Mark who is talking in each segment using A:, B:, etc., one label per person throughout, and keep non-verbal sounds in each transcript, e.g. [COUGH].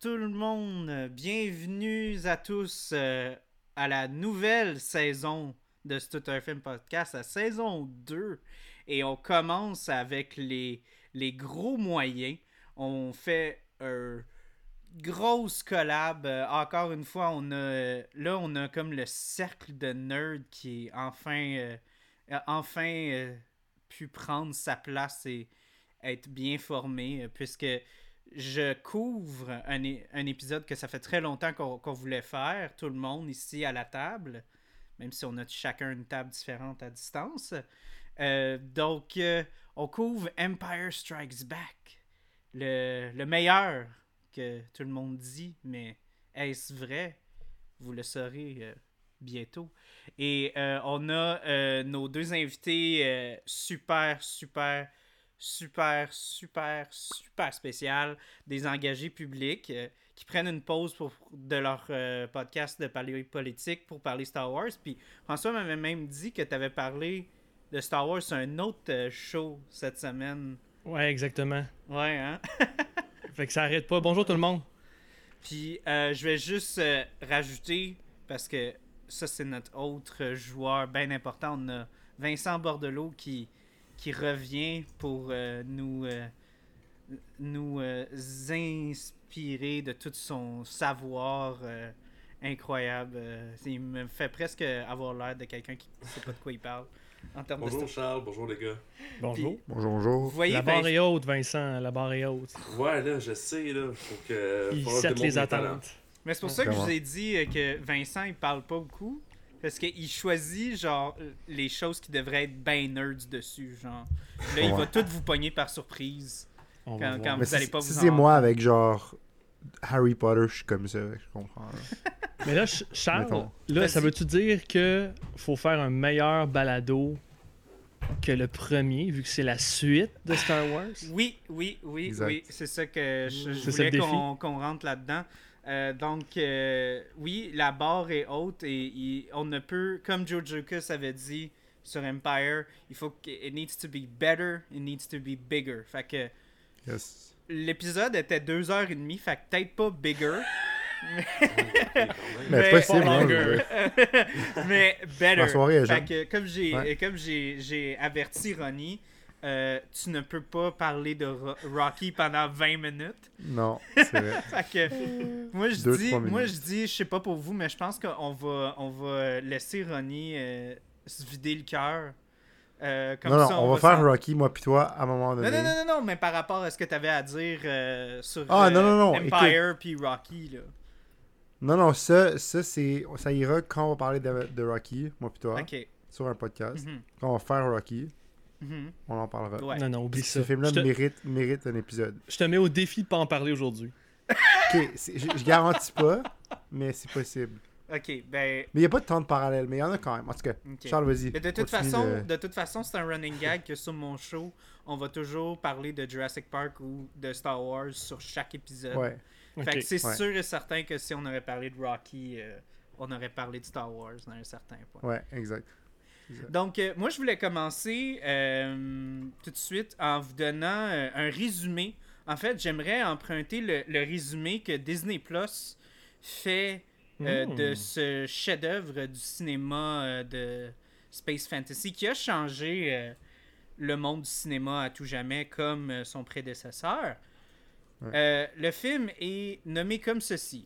A: Tout le monde, bienvenue à tous euh, à la nouvelle saison de Stutter Film Podcast, la saison 2. Et on commence avec les, gros moyens. On fait un grosse collab. Euh, encore une fois, on a là on a comme le cercle de nerds qui est enfin euh, euh, enfin euh, pu prendre sa place et être bien formé euh, puisque je couvre un, un épisode que ça fait très longtemps qu'on voulait faire, tout le monde ici à la table, même si on a chacun une table différente à distance. Euh, donc, euh, on couvre Empire Strikes Back, le, le meilleur que tout le monde dit, mais est-ce vrai? Vous le saurez euh, bientôt. Et on a nos deux invités super, super, super, super, super spécial, des engagés publics euh, qui prennent une pause pour, de leur euh, podcast de parler politique pour parler Star Wars. Puis François m'avait même dit que tu avais parlé de Star Wars sur un autre euh, show cette semaine.
B: Ouais, exactement.
A: Ouais, hein? [LAUGHS]
B: Fait que ça arrête pas. Bonjour tout le monde.
A: Puis euh, je vais juste rajouter, parce que ça c'est notre autre joueur bien important, on a Vincent Bordelot qui, qui revient pour euh, nous, euh, nous euh, inspirer de tout son savoir euh, incroyable. Euh, il me fait presque avoir l'air de quelqu'un qui ne sait pas de quoi il parle. En termes
C: Bonjour
A: de
C: Charles, bonjour les gars.
B: Bonjour.
D: Bonjour,
A: Vous
D: bonjour.
A: voyez,
B: La barre
A: Vin-
B: est haute, Vincent. La barre est haute.
C: Ouais, là, je sais, là, faut que.
B: Il
C: faut que
B: les attentes.
A: Mais c'est pour ça que je vous ai dit que Vincent, il parle pas beaucoup. Parce qu'il choisit, genre, les choses qui devraient être ben nerds dessus, genre. Là, il va tout vous pogner par surprise.
B: On
A: Quand- vous allez
D: si,
A: pas
D: si
A: vous
D: c'est
A: en-
D: moi avec genre Harry Potter, je suis comme ça, je comprends. là. [LAUGHS]
B: Mais là, Ch- Charles,
D: Mettons.
B: là, ça veut-tu dire que faut faire un meilleur balado que le premier, vu que c'est la suite de Star Wars?
A: Oui, oui, oui,
D: Exact.
A: oui. C'est ça que je, je
B: C'est
A: voulais qu'on rentre là-dedans. Euh, donc, euh, oui, la barre est haute et on ne peut, comme George Lucas avait dit sur Empire, il faut que it needs to be better, it needs to be bigger. Fait que
D: Yes.
A: l'épisode était deux heures et demie, fait que peut-être pas bigger, [LAUGHS]
D: Mais
A: Mais-
D: possible,
B: Pas longer.
A: mais [LAUGHS] better.
D: La soirée
A: fait que comme j'ai
D: Ouais.
A: comme j'ai j'ai averti Ronnie, euh, tu ne peux pas parler de Ro- Rocky pendant 20 minutes.
D: Non, [LAUGHS] c'est vrai.
A: Fait que moi je
D: Deux,
A: dis moi je dis je sais pas pour vous mais je pense qu'on va on va laisser Ronnie euh, se vider le cœur. Euh, comme
D: non, non, on, va faire Rocky, moi puis toi, à un moment donné.
A: Non, non, non, non, non, mais par rapport à ce que tu avais à dire euh, sur
D: Ah,
A: euh,
D: non, non, non,
A: Empire puis Rocky, là.
D: Non, non, ça, ça, c'est, ça ira quand on va parler de, de Rocky, moi puis toi, sur un podcast.
A: Mhm,
D: Quand on va faire Rocky, on en parlera.
A: Ouais.
B: Non, non, oublie ça.
D: Ce film-là
B: te,
D: mérite, mérite un épisode.
B: je te mets au défi de pas en parler aujourd'hui.
D: Ok, c'est- je, je garantis pas, mais c'est possible.
A: Ok, ben.
D: Mais il n'y a pas de temps de parallèle, mais il y en a quand même. En tout cas. Charles, vas-y.
A: Mais de toute façon,
D: de-
A: de toute façon, c'est un running gag que sur mon show, on va toujours parler de Jurassic Park ou de Star Wars sur chaque épisode.
D: Ouais.
A: Fait que c'est
D: Ouais.
A: sûr et certain que si on aurait parlé de Rocky, euh, on aurait parlé de Star Wars à un certain point.
D: Ouais, exact.
A: Donc, euh, moi, je voulais commencer euh, tout de suite en vous donnant euh, un résumé. En fait, j'aimerais emprunter le, le résumé que Disney Plus fait euh,
B: Hmm.
A: de ce chef-d'œuvre du cinéma de Space Fantasy qui a changé le monde du cinéma à tout jamais comme son prédécesseur.
D: Ouais.
A: Le film est nommé comme ceci.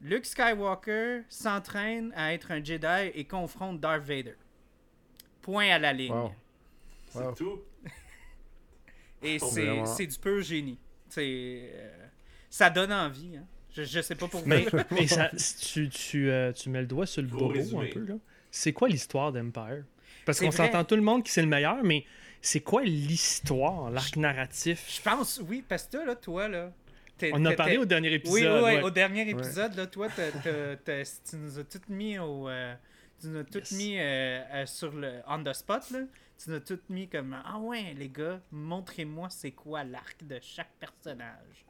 A: Luke Skywalker s'entraîne à être un Jedi et confronte Darth Vader. Point à la ligne.
D: Wow.
C: C'est
D: Wow.
C: tout?
A: Et
C: Oh,
A: c'est du pur génie. C'est euh, ça donne envie. Hein. Je, je sais pas pour vous.
B: Mais, [LAUGHS] mais ça, tu, tu, euh, tu mets le doigt sur le bobo un peu, là. C'est quoi l'histoire d'Empire? Parce qu'on s'entend tout le monde que c'est le meilleur, mais c'est quoi l'histoire, l'arc narratif?
A: Je pense, oui, parce que là, toi, là.
B: On en a parlé au dernier épisode.
A: Oui, oui,
B: ouais.
A: au dernier épisode, là, toi, tu nous as toutes mis au. euh, tu nous as toutes
B: Yes.
A: mis euh, euh, sur le on the spot, là. Tu nous as toutes mis comme Ah ouais, les gars, montrez-moi c'est quoi l'arc de chaque personnage.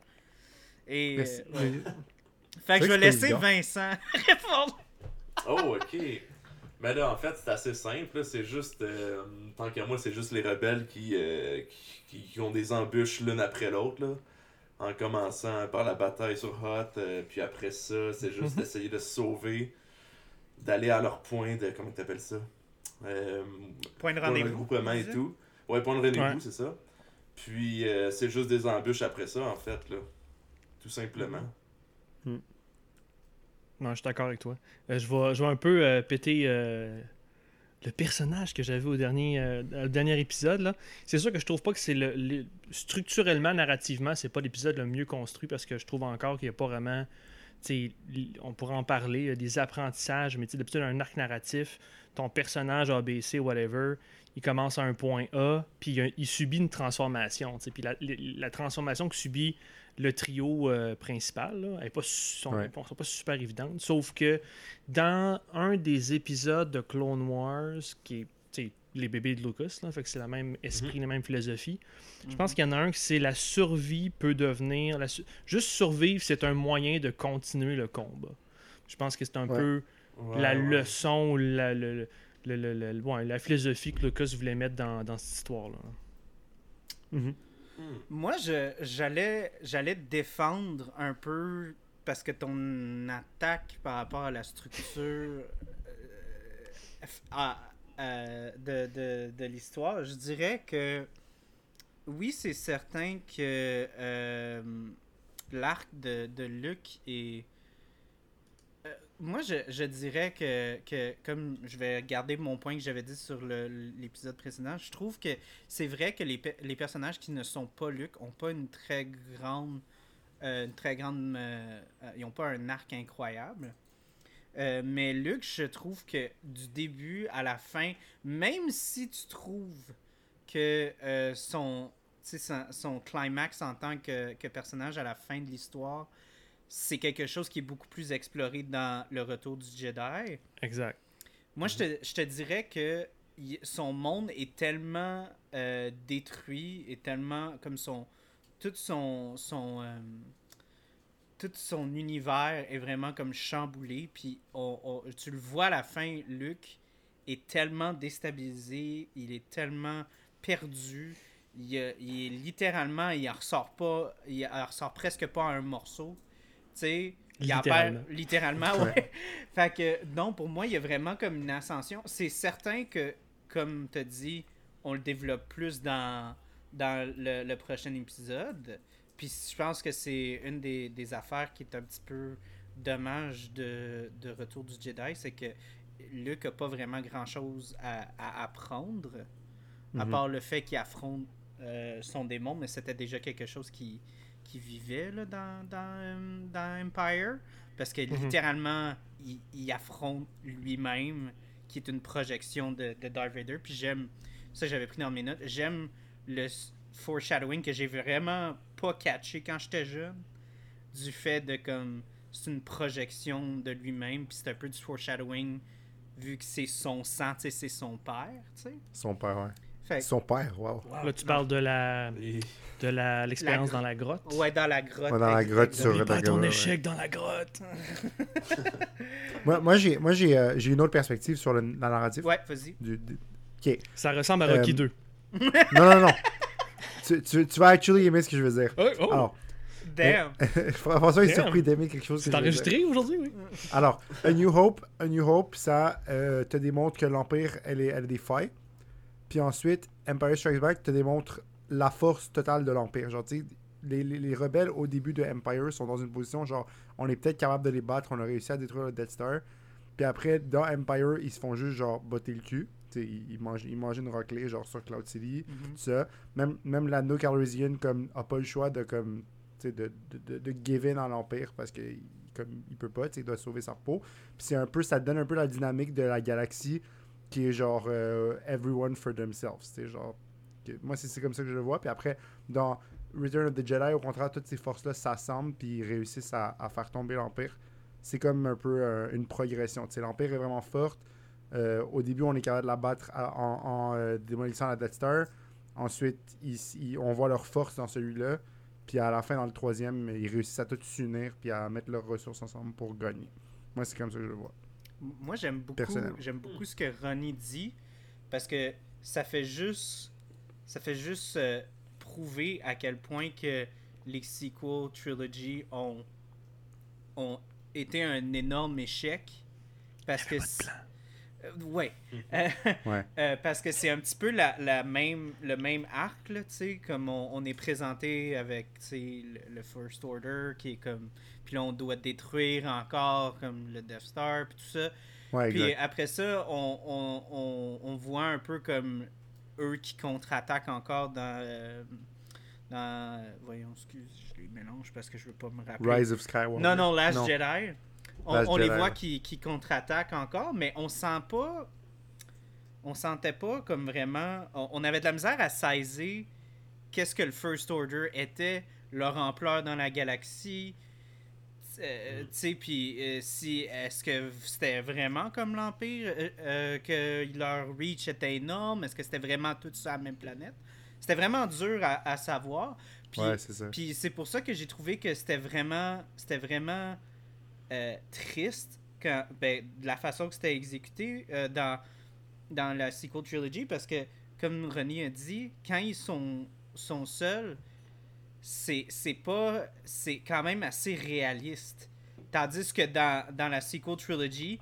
A: Et. Euh, ouais. Fait que je vais laisser Vincent [LAUGHS] répondre.
C: Oh, ok. Mais là, en fait, c'est assez simple. C'est juste, euh, tant qu'à moi, c'est juste les rebelles qui, euh, qui, qui- qui ont des embûches l'une après l'autre. là. En commençant par la bataille sur Hot, euh, puis après ça, c'est [LAUGHS] juste d'essayer de se sauver, d'aller à leur point de. Comment t'appelles ça? Euh,
A: Point de
C: Point de
A: rendez-vous.
C: regroupement et tout. Ouais, point de rendez-vous,
B: Ouais.
C: c'est ça. Puis euh, c'est juste des embûches après ça, en fait, là. Tout simplement.
B: Non, je suis d'accord avec toi. Euh, je, vais, je vais un peu euh, péter euh, le personnage que j'avais au dernier, euh, dernier épisode. là. C'est sûr que je trouve pas que c'est le, le- structurellement, narrativement, c'est pas l'épisode le mieux construit parce que je trouve encore qu'il n'y a pas vraiment. on pourrait en parler, euh, des apprentissages, mais d'habitude, un arc narratif, ton personnage ABC, whatever, il commence à un point A, puis il, subit une transformation. Puis la- la transformation que subit le trio euh, principal, là, elle est pas, su- sont,
D: Ouais.
B: sont pas super évidentes. Sauf que dans un des épisodes de Clone Wars, qui est les bébés de Lucas, là, fait que c'est le même esprit, la même philosophie. Je pense qu'il y en a un que c'est la survie peut devenir. la su- Juste survivre, c'est un moyen de continuer le combat. Je pense que c'est un
D: Ouais.
B: peu
C: Ouais,
B: la
C: ouais.
B: leçon ou la, le- le- le- le- le- ouais, la philosophie que Lucas voulait mettre dans, dans cette histoire-là.
D: Mhm.
C: Hmm.
A: Moi, je, j'allais, j'allais te défendre un peu parce que ton attaque par rapport à la structure euh, à- euh, de, de, de l'histoire, je dirais que oui, c'est certain que euh, l'arc de, de Luke est. Euh, moi, je, je dirais que, que, comme je vais garder mon point que j'avais dit sur l'épisode précédent, je trouve que c'est vrai que les, les personnages qui ne sont pas Luke ont pas une très grande. euh, une très grande. euh, ils n'ont pas un arc incroyable. Mais Luke, je trouve que du début à la fin, même si tu trouves que son, son, son climax en tant que personnage à la fin de l'histoire, c'est quelque chose qui est beaucoup plus exploré dans Le Retour du Jedi.
B: Exact.
A: Moi, je te, je te dirais que son monde est tellement euh, détruit et tellement comme son tout son son euh, tout son univers est vraiment comme chamboulé puis on- on- tu le vois à la fin Luke est tellement déstabilisé il est tellement perdu il, il est littéralement il en ressort pas il en ressort presque pas un morceau sais il en perd-
B: Littéralement.
A: littéralement ouais [LAUGHS] fait que non, pour moi, il y a vraiment comme une ascension. C'est certain que, comme tu as dit, on le développe plus dans, dans le, le prochain épisode. Puis je pense que c'est une des, des affaires qui est un petit peu dommage de, de Retour du Jedi, c'est que Luke a pas vraiment grand-chose à, à apprendre, à
D: Mhm.
A: part le fait qu'il affronte euh, son démon, mais c'était déjà quelque chose qui, qui vivait là, dans, dans, euh, dans Empire. Parce que
B: Mhm.
A: littéralement, il, il affronte lui-même, qui est une projection de, de Darth Vader. Puis j'aime, ça j'avais pris dans mes notes, j'aime le foreshadowing que j'ai vraiment pas catché quand j'étais jeune. Du fait de comme, c'est une projection de lui-même, puis c'est un peu du foreshadowing vu que c'est son sang, tu sais, c'est son père, tu sais.
D: Son père, ouais.
A: Fait que-
D: Son père, wow.
B: Là, tu parles de la de la l'expérience
A: La-
B: dans la grotte?
A: Ouais, dans la grotte.
D: Ouais, dans la grotte sur-
B: pas
D: D'accord,
B: ton
D: ouais,
B: échec dans la grotte. [LAUGHS]
D: Moi, moi j'ai moi, j'ai, euh, j'ai une autre perspective sur le, la narrative.
A: Ouais, vas-y.
D: Du-.
B: Ça ressemble à Rocky
D: Euh,
B: 2. [LAUGHS]
D: Non, non, non. tu, tu, tu vas actually aimer ce que je veux dire.
B: Oh, oh,
D: Alors,
A: Damn. [LAUGHS]
D: François est
B: Damn.
D: surpris d'aimer quelque chose que
B: c'est enregistré aujourd'hui, oui.
D: Alors, A New Hope, A New Hope, ça euh, te démontre que l'Empire, elle, est- elle a des failles. Puis ensuite, Empire Strikes Back te démontre la force totale de l'Empire. Genre, tu sais, les, les, les rebelles au début de Empire sont dans une position genre, on est peut-être capable de les battre, on a réussi à détruire le Death Star. Puis après, dans Empire, ils se font juste genre botter le cul. Tu sais, ils, mangent, ils mangent une raclée genre sur Cloud City.
A: Mhm.
D: tout ça. Même, même l'anneau Calrissian comme a pas le choix de comme tu sais, de, de, de, de give in à l'Empire parce que comme il peut pas, il doit sauver sa peau. Puis c'est un peu, ça donne un peu la dynamique de la galaxie qui est genre euh, everyone for themselves. C'est genre moi c'est comme ça que je le vois. Puis après dans Return of the Jedi, au contraire, toutes ces forces-là s'assemblent puis ils réussissent à, faire tomber l'Empire. C'est comme un peu euh, une progression. L'Empire est vraiment forte. Euh, au début, on est capable de la battre en, démolissant la Death Star. Ensuite, on voit leur force dans celui-là. Puis à la fin, dans le troisième, ils réussissent à tous s'unir puis à mettre leurs ressources ensemble pour gagner. Moi, c'est comme ça que je le vois.
A: Moi, j'aime beaucoup, j'aime beaucoup ce que Ronnie dit parce que ça fait juste, ça fait juste euh, prouver à quel point que les sequel trilogy ont, ont été un énorme échec. Parce que. Ouais. Euh, [LAUGHS]
D: Ouais.
A: euh, parce que c'est un petit peu la, la même, le même arc, là, tu sais, comme on, on est présenté avec, tu sais, le, le First Order, qui est comme... Puis là, on doit détruire encore, comme, le Death Star, puis tout ça.
D: Ouais,
A: Puis
D: exact.
A: après ça, on, on, on, on voit un peu comme eux qui contre-attaquent encore dans... euh, dans voyons, excuse, je les mélange parce que je veux pas me rappeler.
D: Rise of Skywalker.
A: Non, non, Last
D: Non.
A: Jedi. On, les voit qui, qui contre-attaquent encore, mais on sent pas. On sentait pas comme vraiment. On, on avait de la misère à saisir qu'est-ce que le First Order était, leur ampleur dans la galaxie. Euh, tu sais, puis euh, si est-ce que c'était vraiment comme l'Empire, euh, que leur reach était énorme, est-ce que c'était vraiment tout sur la même planète? C'était vraiment dur à, à savoir. Puis
D: Ouais, c'est ça.
A: puis c'est pour ça que j'ai trouvé que c'était vraiment, c'était vraiment euh, triste quand, ben, de la façon que c'était exécuté euh, dans, dans la sequel trilogy parce que, comme René a dit, quand ils sont, sont seuls, c'est pas. C'est quand même assez réaliste. Tandis que dans, dans la sequel trilogy,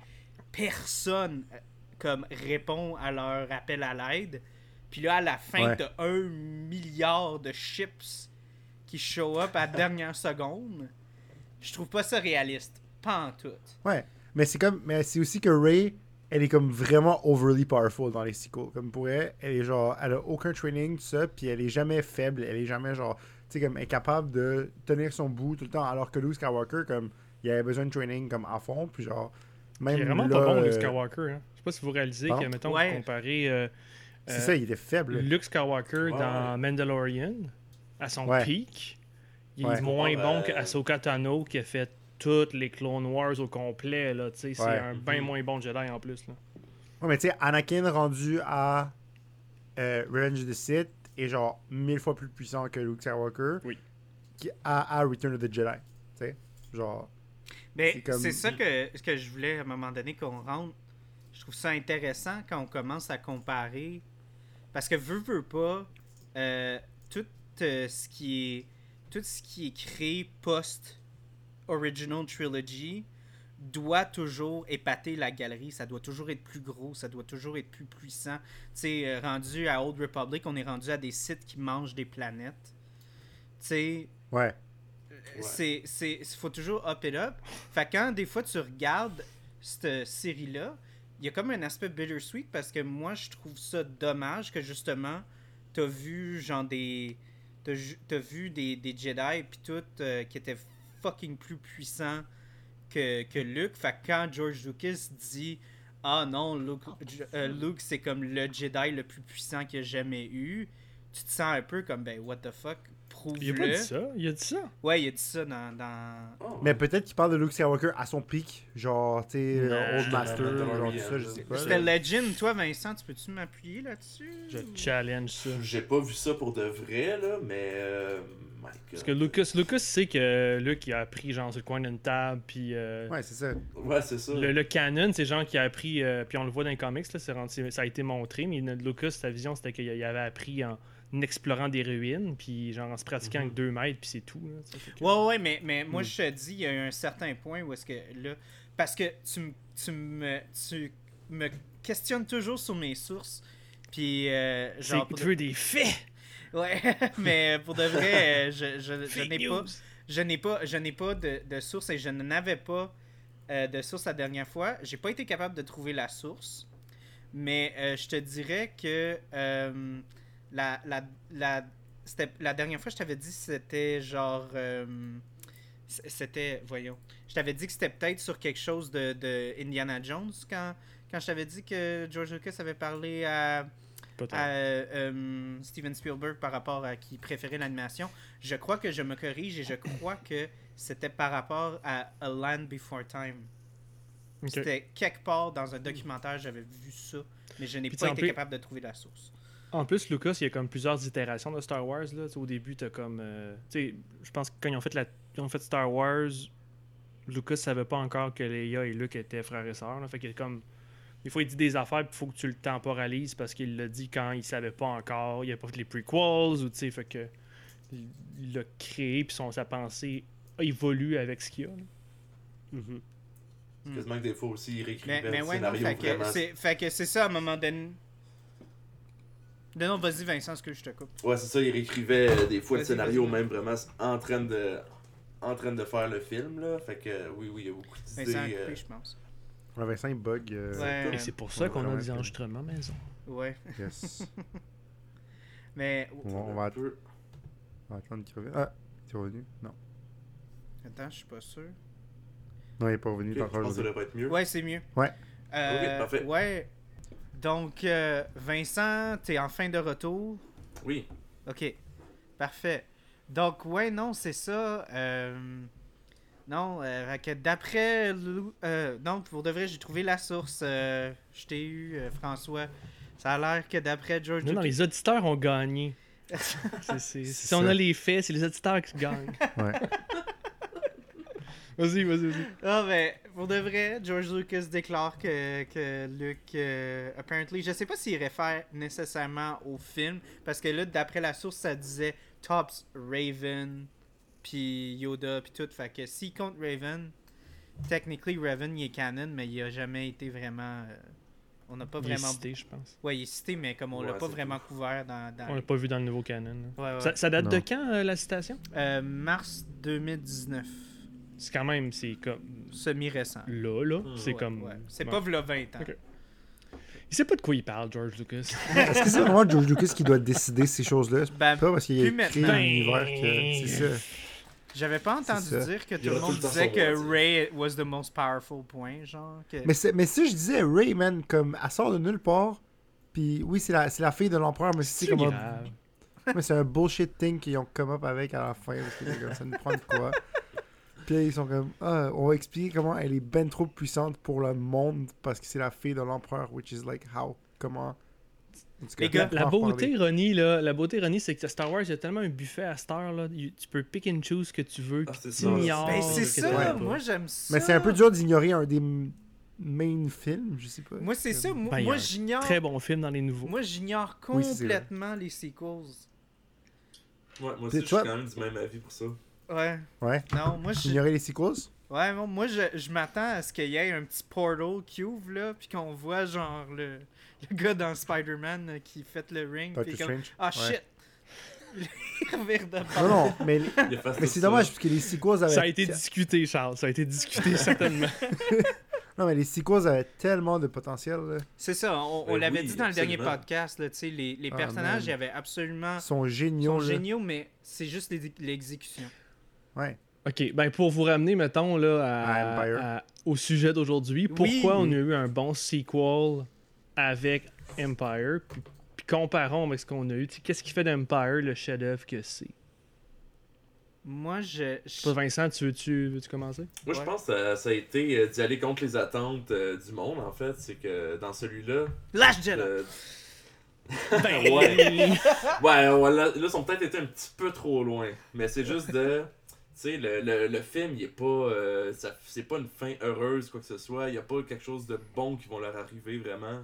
A: personne euh, comme répond à leur appel à l'aide. Puis là, à la fin,
D: Ouais.
A: t'as un milliard de chips qui show up à la [LAUGHS] dernière seconde. Je trouve pas ça réaliste. Pas en tout.
D: Ouais. Mais c'est comme. Mais c'est aussi que Ray, elle est comme vraiment overly powerful dans les sequels. Comme pour elle, elle est genre. Elle a aucun training, tout ça, puis elle est jamais faible. Elle est jamais genre. Tu sais, comme incapable de tenir son bout tout le temps. Alors que Luke Skywalker, comme. Il avait besoin de training comme à fond, puis genre. Même
B: Il est vraiment
D: là,
B: pas bon, Luke
D: euh,
B: Skywalker. Hein. Je sais pas si vous réalisez que, mettons,
A: Ouais.
B: vous comparez euh,
D: C'est
B: euh,
D: ça, il était faible.
B: Luke Skywalker
C: Ouais,
B: dans. Mandalorian, à son
D: Ouais.
B: pic, il est
D: Ouais.
B: moins
C: Ouais,
B: bon qu'Ahsoka Tano qui a fait toutes les Clone Wars au complet. Là, tu sais, c'est
D: Ouais.
B: un bien moins bon Jedi en plus. Là.
D: Ouais, mais tu sais, Anakin rendu à euh, Revenge of the Sith est genre mille fois plus puissant que Luke Skywalker.
B: Oui.
D: Qui, à, à Return of the Jedi. Tu sais, genre.
A: Mais
D: C'est comme-
A: c'est ça que, que je voulais à un moment donné qu'on rentre. Je trouve ça intéressant quand on commence à comparer. Parce que veut, veut pas, euh, tout euh, ce qui est. Tout ce qui est créé post Original Trilogy doit toujours épater la galerie, ça doit toujours être plus gros, ça doit toujours être plus puissant. Tu sais, euh, rendu à Old Republic, on est rendu à des sites qui mangent des planètes. Tu sais,
D: Ouais.
A: c'est c'est faut toujours up it up fait quand des fois tu regardes cette série là il y a comme un aspect bittersweet parce que moi je trouve ça dommage que justement t'as vu genre des t'as t'as vu des, des Jedi puis tout euh, qui étaient fucking plus puissants que, que Luke fait que quand George Lucas dit ah non Luke, J- euh, Luke c'est comme le Jedi le plus puissant qu'il a jamais eu tu te sens un peu comme ben what the fuck
B: Il a pas dit ça. Il a dit ça.
A: Ouais, il a dit ça dans. dans...
C: Oh.
D: Mais peut-être qu'il parle de Luke Skywalker à son pic. Genre, tu sais, euh, Old Master, genre tout ça, je sais pas.
A: C'était Legend, toi, Vincent, tu peux-tu m'appuyer là-dessus?
B: Je challenge ça.
C: J'ai pas vu ça pour de vrai, là, mais. euh, my God.
B: Parce que Lucas, Lucas sait que Luke il a appris genre sur le coin d'une table, puis euh,
D: Ouais, c'est ça.
C: Ouais, c'est ça.
B: le, le canon, c'est genre qui a appris, euh, puis on le voit dans les comics, là, rendu- ça a été montré, mais Lucas, sa vision, c'était qu'il avait appris en explorant des ruines, puis genre en se pratiquant
C: Mhm.
B: avec deux mètres, puis c'est tout. là, que-
A: Ouais, ouais, mais, mais moi,
B: Mm.
A: je te dis, il y a un certain point où est-ce que là. Parce que tu, me- tu, me, tu me questionnes toujours sur mes sources. Puis, euh,
B: C'est
A: genre.
B: tu veux des faits!
A: Ouais, [LAUGHS] mais pour de vrai, euh, je, je, je n'ai pas. Je n'ai pas, je n'ai pas de, de source et je n'avais pas euh, de source la dernière fois. J'ai pas été capable de trouver la source. Mais euh, je te dirais que euh, la, la, la, c'était- la dernière fois, je t'avais dit c'était genre. c'était. Voyons. Je t'avais dit que c'était peut-être sur quelque chose de, de Indiana Jones quand, quand je t'avais dit que George Lucas avait parlé à. À euh, Steven Spielberg par rapport à qui préférait l'animation. Je crois que je me corrige et je crois que c'était par rapport à A Land Before Time. C'était quelque part dans un documentaire, j'avais vu ça, mais je n'ai pas été
B: plus-
A: capable de trouver la source.
B: En plus, Lucas, il y a comme plusieurs itérations de Star Wars. Là. Au début, t'as comme. euh, tu sais, je pense que quand ils ont fait, la... ils ont fait Star Wars, Lucas savait pas encore que Leia et Luke étaient frères et sœurs. Fait que comme. Des fois, il dit des affaires, il faut que tu le temporalises parce qu'il l'a dit quand il savait pas encore. Il a pas fait les prequels ou tu sais, fait que. il l'a créé, puis son, sa pensée évolue avec ce qu'il y a. là.
D: Mhm.
A: Hmm.
C: Quasiment que des fois aussi, il réécrivait
A: Mais, mais
C: le
A: ouais, non,
C: scénario
A: fait que,
C: vraiment.
A: c'est, fait que c'est ça à un moment donné. Non, non, vas-y Vincent, ce que je te coupe.
C: Ouais, c'est ça, il réécrivait euh, des fois le scénario même vraiment en train de en train de faire le film là. Fait que euh, oui, oui, il y a beaucoup d'idées.
A: Vincent a
C: euh,
A: je pense.
D: Ouais, Vincent, il bug. euh,
A: Ouais.
B: Et c'est pour ça qu'on a des enregistrements maison.
A: Ouais.
D: Yes. [LAUGHS]
A: Mais.
D: on, va, on va
C: un
D: att-
C: peu.
D: on va attendre qu'il revienne. Ah, il est revenu? Non.
A: Attends, je suis pas sûr.
D: Non, il est pas revenu.
C: Ok,
D: il est
C: je
D: encore
C: pense que ça devrait être mieux.
A: Ouais, c'est mieux.
D: Ouais.
A: Euh,
C: Ok, parfait.
A: Ouais. Donc, euh, Vincent, t'es en fin de retour?
C: Oui.
A: Ok. Parfait. Donc, ouais, non, c'est ça. euh, Non, euh, d'après. Lou- euh, non, pour de vrai, j'ai trouvé la source. euh, je t'ai eu, euh, François. Ça a l'air que d'après George
B: Non, non,
A: Lucas-
B: les auditeurs ont gagné. [LAUGHS] Si on a les faits, c'est les auditeurs qui gagnent.
D: Ouais. [LAUGHS]
B: Vas-y, vas-y, vas-y.
A: Ah ben, pour de vrai, George Lucas déclare que, que Luke, euh, apparently, je sais pas s'il réfère nécessairement au film, parce que là, d'après la source, ça disait Tops Raven, puis Yoda, puis tout, fait que s'il compte Raven, technically Raven, il est canon, mais il a jamais été vraiment... euh, on n'a pas
B: Il est
A: vraiment...
B: cité, je pense.
A: Ouais, il est cité, mais comme on l'a
C: Ouais,
A: pas
C: c'est
A: vraiment couvert dans... dans
B: On l'a pas vu dans le nouveau canon. là.
A: Ouais, ouais.
B: Ça, ça date de quand, euh, la citation?
A: Euh, mars 2019,
B: C'est quand même, c'est comme...
A: semi-récent.
B: Là, là,
C: Hmm.
B: c'est
A: Ouais,
B: comme...
A: ouais. C'est
B: bon.
A: pas v'là 20 ans.
B: Ok. Il sait pas de quoi il parle, George Lucas. [LAUGHS]
D: Est-ce que c'est vraiment George Lucas qui doit décider ces choses-là?
A: Ben,
D: pas parce qu'il a écrit
A: maintenant.
D: l'univers que. C'est ça.
A: J'avais pas entendu dire que tout le monde disait que Ray was the most powerful point, genre. Que...
D: Mais, c'est- mais si je disais Ray, man, comme elle sort de nulle part, puis oui, c'est la, c'est la fille de l'empereur, mais c'est comme un,
B: grave. [LAUGHS]
D: mais c'est un bullshit thing qu'ils ont come up avec à la fin, parce que comme, ça nous prend de quoi. [LAUGHS] Puis là, ils sont comme, ah, on va expliquer comment elle est ben trop puissante pour le monde, parce que c'est la fille de l'empereur, which is like how, comment.
A: Les gars,
B: La beauté. Ronnie, là, la beauté, Ronnie, c'est que Star Wars, il y a tellement un buffet à Star, là. You- Tu peux pick and choose ce que tu veux.
C: Ah,
B: tu
C: ça.
B: ignores,
A: Ben, c'est ça, moi j'aime ça.
D: Mais c'est un peu dur d'ignorer un des main films, je sais pas.
A: Moi, c'est ça, moi,
B: Ben,
A: moi
B: un
A: j'ignore.
B: Très bon film dans les nouveaux.
A: Moi, j'ignore
D: Oui,
A: complètement les sequels.
C: Ouais, moi aussi, je suis quand même du même avis pour ça.
A: Ouais.
D: Ouais.
A: Non, moi, je...
D: Ignorer les sequels?
A: Ouais, moi, je, je m'attends à ce qu'il y ait un petit portal qui ouvre, là, puis qu'on voit, genre, le, le gars dans Spider-Man euh, qui fait le ring,
D: Doctor
A: comme,
D: Strange.
A: ah
D: Ouais.
A: shit! [LAUGHS] Bord.
D: Non, non, mais, mais c'est dommage parce que les sequels avaient.
B: Ça a été discuté, Charles. Ça a été discuté, [LAUGHS] certainement. [LAUGHS]
D: Non, mais les sequels avaient tellement de potentiel.
A: C'est ça, on, on
C: Ben
A: l'avait
C: oui,
A: dit dans le dernier podcast, là, tu sais, les, les
D: Ah,
A: personnages,
D: man.
A: il y avait absolument...
D: Ils sont
A: Ils
D: géniaux.
A: sont
D: là.
A: géniaux, mais c'est juste l'exé- l'exécution.
D: Ouais.
B: OK, ben pour vous ramener, mettons, là, à-
D: À Empire.
B: à- au sujet d'aujourd'hui, pourquoi
A: Oui.
B: on a eu un bon sequel avec Empire, puis, puis comparons avec ce qu'on a eu. Tu Qu'est-ce qui fait d'Empire le chef-d'œuvre que c'est?
A: Moi, je...
B: Vincent, tu veux-tu veux commencer?
C: Moi, je pense que ça, ça a été euh, d'y aller contre les attentes euh, du monde, en fait. C'est que dans celui-là.
A: Lâche Jedi!
C: euh,
B: Ben, [LAUGHS]
C: Ouais. [LAUGHS] Ouais, ouais, là, là, ils ont peut-être été un petit peu trop loin. Mais c'est juste de. Tu sais, le, le, le film, il est pas. euh, ça- c'est pas une fin heureuse, quoi que ce soit. Il y a pas quelque chose de bon qui va leur arriver vraiment.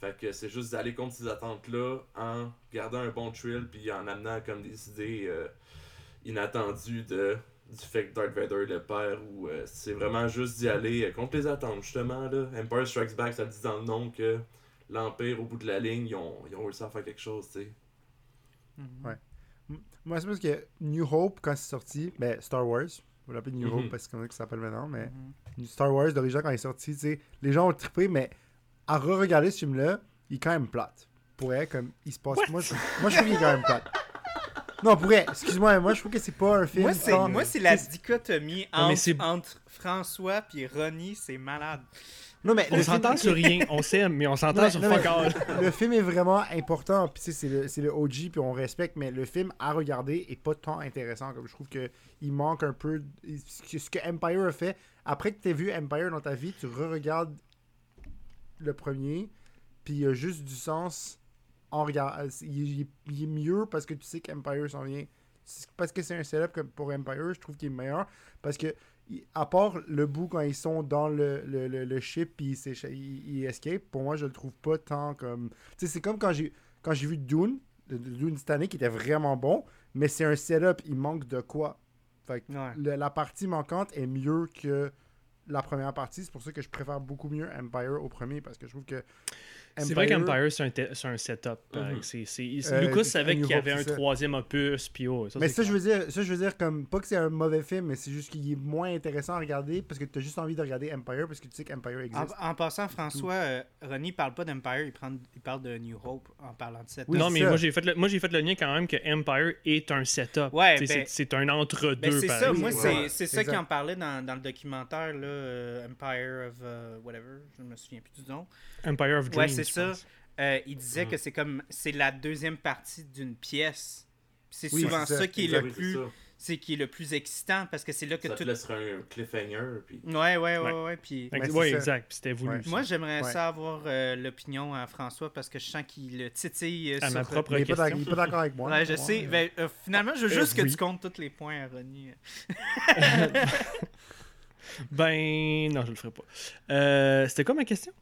C: Fait que c'est juste d'aller contre ces attentes-là en gardant un bon thrill puis en amenant comme des idées euh, inattendues de du fait que Darth Vader est le père ou euh, c'est vraiment juste d'y aller euh, contre les attentes justement là. Empire Strikes Back ça le dit dans le nom que l'Empire au bout de la ligne ils ont, ils ont réussi à faire quelque chose tu sais.
A: Mhm.
D: M- Moi, c'est parce que New Hope, quand c'est sorti, ben Star Wars, on l'appelle New
C: Mhm.
D: Hope parce que c'est comme ça que ça s'appelle maintenant, mais
A: Mhm.
D: Star Wars d'origine, quand il est sorti, tu sais, les gens ont trippé, mais à re-regarder ce film-là, il est quand même plate. Pour elle, comme il se passe. Moi je, moi, je trouve qu'il est quand même plate. Non, pour elle, excuse-moi, moi, je trouve que c'est pas un film.
A: Moi, c'est,
D: sans-
A: moi, c'est la dichotomie entre,
B: c'est-
A: entre François puis Ronnie, c'est malade.
D: Non, mais
B: On
D: film-
B: s'entend sur rien, on s'aime, mais on s'entend sur
D: non, mais-
B: fuck all.
D: le film est vraiment important, puis tu sais, c'est le, c'est le OG, puis on respecte, mais le film à regarder est pas tant intéressant. Comme je trouve que il manque un peu de- ce que- ce que Empire a fait. Après que tu vu Empire dans ta vie, tu re-regardes le premier, puis il y a juste du sens en regardant. Il, il- il est mieux parce que tu sais qu'Empire s'en vient. Parce que c'est un setup pour Empire, je trouve qu'il est meilleur. Parce que, à part le bout quand ils sont dans le, le, le, le ship puis ils, ils- escape, pour moi, je le trouve pas tant comme. Tu sais, c'est comme quand j'ai quand j'ai vu Dune, Dune Titanic qui était vraiment bon, mais c'est un setup, il manque de quoi. Fait que
A: Ouais.
D: le- la partie manquante est mieux que la première partie. C'est pour ça que je préfère beaucoup mieux Empire au premier parce que je trouve que.
B: C'est vrai qu'Empire, c'est un, un setup. c'est-
D: Euh,
B: Lucas savait qu'il y avait un
D: ça.
B: troisième opus, puis oh, ça,
D: mais ça, je veux dire, ça, je veux dire comme pas que c'est un mauvais film, mais c'est juste qu'il est moins intéressant à regarder parce que tu as juste envie de regarder Empire parce que tu sais qu'Empire existe.
A: en passant, François, euh, Ronnie parle pas d'Empire, il, prend- il parle de New Hope en parlant de.
D: Oui,
B: non, mais
D: ça.
B: moi j'ai fait, le, moi j'ai fait le lien quand même que Empire est un setup.
A: Ouais, ben-
B: c'est, c'est un entre-deux.
A: Ben, c'est ça, moi,
C: Ouais,
A: c'est, ça qui en parlait dans, dans le documentaire, là, euh, Empire of whatever, je me souviens plus du nom.
B: Empire of Dreams.
A: Ouais, ça. Euh, il disait
C: Mhm.
A: que c'est comme, c'est la deuxième partie d'une pièce. C'est
D: Oui,
A: souvent ça,
D: ça,
A: qui est
D: exact.
A: le plus, c'est qui est le plus excitant parce que c'est là que
C: Ça
A: tout.
C: te laissera un cliffhanger. Puis...
A: Ouais, ouais, ouais,
B: Ouais.
A: ouais. Puis
D: ouais, ça.
B: exact. Puis c'était voulu.
D: Ouais.
B: ça.
A: moi, j'aimerais
D: Ouais.
A: ça avoir euh, l'opinion à François parce que je sens qu'il le titille euh,
B: à
A: sur-
B: ma propre question.
D: il est pas d'accord avec moi.
A: Ouais, je sais.
D: Ouais.
A: Ben, euh, finalement, je veux
D: Euh,
A: juste que
D: oui.
A: tu comptes tous les points à Ronnie. [LAUGHS]
B: Ben, non, je le ferai pas. Euh, c'était quoi ma question?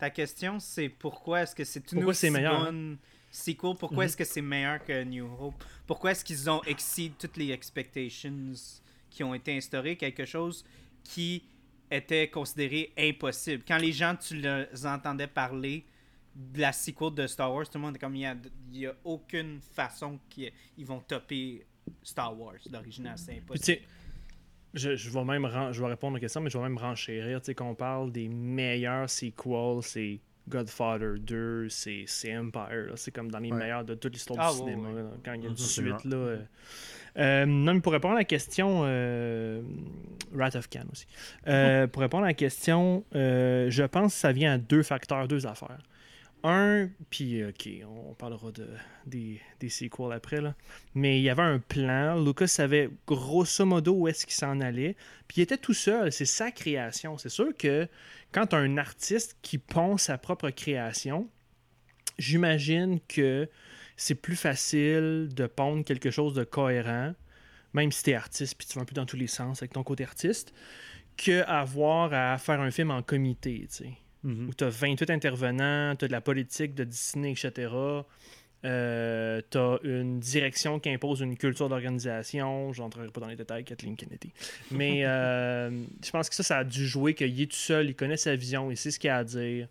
A: Ta question, c'est pourquoi est-ce que c'est une aussi
B: hein?
A: bonne sequel? Pourquoi
B: Mhm.
A: est-ce que c'est meilleur que New Hope? Pourquoi est-ce qu'ils ont exceed toutes les expectations qui ont été instaurées? Quelque chose qui était considéré impossible. Quand les gens, tu les entendais parler de la sequel de Star Wars, tout le monde est comme, il n'y a, aucune façon qu'ils ils vont topper Star Wars, l'original, c'est
B: Puis
A: impossible.
B: tu sais, je, je vais même je vais répondre aux questions, mais je vais même renchérir. Tu sais, qu'on parle des meilleurs sequels, c'est Godfather 2, c'est Empire. là. C'est comme dans les
D: Ouais.
B: meilleurs de toute l'histoire
A: Ah,
B: du
A: ouais,
B: cinéma.
A: ouais.
B: là, quand il y a une suite. Là, euh. Euh, non, mais pour répondre à la question, euh, Wrath of Khan aussi. Euh, pour répondre à la question, euh, je pense que ça vient à deux facteurs, deux affaires. Un, puis ok, on parlera de, des, sequels après, là. mais il y avait un plan. Lucas savait grosso modo où est-ce qu'il s'en allait. Puis il était tout seul, c'est sa création. C'est sûr que quand un artiste qui pond sa propre création, j'imagine que c'est plus facile de pondre quelque chose de cohérent, même si tu es artiste puis tu vas un peu dans tous les sens avec ton côté artiste, que avoir à faire un film en comité, tu sais
D: Mhm.
B: où tu as 28 intervenants, tu as de la politique de Disney, etc. Euh, tu as une direction qui impose une culture d'organisation. Je n'entrerai pas dans les détails, Kathleen Kennedy. Mais [LAUGHS] euh, je pense que ça, ça a dû jouer qu'il est tout seul, il connaît sa vision, il sait ce qu'il a à dire.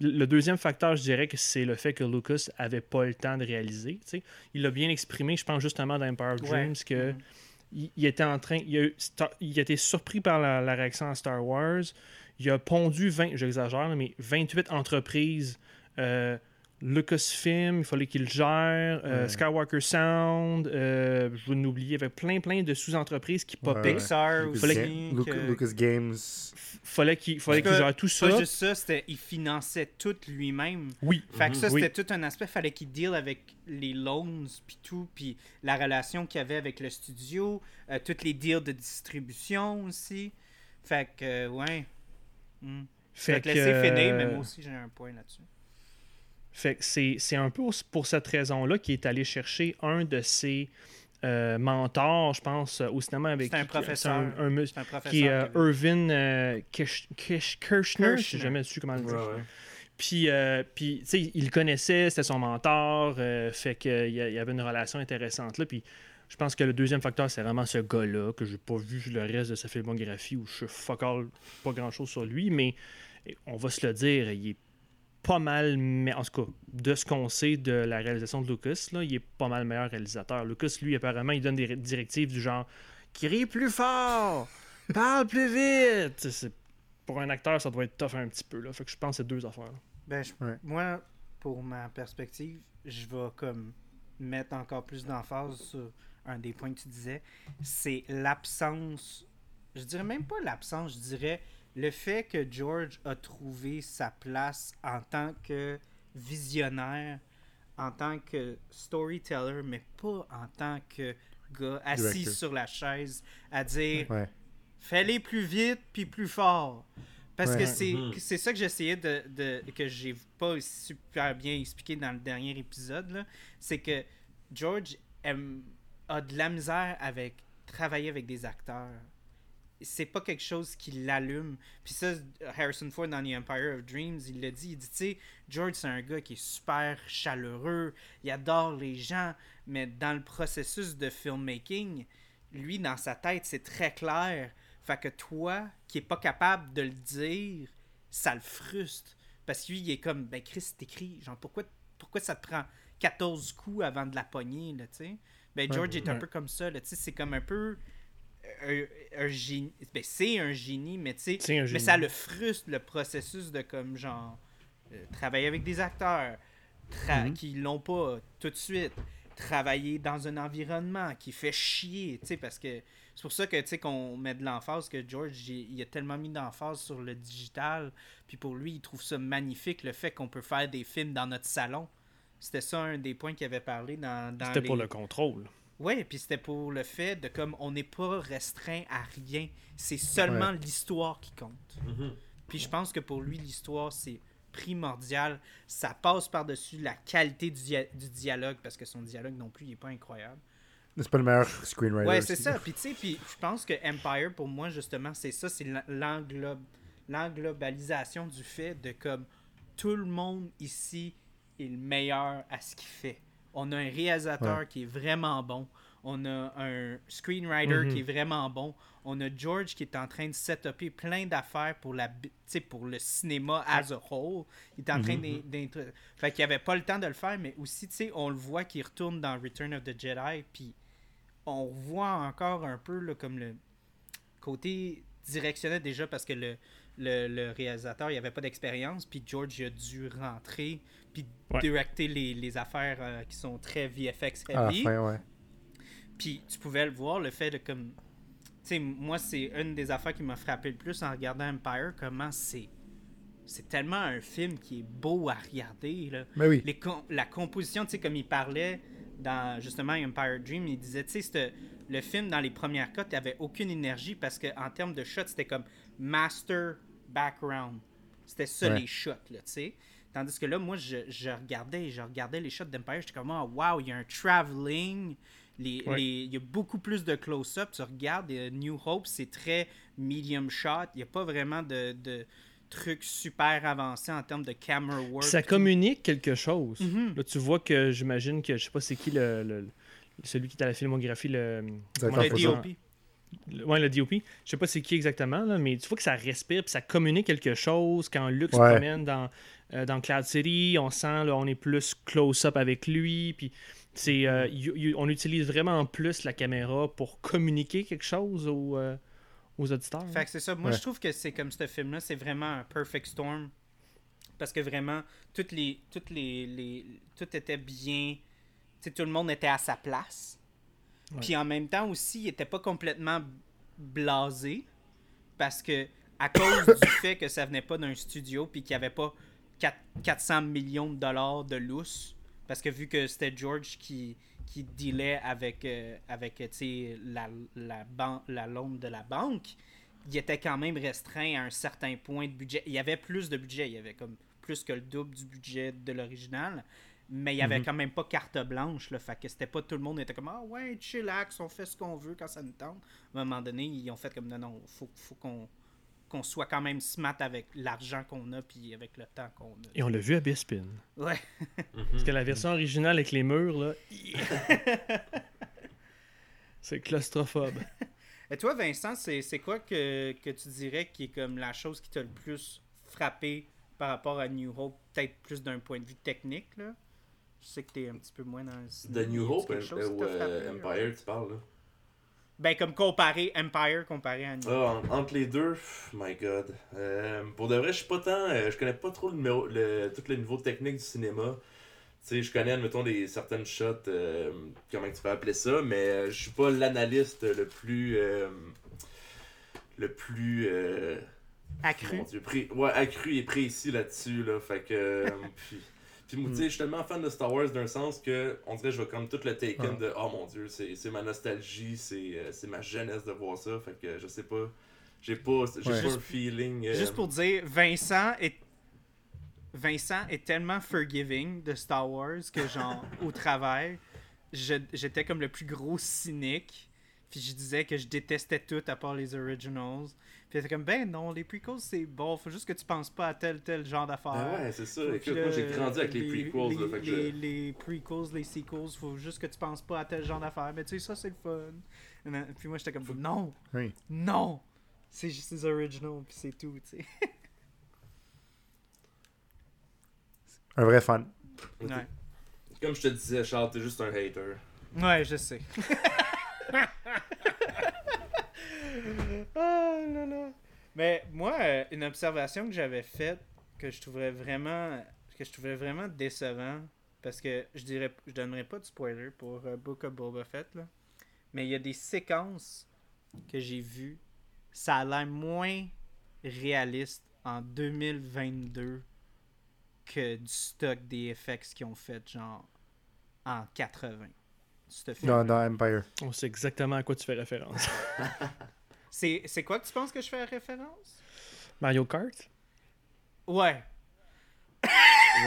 B: Le deuxième facteur, je dirais que c'est le fait que Lucas avait pas le temps de réaliser. tu sais. Il l'a bien exprimé, je pense justement dans Empire of
A: Ouais.
B: Dreams, que
A: Mhm.
B: Il, était a, surpris par la, réaction à Star Wars. Il a pondu 20, j'exagère, mais 28 entreprises. Euh, Lucasfilm, il fallait qu'il le gère. euh,
D: Ouais.
B: Skywalker Sound, euh, je vais l'oublier. Il y avait plein, plein de sous-entreprises qui popaient.
D: ouais.
A: Pixar
D: Lucas,
A: aussi.
D: Ga- Luc-
A: que-
D: Lucas Games.
B: Fallait qu'il fallait qu'il
A: que
B: gère tout ça.
A: Pas juste ça, c'était il finançait tout lui-même.
B: Oui.
A: Fait que ça,
B: Oui.
A: c'était tout un aspect. Fallait qu'il deal avec les loans, puis tout, puis la relation qu'il avait avec le studio, euh, toutes les deals de distribution aussi. Fait que, euh, ouais. Je vais te laisser
B: que,
A: finir, mais
B: euh,
A: moi aussi, j'ai un point là-dessus.
B: Fait que c'est un peu pour cette raison-là qu'il est allé chercher un de ses euh, mentors, je pense, au cinéma avec
A: C'est un
B: un- un mus-
A: C'est un professeur.
B: qui est euh,
A: qui avait-
B: Irvin euh, Kish- Kish- Kirchner, je sais
A: Kirchner.
B: jamais su comment le dire.
C: ouais.
B: Puis, euh, puis tu sais, il le connaissait, c'était son mentor, euh, fait qu'il y, avait une relation intéressante là. Puis, je pense que le deuxième facteur, c'est vraiment ce gars-là, que j'ai pas vu le reste de sa filmographie, où je fuck all, pas grand-chose sur lui, mais on va se le dire, il est pas mal, mais en tout cas, de ce qu'on sait de la réalisation de Lucas, là, il est pas mal meilleur réalisateur. Lucas, lui, apparemment, il donne des directives du genre crie plus fort, parle plus vite. C'est- Pour un acteur, ça doit être tough un petit peu. Là. Fait que je pense que c'est deux affaires. là.
A: Ben, je-
D: Ouais.
A: Moi, pour ma perspective, je vais comme mettre encore plus d'emphase sur un des points que tu disais. C'est l'absence. Je dirais même pas l'absence, je dirais le fait que George a trouvé sa place en tant que visionnaire, en tant que storyteller, mais pas en tant que gars assis
D: Directeur.
A: sur la chaise à dire
D: Ouais.
A: fais-les plus vite puis plus fort. Parce que
D: Ouais.
A: c'est c'est ça que j'essayais de, de que j'ai pas super bien expliqué dans le dernier épisode là, c'est que George aime- a de la misère avec travailler avec des acteurs. C'est pas quelque chose qui l'allume. Puis ça, Harrison Ford dans The Empire of Dreams, il l'a dit. Il dit, tu sais, George, c'est un gars qui est super chaleureux, il adore les gens, mais dans le processus de filmmaking, lui, dans sa tête, c'est très clair. Fait que toi, qui est pas capable de le dire, ça le frustre. Parce que lui, il est comme, ben Chris, t'écris, genre, pourquoi, pourquoi ça te prend 14 coups avant de la pogner, là, tu sais? Ben George est un peu comme ça, là, tu sais, c'est comme un peu un, génie. Ben, c'est un génie, mais tu sais, mais ça le frustre le processus de comme genre euh, travailler avec des acteurs tra mhm. qui l'ont pas tout de suite, travailler dans un environnement qui fait chier, tu sais, parce que c'est pour ça que tu sais qu'on met de l'emphase que George il, a tellement mis d'emphase sur le digital, puis pour lui il trouve ça magnifique le fait qu'on peut faire des films dans notre salon. C'était ça un des points qu'il avait parlé dans, dans
B: C'était pour le contrôle.
A: Oui, puis c'était pour le fait de comme on n'est pas restreint à rien. C'est seulement l'histoire qui compte. Mm-hmm. Puis je pense que pour lui, l'histoire, c'est primordial. Ça passe par-dessus la qualité du, dialogue, parce que son dialogue non plus, il n'est pas incroyable.
D: C'est pas le meilleur screenwriter.
A: Ouais, c'est ça. Puis tu sais, puis je pense que Empire, pour moi, justement, c'est ça, c'est l'englobalisation du fait de comme tout le monde ici est le meilleur à ce qu'il fait. On a un réalisateur qui est vraiment bon. On a un screenwriter qui mhm. est vraiment bon. On a George qui est en train de setuper plein d'affaires pour, la, pour le cinéma as a whole. Il est en train mhm. d'être. Fait qu'il avait pas le temps de le faire, mais aussi, tu sais, on le voit qu'il retourne dans Return of the Jedi. Puis on voit encore un peu là, comme le côté directionnel déjà parce que le, le, réalisateur, il avait pas d'expérience, puis George a dû rentrer, puis directer les, affaires euh, qui sont très VFX heavy. Puis tu pouvais le voir, le fait de comme. Tu sais, moi, c'est une des affaires qui m'a frappé le plus en regardant Empire, comment c'est. C'est tellement un film qui est beau à regarder. Là.
D: Mais oui.
A: Les la composition, tu sais, comme il parlait dans justement Empire Dream, il disait, tu sais, le film dans les premières cotes, il avait aucune énergie parce qu'en termes de shots, c'était comme master background. C'était ça les shots, là, tu sais. Tandis que là, moi, je, je, regardais, je regardais les shots d'Empire, j'étais comme, oh, wow, il y a un traveling, les, il y a beaucoup plus de close-up. Tu regardes New Hope, c'est très medium shot. Il n'y a pas vraiment de, de, trucs super avancés en termes de camera work.
B: Ça communique quelque chose. Mhm. Là, tu vois que j'imagine que, je sais pas c'est qui le, celui qui est à la filmographie, le,
A: le DOP.
B: Ouais, le DOP. Je sais pas c'est qui exactement, là, mais tu vois que ça respire puis ça communique quelque chose. Quand Luke se promène dans, euh, dans Cloud City, on sent là, on est plus close-up avec lui. Puis c'est, euh, on utilise vraiment plus la caméra pour communiquer quelque chose aux, euh, aux auditeurs.
A: Fait que c'est ça. Moi, je trouve que c'est comme ce film-là, c'est vraiment un perfect storm. Parce que vraiment, toutes les, toutes les, les tout était bien. tout le monde était à sa place. Puis en même temps aussi, il était pas complètement blasé parce que à cause du [COUGHS] fait que ça venait pas d'un studio puis qu'il n'y avait pas 400 millions de dollars de lousse parce que vu que c'était George qui qui dealait avec euh, avec la la, la loan de la banque, il était quand même restreint à un certain point de budget. Il y avait plus de budget, il y avait comme plus que le double du budget de l'original, mais il y avait mhm. quand même pas carte blanche, le fait que c'était pas tout le monde était comme ah ouais chillax on fait ce qu'on veut quand ça nous tente. À un moment donné ils ont fait comme non non faut, faut qu'on qu'on soit quand même smart avec l'argent qu'on a puis avec le temps qu'on a.
B: Et on l'a vu à Bespin
A: ouais.
B: Mhm. parce que la version originale avec les murs là c'est claustrophobe. [LAUGHS]
A: Et toi Vincent c'est quoi que, que tu dirais qui est comme la chose qui t'a le plus frappé par rapport à New Hope peut-être plus d'un point de vue technique là? Je sais que t'es un petit peu moins dans le
C: cinéma. The New Hope ou euh, Empire, tu parles là?
A: Ben, comme comparer Empire comparé à New
C: ah, entre les deux, my god. Euh, pour de vrai, je suis pas tant. Euh, je connais pas trop le, le, tous les niveaux techniques du cinéma. Tu sais, je connais, admettons, des certaines shots, comment tu peux appeler ça, mais je suis pas l'analyste le plus. le plus.
A: accru.
C: ouais, accru et précis là-dessus, là. Fait que. [LAUGHS] puis, puis, tu sais, je suis tellement fan de Star Wars d'un sens que, on dirait, je vais comme tout le taken de oh mon dieu, c'est ma nostalgie, euh, c'est ma jeunesse de voir ça. Fait que je sais pas. J'ai pas, j'ai pas un feeling.
A: Euh, Juste pour dire, Vincent est. Vincent est tellement forgiving de Star Wars que, genre, au [LAUGHS] travail, j'étais comme le plus gros cynique. Puis je disais que je détestais tout à part les originals. Puis elle comme, ben non, les prequels c'est bon, faut juste que tu penses pas à tel tel genre d'affaires.
C: Ah ouais, c'est ça.
A: Puis
C: Écoute, moi j'ai grandi avec les, prequels.
A: Les,
C: là, fait que
A: les,
C: je-
A: les prequels, les sequels, faut juste que tu penses pas à tel genre d'affaires. Mais tu sais, ça c'est le fun. Et Puis moi j'étais comme, non,
D: Oui.
A: non, c'est juste les originals, puis c'est tout, tu sais. [LAUGHS]
D: Un vrai fan.
A: Ouais.
C: Comme je te disais, Charles, t'es juste un hater.
A: Ouais, je sais. [LAUGHS] là. Mais moi, euh, une observation que j'avais faite que je trouverais vraiment que je trouvais vraiment décevant parce que je dirais je donnerais pas de spoiler pour euh, Book of Boba Fett là. Mais il y a des séquences que j'ai vues, ça a l'air moins réaliste en 2022 que du stock des effects qu'ils ont fait genre en 80. Ce film.
D: Dans, dans Empire.
B: On sait exactement à quoi tu fais référence. [LAUGHS]
A: C'est, c'est quoi que tu penses que je fais référence?
B: Mario Kart?
A: Ouais.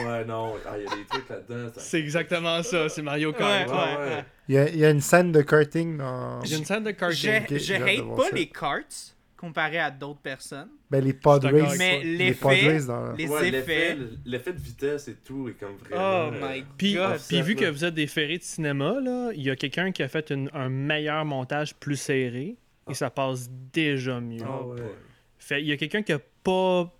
C: Ouais, non, ah, il y a des trucs là-dedans. ça-
B: C'est exactement ça, c'est Mario Kart.
C: Ouais,
A: ouais,
C: ouais.
A: ouais.
D: Il y, a, il y a une scène de karting dans.
B: Il y a une scène de karting.
A: Je hate pas
D: ça.
A: les karts comparé à d'autres personnes.
D: Ben, les
B: avec
A: Mais
D: Les pod
A: l'effet,
D: race dans.
A: les
C: Ouais,
A: effets.
C: l'effet, de vitesse et tout est comme
A: Oh
C: vraiment. euh,
A: my
B: Puis,
A: god.
B: puis vu
C: là.
B: que vous êtes des ferrés de cinéma, là, il y a quelqu'un qui a fait une- un meilleur montage plus serré et ça passe déjà mieux.
C: Ah ouais.
B: Fait, il y a quelqu'un qui a pas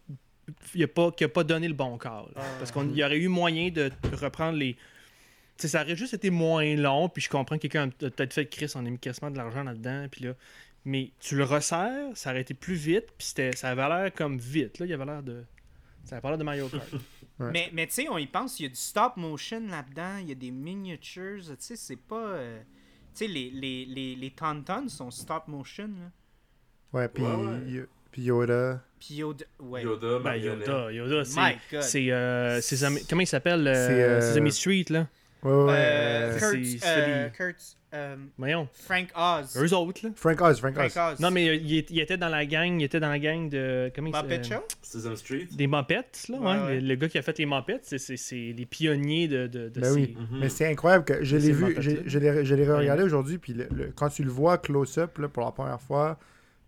B: il a pas qui a pas donné le bon call.
A: Ah.
B: Parce qu'il y aurait eu moyen de reprendre les tu sais, ça aurait juste été moins long, puis je comprends que quelqu'un a peut-être fait Chris, on a mis quasiment de l'argent là-dedans, puis là, mais tu le resserres, ça aurait été plus vite, puis c'était, ça avait l'air comme vite, là, il avait l'air de, ça avait pas l'air de Mario Kart.
A: Mais, mais tu sais, on y pense, il y a du stop motion là-dedans, il y a des miniatures, tu sais, c'est pas... euh, Tu sais, les, les, les, les Tauntauns sont stop motion, là.
D: Ouais, puis
C: Ouais,
D: Yoda.
A: Puis Yoda... Ouais.
C: Yoda,
B: ben. Yoda, Yoda, c'est, euh, comment il s'appelle, euh,
D: C'est, euh,
B: Sesame Street, là,
D: Ouais, ouais.
A: Euh,
D: euh,
A: Kurt,
B: c'est-
A: euh,
B: c'est
A: Kurt, euh,
B: voyons,
A: Frank Oz.
B: eux autres, là.
D: Frank Oz, Frank Oz.
A: Frank Oz.
B: Non, mais euh, il, était dans la gang, il était dans la gang de, comment il
A: Muppet
B: s'appelle?
A: Show?
C: Sesame Street.
B: Des Muppets, là,
A: Ouais,
B: ouais.
A: ouais.
B: Le, le gars qui a fait les Muppets, c'est, les pionniers de, de, de
D: Ben
B: ces...
D: oui.
C: Mhm.
D: Mais c'est incroyable que je l'ai vu, je l'ai je l'ai regardé aujourd'hui, puis le- le- quand tu le vois close-up là, pour la première fois,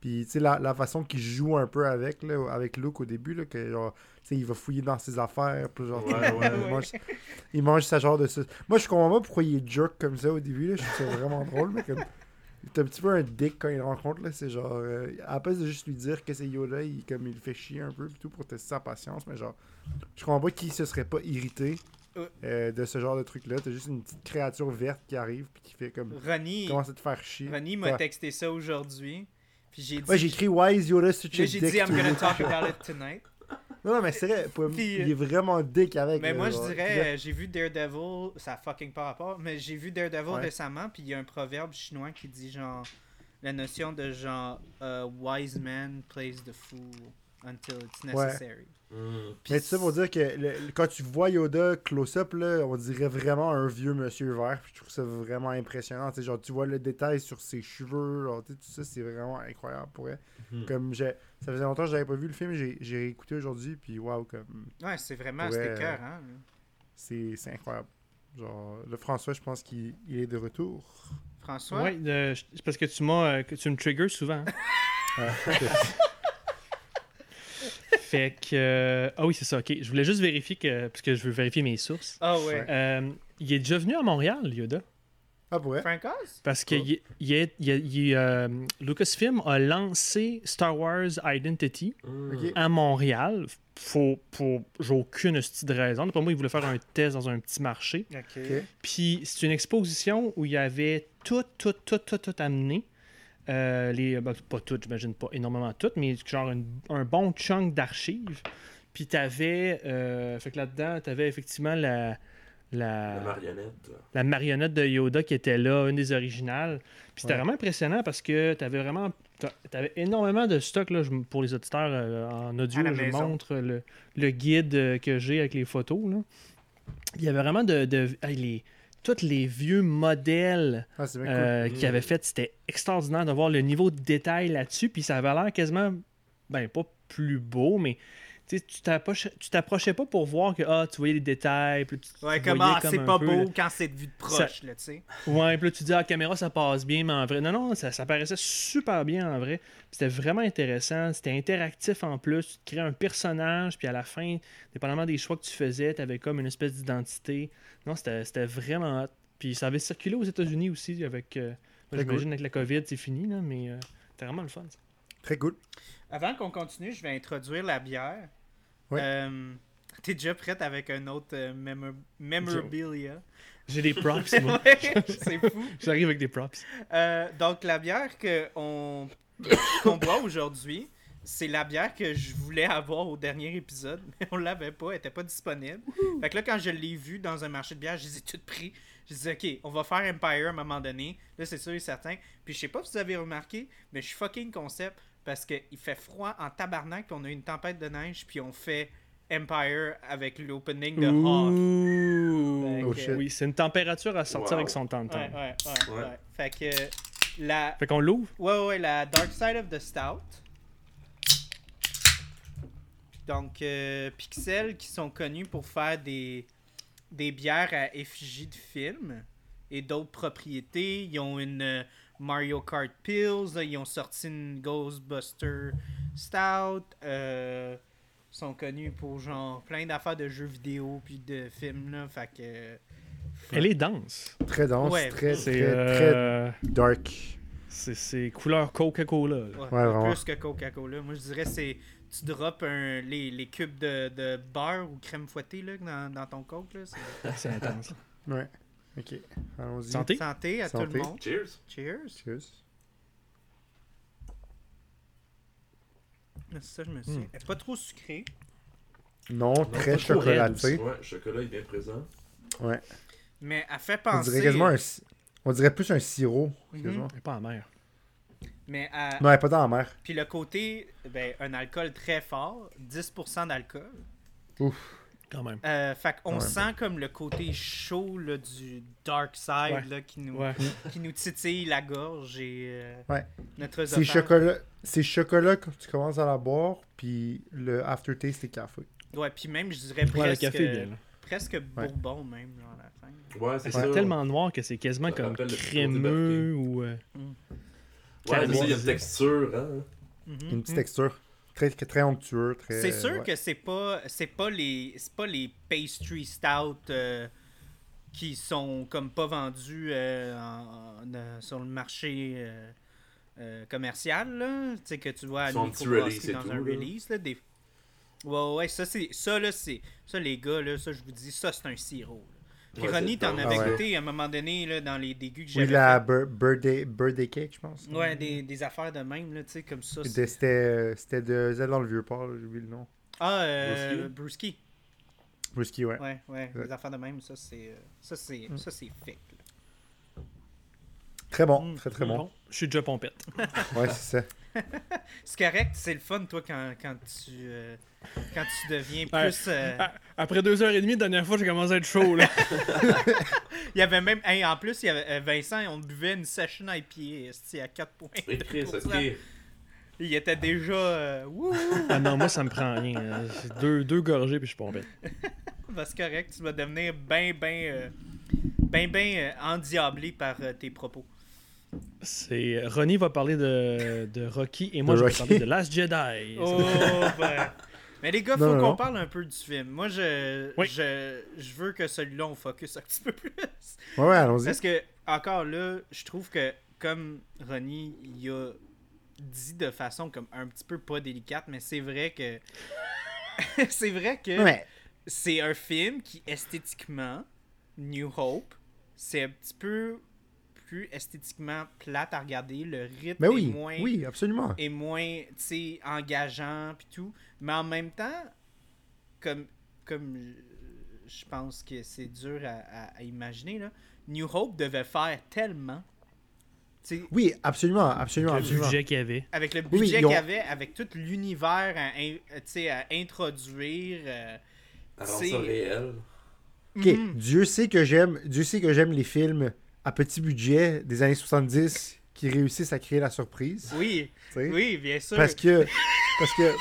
D: puis tu sais, la, la façon qu'il joue un peu avec, là, avec Luke au début, là, que genre, il va fouiller dans ses affaires, puis genre,
C: Ouais, [LAUGHS] ouais,
D: il, mange, il mange sa genre de sauce. Moi, je comprends pas pourquoi il est jerk comme ça au début, là, je trouve ça vraiment drôle, mais comme. Il est un petit peu un dick quand il le rencontre, là, c'est genre. euh, à la place de juste lui dire que c'est Yoda, il, comme, il le fait chier un peu, tout, pour tester sa patience, mais genre. Je comprends pas qui se serait pas irrité
A: Euh.
D: de ce genre de truc-là. T'as juste une petite créature verte qui arrive, puis qui fait comme.
A: Ronnie,
D: commence à te faire chier.
A: Ronnie m'a texté ça aujourd'hui. Puis j'ai dit...
D: Ouais, j'ai écrit Wise Yoda such
A: Là,
D: a
A: j'ai
D: dick
A: dit, I'm
D: to
A: gonna talk about it tonight.
D: Non, non, mais c'est vrai, pour-
A: Puis,
D: il est vraiment dick avec.
A: Mais moi, je
D: genre.
A: dirais, euh, j'ai vu Daredevil, ça a fucking pas rapport, mais j'ai vu Daredevil
D: Ouais.
A: récemment, puis il y a un proverbe chinois qui dit genre, la notion de genre, a wise man plays the fool until it's
D: Ouais.
A: necessary. Puis
D: Mais tu sais, pour dire que le- le- quand tu vois Yoda close-up, là, on dirait vraiment un vieux monsieur vert. puis Je trouve ça vraiment impressionnant. Genre, tu vois le détail sur ses cheveux. genre, tu sais, tout ça, c'est vraiment incroyable pour elle.
C: Mhm.
D: Comme j'ai, ça faisait longtemps que j'avais pas vu le film. J'ai, réécouté aujourd'hui. Puis waouh, comme
A: Ouais, c'est vraiment,
D: Ouais.
A: c'était cœur, hein.
D: c'est, incroyable. Genre, le François, je pense qu'il il est de retour.
A: François?
B: Ouais, je- c'est parce que tu m'as, euh, que tu me triggers souvent. hein. [LAUGHS] fait que, euh, ah oui, c'est ça. Ok, je voulais juste vérifier que, parce que je veux vérifier mes sources.
A: Ah ouais.
B: Euh, il est déjà venu à Montréal, Yoda,
D: Ah, pour vrai?
A: Frank Oz?
B: parce que euh, Lucasfilm a lancé Star Wars Identity.
D: Ok.
B: à Montréal. Faut, pour, j'ai aucune de raison. Pour moi, il voulait faire un test dans un petit marché.
A: Ok.
D: Ok.
B: Puis c'est une exposition où il y avait tout, tout, tout, tout, tout amené. Euh, les, ben, pas toutes, j'imagine pas énormément toutes, mais genre une- un bon chunk d'archives. Puis t'avais, euh, fait que là-dedans, t'avais effectivement la, la,
C: La marionnette.
B: la marionnette de Yoda qui était là, une des originales. Puis c'était
D: Ouais.
B: vraiment impressionnant parce que t'avais vraiment, t'a- t'avais énormément de stock là, pour les auditeurs euh, en audio. Là, je
A: maison.
B: montre le, le guide euh, que j'ai avec les photos. Là. Il y avait vraiment de, de hey, les, tous les vieux modèles
D: Ah,
B: euh,
C: cool.
B: avait fait. C'était extraordinaire de voir le niveau de détail là-dessus. Puis ça avait l'air quasiment, ben pas plus beau, mais tu tu sais, tu t'approchais tu t'approchais pas pour voir que ah, tu voyais les détails. Puis tu, tu
A: Ouais, comme ah, c'est
B: un
A: pas
B: peu
A: beau quand c'est de vue de proche, là, tu sais.
B: Ouais, puis là, tu dis, ah, la caméra, ça passe bien, mais en vrai. Non, non, ça, ça paraissait super bien en vrai. C'était vraiment intéressant. C'était interactif en plus. Tu te créais un personnage, puis à la fin, dépendamment des choix que tu faisais, tu avais comme une espèce d'identité. Non, c'était c'était vraiment hot. Puis ça avait circulé aux États-Unis aussi, avec. euh, J'imagine avec la COVID, c'est fini, là, mais euh, c'était vraiment le fun. ça.
D: Très cool.
A: Avant qu'on continue, je vais introduire la bière.
D: Ouais.
A: Euh, T'es déjà prête avec un autre euh, memor- memorabilia?
B: J'ai des props, [LAUGHS] moi.
A: Ouais, c'est fou.
B: J'arrive avec des props.
A: Euh, donc, la bière que on- qu'on boit aujourd'hui, c'est la bière que je voulais avoir au dernier épisode, mais on l'avait pas, elle était pas disponible. Fait que là, quand je l'ai vue dans un marché de bière, je les ai toutes pris. Je disais, OK, on va faire Empire à un moment donné. Là, c'est sûr et certain. Puis je sais pas si vous avez remarqué, mais je suis fucking concept parce qu'il fait froid en tabarnak, puis on a une tempête de neige, puis on fait Empire avec l'opening de Hoth.
B: Ouh.
D: Oh, shit.
B: Oui, c'est une température à sortir
C: Wow.
B: avec son temps de temps.
A: Ouais, ouais, ouais,
C: Ouais.
A: ouais. Fait que la,
B: Fait qu'on l'ouvre?
A: Ouais, ouais, la Dark Side of the Stout. Donc, euh, Pixel qui sont connus pour faire des, des bières à effigie de films et d'autres propriétés. Ils ont une euh, Mario Kart Pills, là, ils ont sorti une Ghostbuster Stout. euh, ils sont connus pour genre plein d'affaires de jeux vidéo puis de films. Là, fait que.
B: Elle est dense.
D: Très dense,
A: Ouais.
D: très,
B: C'est
D: très,
B: euh,
D: très dark.
B: c'est- c'est couleur Coca-Cola.
A: Ouais, plus que Coca-Cola. Moi, je dirais c'est tu drops un, les, les cubes de, de beurre ou crème fouettée là, dans, dans ton coke. [LAUGHS] C'est
B: intense.
D: Ouais. Ok. Allons-y.
B: Santé.
A: Santé à tout le monde.
C: Cheers.
A: Cheers.
D: Cheers.
A: C'est ça, je me suis. Elle est pas trop sucrée,
D: Non, très chocolaté.
C: Ouais, le chocolat est bien présent.
D: Ouais.
A: mais elle fait
D: On
A: penser.
D: dirait quasiment un. si- On dirait plus un sirop.
A: Mhm.
B: Elle est pas amère.
A: Mais elle-
D: Non, elle est pas dans la mer.
A: Puis le côté, ben, un alcool très fort, 10% d'alcool.
B: Quand même.
A: Euh, fait qu'on
D: Ouais.
A: sent comme le côté chaud là, du dark side
B: Ouais.
A: là, qui, nous,
B: Ouais.
A: qui nous titille la gorge et euh,
D: Ouais.
A: notre
D: C'est chocolat. C'est chocolat quand tu commences à la boire, puis le aftertaste, c'est café.
A: Ouais, puis même, je dirais
B: Ouais, le
A: presque,
B: café est bien. là.
A: presque bourbon même genre, à la fin.
C: Ouais, c'est
B: tellement noir que c'est quasiment
C: Ça
B: comme crémeux ou. euh,
C: Ouais, mais ça, il y a une texture, hein.
A: Mhm.
D: Une petite texture. Très, très onctueux. Très,
A: C'est sûr
D: ouais.
A: que c'est pas c'est pas les c'est pas les pastry stout euh, qui sont comme pas vendus euh, en- en- euh, sur le marché euh, euh, commercial là, tu sais que tu vois à dans
C: tout,
A: un
C: là.
A: release là, des Ouais ouais, ça c'est ça là c'est ça les gars là, ça je vous dis ça c'est un sirop. là. Ronnie t'en avais
D: Ah ouais.
A: goûté à un moment donné là dans les dégus que
D: Oui,
A: j'avais
D: la
A: fait.
D: bir- birthday, birthday cake, je pense.
A: Ouais, des, des affaires de même là, tu sais comme ça.
D: C'était c'était de Zelda dans le vieux port, j'ai oublié le nom.
A: Ah euh,
C: Brewski?
A: Brewski.
D: Ouais.
A: Ouais, ouais, des affaires de même, ça c'est euh, ça c'est
D: Mm.
A: ça c'est fait.
D: Très bon,
A: Mm.
D: très très bon.
B: Bon, je suis déjà pompette. [LAUGHS]
D: Ouais, c'est ça. [LAUGHS]
A: C'est correct, c'est le fun toi quand, quand tu euh, quand tu deviens
B: Ouais.
A: plus euh,
B: Après deux heures et demie, la dernière fois, j'ai commencé à être chaud. Là. [LAUGHS]
A: il y avait même hey, en plus il y avait euh, Vincent, on buvait une session IPA esti, à 4 points. Il était déjà euh, wouh,
B: ah non, moi, ça me prend rien. c'est Deux, deux gorgées, puis je suis pompette.
A: ben, c'est correct, tu vas devenir ben ben euh, ben ben euh, endiablé par euh, tes propos.
B: C'est Ronnie va parler de, de Rocky et moi,
D: De
B: je vais parler de Last Jedi.
A: Oh ben mais les gars, faut qu'on parle un peu du film. Moi, je,
B: Oui.
A: je, je veux que celui-là, on focus un petit peu plus.
D: Ouais, ouais, allons-y.
A: Parce que, encore là, je trouve que, comme Ronnie, il a dit de façon comme un petit peu pas délicate, mais c'est vrai que. [LAUGHS] c'est vrai que
D: Ouais.
A: c'est un film qui, esthétiquement, New Hope, c'est un petit peu plus esthétiquement plate à regarder. Le rythme
D: Mais
A: est
D: oui,
A: moins
D: oui, absolument.
A: est moins, tu sais, engageant puis tout. Mais en même temps, comme, comme je- pense que c'est dur à, à- à imaginer, là, New Hope devait faire tellement.
D: Oui, absolument, absolument,
B: Le
D: absolument.
B: budget qu'il y avait.
A: avec le
D: Oui,
A: budget
D: ont-
A: qu'il y avait, avec tout l'univers à, à introduire. euh,
C: À rendre
A: C'est-
C: ça réel.
D: Ok,
A: mhm.
D: Dieu sait que j'aime, Dieu sait que j'aime les films à petit budget des années 70 qui réussissent à créer la surprise.
A: Oui, oui, bien sûr.
D: Parce que, parce que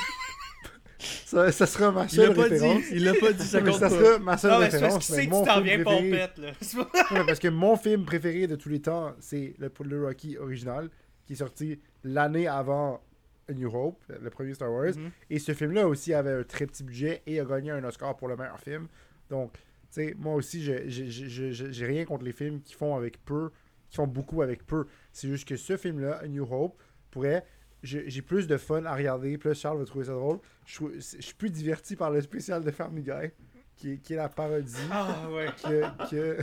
D: Ça, ça sera ma
B: Il
D: seule
B: l'a pas dit.
D: référence.
B: Il l'a pas dit, ça
D: Mais
B: compte
D: ça
B: pas.
D: sera ma seule
A: Non, mais c'est parce
D: référence.
A: qu'il
D: mais
A: sait que
D: mon
A: tu viens
D: préféré-
A: pompette, là.
D: Ouais, parce que mon film préféré de tous les temps, c'est le, le Rocky original, qui est sorti l'année avant A New Hope, le premier Star Wars.
A: Mhm.
D: Et ce film-là aussi avait un très petit budget et a gagné un Oscar pour le meilleur film. Donc, tu sais, moi aussi, j'ai rien contre les films qui font avec peu, qui font beaucoup avec peu. C'est juste que ce film-là, A New Hope, pourrait. J'ai plus de fun à regarder. Plus Charles va trouver ça drôle. Je, suis plus diverti par le spécial de Family Guy, qui est, qui est la parodie
A: Ah, ouais.
D: que, que,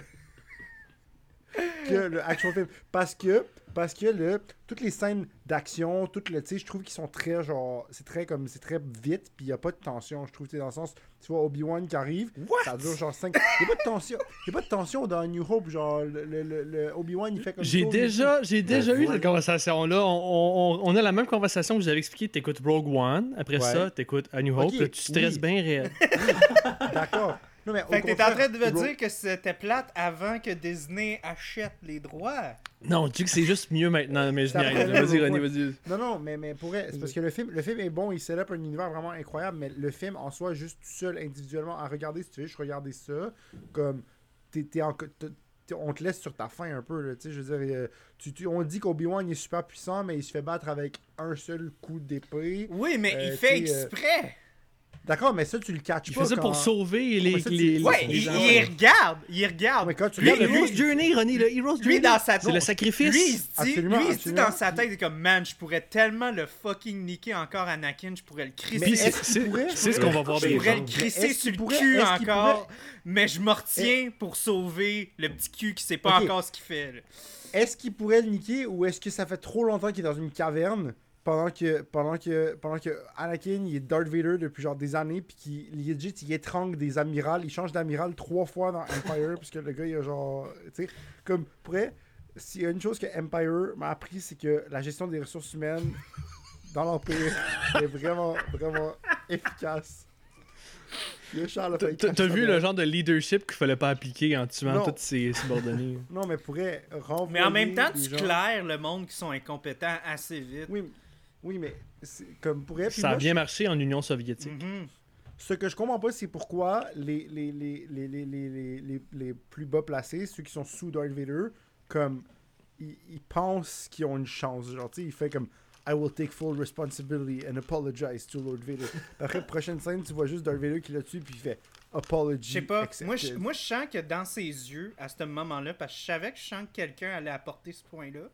D: [LAUGHS] que le actual film. Parce que, parce que le, toutes les scènes d'action, toutes le, tu sais, je trouve qu'ils sont très genre, c'est très comme, c'est très vite, puis il y a pas de tension. Je trouve, tu sais, dans le sens, tu vois Obi-Wan qui arrive, ça dure genre 5 Il y a pas de tension, il y a pas de tension dans New Hope, genre le, le, le- le Obi-Wan il fait comme
B: J'ai
D: ça,
B: déjà, j'ai déjà eu cette conversation-là. On, on- on a la même conversation que vous avez expliqué. T'écoutes Rogue One. Après
D: Ouais.
B: ça, t'écoutes A New Hope. Là, tu stresses
D: oui.
B: bien réel. [LAUGHS]
D: D'accord. Non mais au
A: Fait que t'es en train de me dire que c'était plate avant que Disney achète les droits.
B: Non, tu dis que c'est juste mieux maintenant, mais je Vas-y, René, vas-y.
D: Non, non, mais, mais pour vrai, c'est parce que le film, le film est bon, il set up un univers vraiment incroyable, mais le film en soi, juste tout seul, individuellement, à regarder, si tu veux, je regardais ça, comme, t'es, t'es en- t'es- on te laisse sur ta faim un peu, là, tu sais, je veux dire, euh, tu, tu- on dit qu'Obi-Wan il est super puissant, mais il se fait battre avec un seul coup d'épée.
A: Oui, mais
D: Euh,
A: il fait
D: tu sais, euh,
A: exprès.
D: D'accord, mais ça, tu le catches
B: Il
D: pas
B: fait ça
D: quand-
B: pour sauver les.
D: mais ça, tu-
B: les,
A: Ouais,
B: les
A: il,
B: gens.
A: il regarde. Il regarde.
D: Mais quand tu
B: Le
D: regardes le
B: Hero's Journey, René, le Hero's
A: Lui,
B: Journey.
A: dans sa
B: C'est le sacrifice.
A: Lui, il se dit,
D: Absolument,
A: lui, il se dit
D: absolument.
A: dans sa tête, il est comme, man, je pourrais tellement le fucking niquer encore Anakin, je pourrais le crisser.
B: C'est
D: est-ce qu'il
B: c'est-
D: pourrait-
B: c'est ce qu'on va voir
A: je pourrais le crisser sur
D: qu'il
A: le
D: pourrait-
A: cul
D: est-ce qu'il
A: encore, mais je me retiens pour sauver le petit cul qui sait pas encore ce qu'il fait.
D: Est-ce qu'il pourrait le niquer ou est-ce que ça fait trop longtemps qu'il est dans une caverne pendant que pendant que pendant que Anakin il est Darth Vader depuis genre des années puis qu'il legit il étrangle des amirals, il change d'amiral trois fois dans Empire [LAUGHS] parce que le gars il a genre tu sais comme pourrait s'il y a une chose que Empire m'a appris c'est que la gestion des ressources humaines dans l'Empire est vraiment vraiment efficace.
B: T'as- vu le genre de leadership qu'il fallait pas appliquer en tuant tous ses subordonnés. [LAUGHS]
D: Non mais pourrait renvoyer
A: Mais en même temps, tu
D: gens-
A: claires le monde qui sont incompétents assez vite.
D: Oui, oui, mais c'est comme pourrait. puis
B: Ça a bien marché en Union soviétique.
A: Mhm.
D: Ce que je comprends pas, c'est pourquoi les, les, les, les, les, les, les, les- les plus bas placés, ceux qui sont sous Darth Vader, comme ils, ils pensent qu'ils ont une chance. Genre, tu sais, il fait comme I will take full responsibility and apologize to Lord Vader. Après, prochaine scène, tu vois juste Darth Vader qui l'a tué, puis il fait apology.
A: Je sais pas,
D: accepted.
A: moi je, moi je sens que dans ses yeux, à ce moment-là, parce que je savais que je sens que quelqu'un allait apporter ce point-là,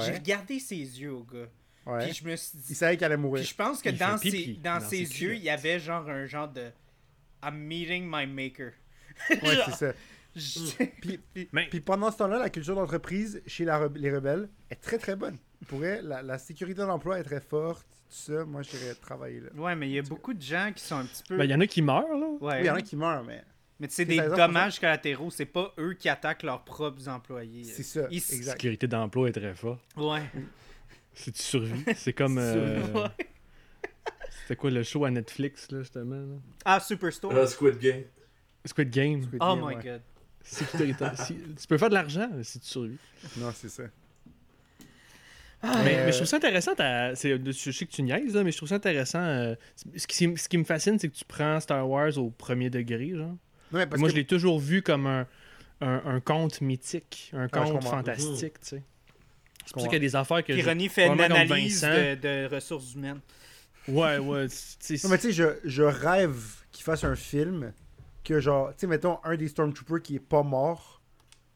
A: j'ai regardé ses yeux au gars.
D: Ouais.
A: Puis je me suis
D: Il
A: dit.
D: savait qu'elle allait
A: Puis
D: mourir.
A: je pense que
B: Il
A: dans ses, dans
B: dans
A: ses
B: ses
A: yeux, il y avait genre un genre de I'm meeting my maker.
D: Ouais,
A: Genre,
D: c'est ça.
A: je-
D: Puis,
B: Mais
D: Puis pendant ce temps-là, la culture d'entreprise chez la re- les rebelles est très très bonne. Pour elle, la, la sécurité de l'emploi est très forte. Tout ça, moi, j'irais travailler là.
A: Ouais, mais il y a beaucoup de gens qui sont un petit peu.
B: ben, il y en a qui meurent, là.
A: Ouais.
D: Oui, il y en a qui meurent, mais
A: Mais tu sais,
D: C'est
A: des dommages collatéraux, c'est pas eux qui attaquent leurs propres employés.
D: c'est ça.
A: Ils
B: La sécurité d'emploi est très forte.
A: Ouais.
B: Si tu survis. [LAUGHS] C'est comme. euh. C'était quoi le show à Netflix, là, justement là?
A: Ah, Superstore.
C: Ah, Squid Game.
B: Squid Game.
D: Squid
A: oh
D: Game,
A: my
D: ouais.
A: god.
B: Si- tu peux faire de l'argent si tu survis.
D: Non, c'est ça.
A: Ah,
B: Mais,
D: Euh,
B: mais je trouve ça intéressant. Je sais que tu niaises, là, mais je trouve ça intéressant. euh, ce, qui, ce qui me fascine, c'est que tu prends Star Wars au premier degré. Genre.
D: Parce
B: Moi,
D: que
B: je l'ai toujours vu comme un, un, un conte mythique, un
D: Ah,
B: conte fantastique. tu sais. C'est pour ça qu'il y a des affaires que.
A: René fait une analyse de, de ressources humaines.
B: Ouais, ouais. [LAUGHS] tu sais,
D: Non, mais tu sais, je, je rêve qu'il fasse un film que, genre, tu sais, mettons, un des Stormtroopers qui est pas mort,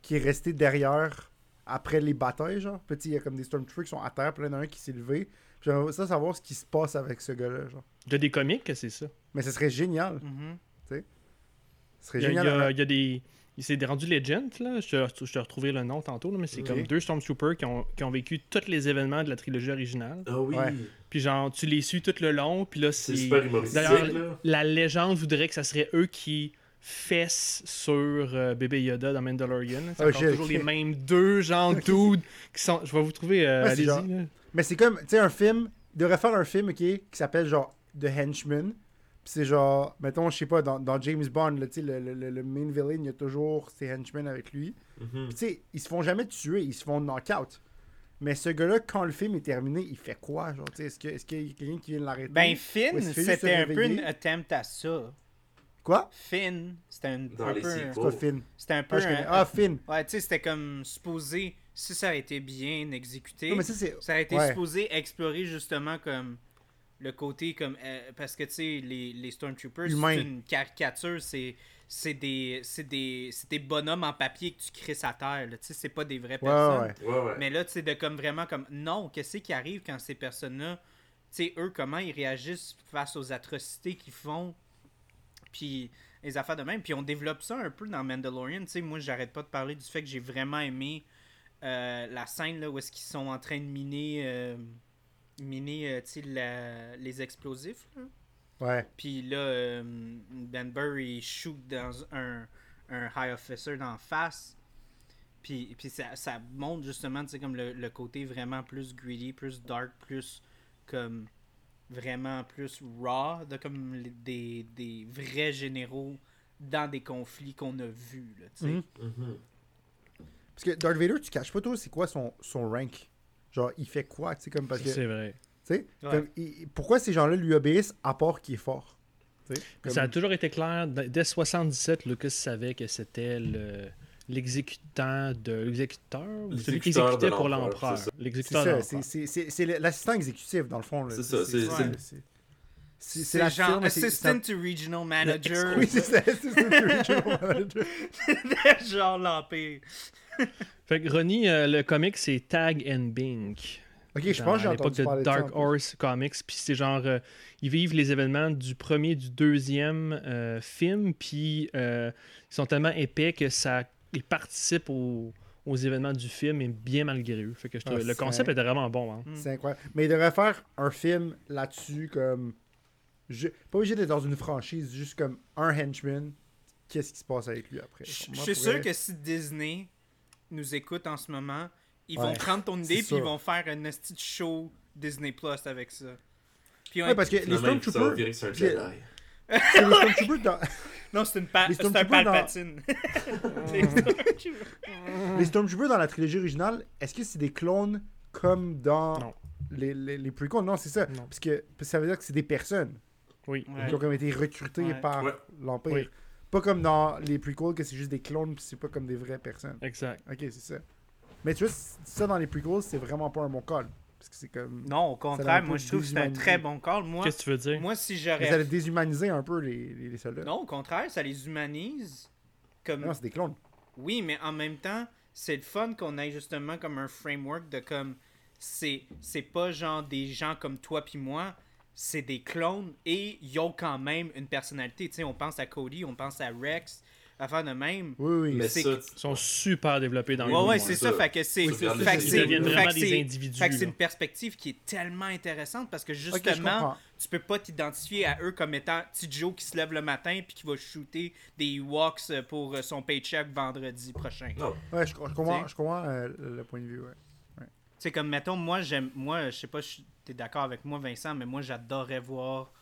D: qui est resté derrière après les batailles, genre. Puis, tu sais, il y a comme des Stormtroopers qui sont à terre, puis là, il y en a un qui s'est levé. Puis J'aimerais ça savoir ce qui se passe avec ce gars-là, genre.
B: Il y a des comics que c'est ça.
D: Mais ce serait génial.
A: Mhm.
D: Ce serait
B: Il y a, il y
D: génial.
B: a- il y a des. C'est rendu Legend, là. Je te, je te retrouverai le nom tantôt, là, mais c'est comme deux Stormtroopers qui ont, qui ont vécu tous les événements de la trilogie originale.
C: Ah oui.
D: Ouais.
B: Puis genre, tu les suis tout le long, puis là,
C: C'est
B: c'est.
C: super humoristique,
B: D'ailleurs,
C: là.
B: La légende voudrait que ça serait eux qui fessent sur euh, Bébé Yoda dans Mandalorian. C'est
D: Oh,
B: toujours les mêmes deux gens [LAUGHS] dudes qui sont. Je vais vous trouver. euh,
D: Ouais, c'est
B: Allez-y.
D: genre-
B: là.
D: Mais c'est comme, tu sais, un film. Il devrait faire un film, ok, qui s'appelle genre The Henchman. Puis c'est genre, mettons, je sais pas, dans, dans James Bond, là, le, le, le- main villain, il y a toujours ses henchmen avec lui. Puis tu sais, ils se font jamais tuer, ils se font knock-out. Mais ce gars-là, quand le film est terminé, il fait quoi? Genre, tu sais, est-ce que- est-ce qu'il y a quelqu'un qui vient l'arrêter?
A: Ben, Finn, c'était un peu une attempt à ça.
D: Quoi?
A: Finn, c'était un, peu.
D: C'est quoi Finn?
A: C'était un peu.
D: Ah,
A: un-
D: Ah, Finn.
A: Ouais, tu sais, c'était comme supposé, si ça a été bien exécuté,
D: Non, mais ça, c'est.
A: ça a été
D: ouais.
A: supposé explorer justement comme le côté comme. euh, parce que tu sais, les, les Stormtroopers, c'est une caricature, c'est. C'est des, c'est des, c'est des bonhommes en papier que tu crées à terre. là. Tu sais, c'est pas des vraies
D: Ouais,
A: personnes.
D: ouais.
C: Ouais, ouais.
A: Mais là, tu sais, de comme vraiment comme. Non, qu'est-ce qui arrive quand ces personnes-là. Tu sais, eux, comment ils réagissent face aux atrocités qu'ils font. Puis les affaires de même. Puis on développe ça un peu dans Mandalorian. Tu sais, moi, j'arrête pas de parler du fait que j'ai vraiment aimé euh, la scène là, où est-ce qu'ils sont en train de miner. euh, miner, euh, tu sais, la- les explosifs. Là.
D: Ouais.
A: Puis là, euh, Ben Burr, il shoot dans un, un high officer d'en face. Puis, puis ça, ça montre justement, tu sais, comme le, le côté vraiment plus greedy, plus dark, plus comme vraiment plus raw, de comme les- des, des vrais généraux dans des conflits qu'on a vus, là, tu sais.
D: Mhm.
C: Mhm.
D: Parce que Darth Vader, tu caches pas trop c'est quoi son, son rank? Genre, il fait quoi, tu sais, comme parce que.
B: C'est vrai.
D: Tu sais,
A: Ouais.
D: comme, il- pourquoi ces gens-là lui obéissent à part qu'il est fort? Comme-
B: Ça a toujours été clair. Dès 77, Lucas savait que c'était le l'exécutant de l'exécuteur ou celui qui exécutait pour
C: l'empereur,
B: l'empereur.
C: c'est ça.
D: C'est
B: L'exécuteur de
D: ça,
B: l'empereur.
D: c'est- l'assistant exécutif, dans le fond. là.
C: C'est ça, c'est-
A: c'est
D: la
A: genre assistant to regional manager.
D: Oui, c'est ça, assistant [LAUGHS] regional manager. [LAUGHS]
A: genre l'Empire. [LAUGHS]
B: Fait que Ronnie, euh, le comic, c'est Tag and Bink.
D: Ok, je pense que j'ai entendu
B: de
D: parler de ça.
B: Dark
D: en plus.
B: Horse Comics. Puis c'est genre, euh, ils vivent les événements du premier, du deuxième euh, film, puis euh, ils sont tellement épais que ça, ils participent aux, aux événements du film, et bien malgré eux. Fait que je
D: Ah,
B: le concept était vraiment bon. hein.
D: C'est incroyable. Mais il devrait faire un film là-dessus, comme. je- Pas obligé d'être dans une franchise, juste comme un henchman. Qu'est-ce qui se passe avec lui après?
A: Je suis sûr que si Disney nous écoute en ce moment, ils
D: Ouais,
A: vont prendre ton idée puis ils vont faire un esti de show Disney Plus avec ça. Puis on-
D: Ouais, parce que les Stormtroopers.
C: virer que c'est un
D: puis-
C: Jedi.
D: c'est les Stormtroopers dans- [LAUGHS]
A: Non, c'est une pa-
D: les
A: c'est un
D: Stormtroopers dans-
A: Palpatine. [LAUGHS] Les Stormtroopers.
D: Les Stormtroopers dans la trilogie originale, est-ce que c'est des clones comme dans
B: Non.
D: les, les, les prequels? Non, c'est ça.
B: Non.
D: Parce que parce que ça veut dire que c'est des personnes
B: Oui.
A: Ouais.
D: qui ont comme été recrutées
A: Ouais.
D: par
C: Ouais.
D: l'Empire.
B: Oui.
D: Pas comme dans les prequels, que c'est juste des clones, puis c'est pas comme des vraies personnes.
B: Exact.
D: Ok, c'est ça. Mais tu vois, ça dans les prequels, c'est vraiment pas un bon call. Parce que c'est comme.
A: Non, au contraire, moi je trouve que c'est un très bon call. Moi,
B: Qu'est-ce que tu veux dire?
A: moi si
D: Mais ça
A: j'aurais.
D: a déshumanisé un peu les, les, les soldats.
A: Non, au contraire, ça les humanise. Comme...
D: Non, c'est des clones.
A: Oui, mais en même temps, c'est le fun qu'on ait justement comme un framework de comme c'est c'est pas genre des gens comme toi puis moi, c'est des clones et ils ont quand même une personnalité. Tu sais, on pense à Cody, on pense à Rex, affaire de même.
D: Oui, oui.
C: Mais
A: c'est-
C: ça,
B: Ils sont super développés dans
A: Ouais,
B: le
A: ouais,
B: monde.
A: c'est
C: c'est
A: ça.
C: ça.
A: Fait que c'est. Une perspective qui est tellement intéressante parce que justement,
D: comprends.
A: tu peux pas t'identifier à eux comme étant petit Joe qui se lève le matin puis qui va shooter des walks pour euh, son paycheck vendredi prochain.
C: non.
D: Ouais, je, je comprends,
A: T'sais.
D: je comprends euh, le, le point de vue, ouais.
A: Tu sais, comme mettons, moi, j'aime. Moi, je sais pas si t'es d'accord avec moi, Vincent, mais moi, j'adorerais voir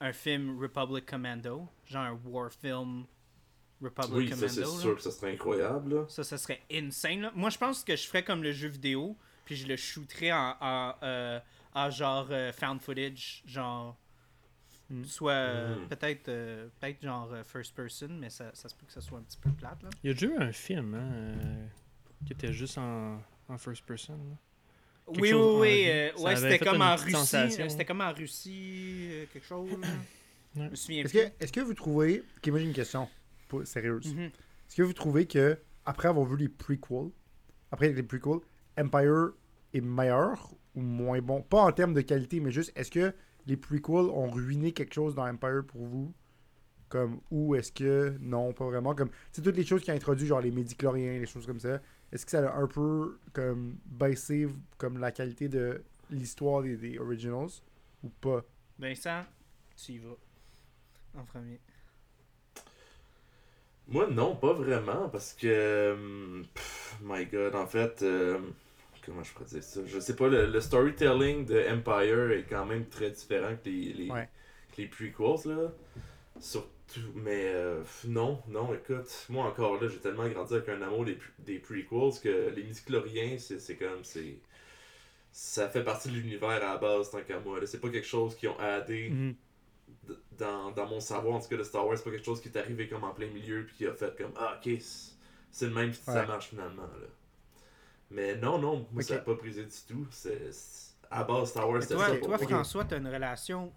A: un film Republic Commando. Genre un war film Republic
C: Oui,
A: Commando.
C: c'est
A: là.
C: sûr que ça serait incroyable. Là.
A: Ça, ça serait insane. Là. Moi, je pense que je ferais comme le jeu vidéo, puis je le shooterais en, en, euh, en genre euh, found footage, genre.
D: Hmm.
A: Soit euh,
C: Hmm.
A: peut-être euh, peut-être genre euh, first person, mais ça, ça se peut que ça soit un petit peu plate. Là.
B: Il y a déjà eu un film hein, euh, qui était juste en, en first person. là. Quelque
A: Oui,
B: chose
A: oui,
B: en
A: oui. euh, ouais,
B: avait
A: c'était comme en Russie. euh, C'était comme en Russie, euh, quelque chose. Je me souviens
D: Est-ce
A: plus.
D: que, est-ce que vous trouvez. Ok, moi j'ai une question pas sérieuse.
A: Mhm.
D: Est-ce que vous trouvez que, après avoir vu les prequels, après les prequels, Empire est meilleur ou moins bon? Pas en termes de qualité, mais juste, est-ce que les prequels ont ruiné quelque chose dans Empire pour vous? Comme ou est-ce que non pas vraiment? Comme c'est toutes les choses qui ont introduit genre les médicloriens les choses comme ça est-ce que ça a un peu comme baissé comme la qualité de l'histoire des, des originals ou pas?
A: Vincent, tu y vas. En premier.
C: Moi, non, pas vraiment, parce que. pff, my god, en fait. euh, comment je pourrais dire ça? Je sais pas, le, le storytelling de Empire est quand même très différent que les, les,
D: Ouais.
C: que les prequels, là. Surtout. Mais euh, non, non, écoute, moi encore là, j'ai tellement grandi avec un amour des, des prequels que les Midichloriens, c'est c'est comme. c'est ça fait partie de l'univers à la base, tant qu'à moi. là. C'est pas quelque chose qu'ils ont addé
B: Mhm.
C: d- dans, dans mon savoir, en tout cas, de Star Wars. C'est pas quelque chose qui est arrivé comme en plein milieu, puis qui a fait comme, ah, ok, c'est- c'est le même, puis ça marche finalement. Là. Mais non, non, moi, ça n'a pas brisé du tout. C'est, c'est- à base, Star Wars, c'était
A: toi,
C: ça pour
A: toi
C: moi.
A: François, t'as une relation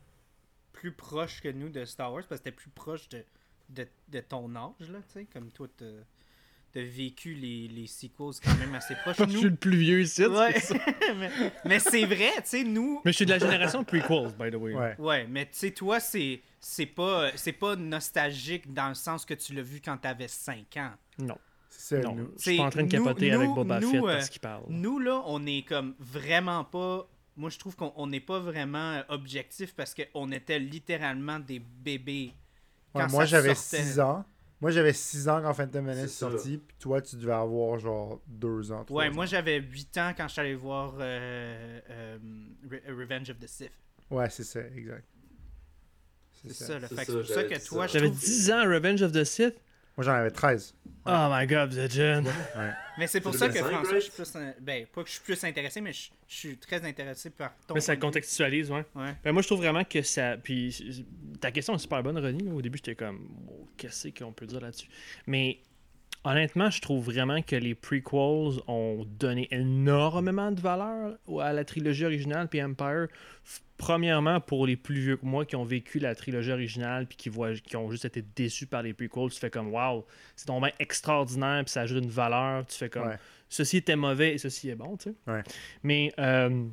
A: plus proche que nous de Star Wars parce que t'es plus proche de, de, de ton âge, là, tu sais, comme toi, t'as vécu les, les sequels quand même assez [LAUGHS] proches.
B: Je suis
A: nous,
B: le plus vieux ici.
A: ouais.
B: c'est ça. [LAUGHS]
A: mais, mais c'est vrai, tu sais, nous,
B: Mais je suis de la génération prequels, by the way.
D: Ouais.
A: ouais, mais tu sais, toi, c'est c'est pas, c'est pas nostalgique dans le sens que tu l'as vu quand t'avais 5 ans.
B: Non,
D: C'est
B: non.
D: nous.
B: Je suis pas en train de
A: nous-
B: capoter
A: nous-
B: avec Boba
A: nous,
B: Fett
A: euh,
B: parce qu'il parle.
A: Nous, là, on est comme vraiment pas. Moi, je trouve qu'on on n'est pas vraiment euh, objectif parce qu'on était littéralement des bébés.
D: Ouais, moi, j'avais
A: sortait.
D: 6 ans. Moi, j'avais 6 ans quand Phantom Menace est sorti. Puis toi, tu devais avoir genre 2 ans.
A: Ouais,
D: ans.
A: moi, j'avais 8 ans quand je suis allé voir euh, euh, Re- Revenge of the Sith.
D: Ouais, c'est ça, exact.
A: C'est ça.
C: C'est
A: Fait c'est pour ça
C: j'avais
A: que toi,
B: J'avais
A: trouve...
B: 10 ans à Revenge of the Sith.
D: Moi, j'en avais 13.
B: Oh my god, vous êtes jeune.
D: Ouais.
A: Mais c'est pour ça que
C: 2005,
A: François, je suis plus. Ben, pas que je suis plus intéressé, mais je, je suis très intéressé par ton.
B: Mais ça
A: point de vue.
B: contextualise, ouais.
A: Ouais.
B: Ben, moi, je trouve vraiment que ça. Puis ta question est super bonne, Ronnie. Au début, j'étais comme, Oh, qu'est-ce qu'on peut dire là-dessus? Mais honnêtement, je trouve vraiment que les prequels ont donné énormément de valeur à la trilogie originale puis Empire. Premièrement, pour les plus vieux que moi qui ont vécu la trilogie originale puis qui, voient, qui ont juste été déçus par les prequels, tu fais comme, wow, c'est tombé extraordinaire puis ça ajoute une valeur. Tu fais comme,
D: Ouais.
B: ceci était mauvais et ceci est bon, tu sais.
D: Ouais.
B: Mais. euh,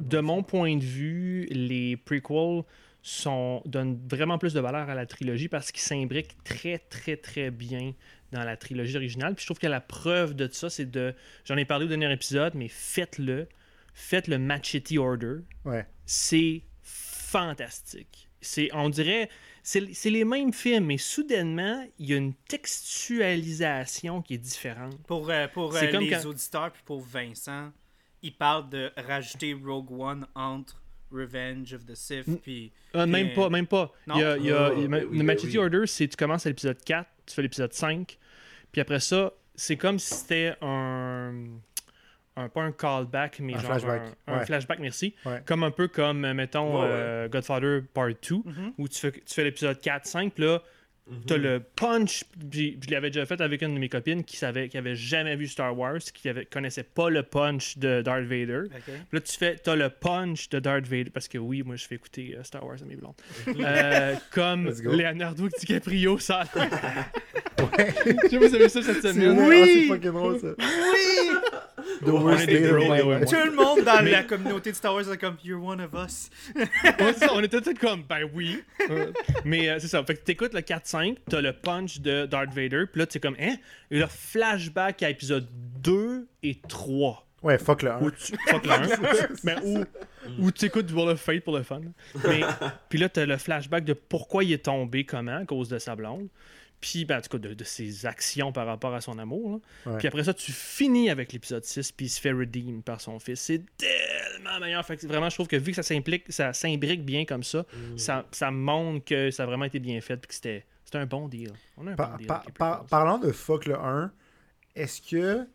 B: de mon point de vue, les prequels sont, donnent vraiment plus de valeur à la trilogie parce qu'ils s'imbriquent très, très, très bien dans la trilogie originale. Puis je trouve que la preuve de ça, c'est de. J'en ai parlé au dernier épisode, mais faites-le. Faites le Machete Order.
D: Ouais.
B: C'est fantastique. C'est, on dirait, c'est, c'est les mêmes films, mais soudainement, il y a une textualisation qui est différente.
A: Pour, euh, pour
B: C'est
A: euh,
B: comme
A: les
B: quand-
A: auditeurs puis pour Vincent, il parle de rajouter Rogue One entre Revenge of the Sith puis
B: Ah, même pas,
A: euh,
B: même pas.
A: non?
B: Il y a, il y a- il y a-
C: oui,
B: le Machete
C: oui.
B: Order, c'est tu commences à l'épisode 4, tu fais l'épisode 5, puis après ça, c'est comme si c'était un, un. Pas un callback, mais
D: Un
B: genre
D: flashback,
B: un, un flashback, merci.
D: Ouais.
B: Comme un peu comme, euh, mettons,
C: Ouais, ouais.
B: euh, Godfather Part 2,
A: Mhm.
B: où tu fais, tu fais l'épisode 4, 5, puis là,
C: Mhm.
B: T'as le punch, puis je l'avais déjà fait avec une de mes copines qui savait qui avait jamais vu Star Wars, qui avait, connaissait pas le punch de Darth Vader. Là, tu fais, t'as le punch de Darth Vader, parce que oui, moi, je fais écouter euh, Star Wars à mes blondes. [LAUGHS] Euh, comme. Leonardo DiCaprio, ça.
D: Ouais.
B: Je sais pas si vous avez ça cette semaine.
D: ah, c'est drôle ça.
A: Oui! [LAUGHS]
D: The worst
B: est des
D: day of
B: bros,
D: my
B: ouais.
D: life.
A: Tout le monde dans la communauté de Star Wars est comme You're one of us.
B: Ouais, c'est ça, on était tous comme, ben oui. [LAUGHS] Euh, Mais euh, c'est ça. Fait que t'écoutes le 4-5, t'as le punch de Darth Vader, puis là, t'es comme, hein? Et le flashback à épisode 2 et 3.
D: Ouais, fuck le 1.
B: Où tu. Fuck le 1. [LAUGHS] Mais où, où tu écoutes du World of Fate pour le fun. Mais, puis là, t'as le flashback de pourquoi il est tombé, comment, à cause de sa blonde. Puis, ben, en tout cas, de, de ses actions par rapport à son amour. là.
D: Ouais.
B: Puis après ça, tu finis avec l'épisode 6, puis il se fait redeem par son fils. C'est tellement meilleur. Fait que vraiment, je trouve que vu que ça s'implique, ça s'imbrique bien comme ça,
C: Mhm.
B: ça, ça montre que ça a vraiment été bien fait, puis que c'était c'était un bon deal. On a un
D: Par-
B: bon deal.
D: par- par- parlant de fuck le 1, est-ce que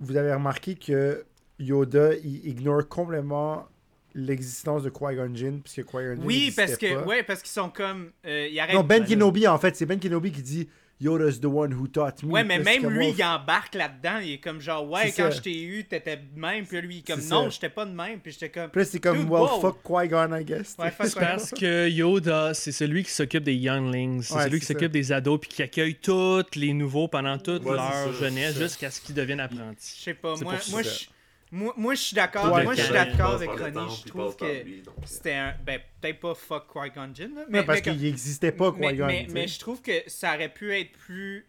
D: vous avez remarqué que Yoda il ignore complètement l'existence de Qui-Gon Jinn puisque Qui-Gon Jinn
A: Oui, parce que
D: pas?
A: ouais, parce qu'ils sont comme euh, ils arrêtent.
D: Non, Ben Kenobi en fait, c'est Ben Kenobi qui dit Yoda's the one who taught me.
A: Ouais, mais même lui,
D: oh,
A: il embarque là-dedans. Il est comme genre, ouais, quand
D: ça.
A: je t'ai eu, t'étais de même. Puis lui, il est comme, non, j'étais pas de même. Puis j'étais comme,
D: Puis c'est comme well
A: wow.
D: fuck Qui-Gon I guess.
A: Ouais, fuck
B: C'est parce que Yoda, c'est celui qui s'occupe des younglings, c'est
D: Ouais,
B: celui qui s'occupe des ados puis qui accueille tous les nouveaux pendant toute
C: Ouais,
B: leur jeunesse jusqu'à ce qu'ils deviennent
A: je
B: apprentis.
A: sais pas, moi, moi, je, moi, moi, je suis d'accord.
D: Ouais,
A: moi, je suis d'accord avec Ronnie. Je trouve que
C: donc, euh,
A: c'était un, ben, peut-être pas fuck Qui-Gon Jinn, là,
D: Mais
A: mais,
D: parce qu'il n'existait pas Qui-Gon.
A: mais, mais je trouve que ça aurait pu être plus.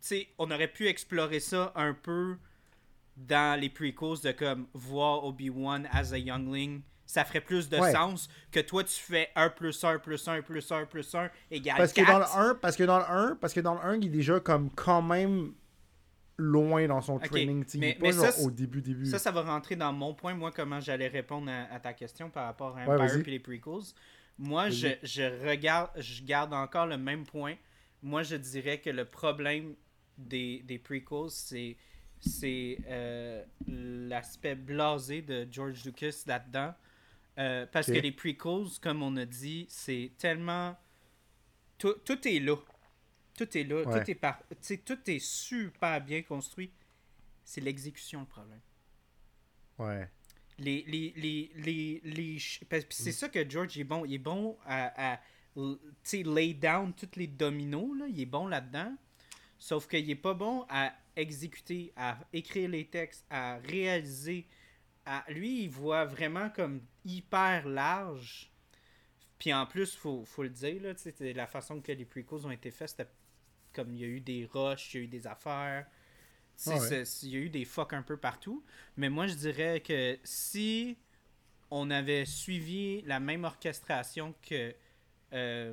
A: Tu sais, on aurait pu explorer ça un peu dans les prequels de comme voir Obi-Wan as a youngling. Ça ferait plus de
D: Ouais.
A: sens que toi tu fais 1 plus 1 plus 1 plus 1 plus 1 égale
D: Parce que
A: 4.
D: dans le 1, parce que dans le 1, parce que dans le 1, il est déjà comme quand même loin dans son training, il
A: mais-
D: pas
A: mais ça,
D: genre au début début.
A: Ça, ça va rentrer dans mon point, moi, comment j'allais répondre à, à ta question par rapport à Empire et les prequels. Moi, je, je regarde, je garde encore le même point. Moi, je dirais que le problème des, des prequels, c'est c'est euh, l'aspect blasé de George Lucas là-dedans. Euh, parce que les prequels, comme on a dit, c'est tellement. Tout, tout est là. Tout est là.
D: Ouais.
A: Tout, est par... tout est super bien construit. C'est l'exécution le problème.
D: Ouais.
A: Les, les, les, les, les c'est ça que George est bon. Il est bon à, à lay down tous les dominos. Là. Il est bon là-dedans. Sauf qu'il est pas bon à exécuter, à écrire les textes, à réaliser. À... Lui, il voit vraiment comme hyper large. Puis en plus, faut, faut le dire, là, la façon que les prequels ont été faits, c'était comme il y a eu des rushs, il y a eu des affaires.
D: Ouais.
A: il y a eu des fucks un peu partout. Mais moi, je dirais que si on avait suivi la même orchestration que, euh,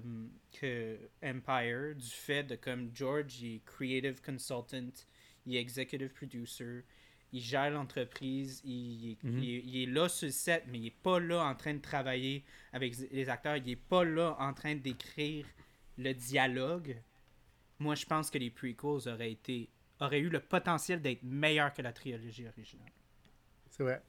A: que Empire, du fait de comme George, il est creative consultant, il est executive producer, il gère l'entreprise, il, est-
D: Mhm.
A: il est- il est là sur le set, mais il est pas là en train de travailler avec les acteurs, il est pas là en train d'écrire le dialogue. Moi, je pense que les prequels auraient été auraient eu le potentiel d'être meilleurs que la trilogie originale.
D: C'est vrai.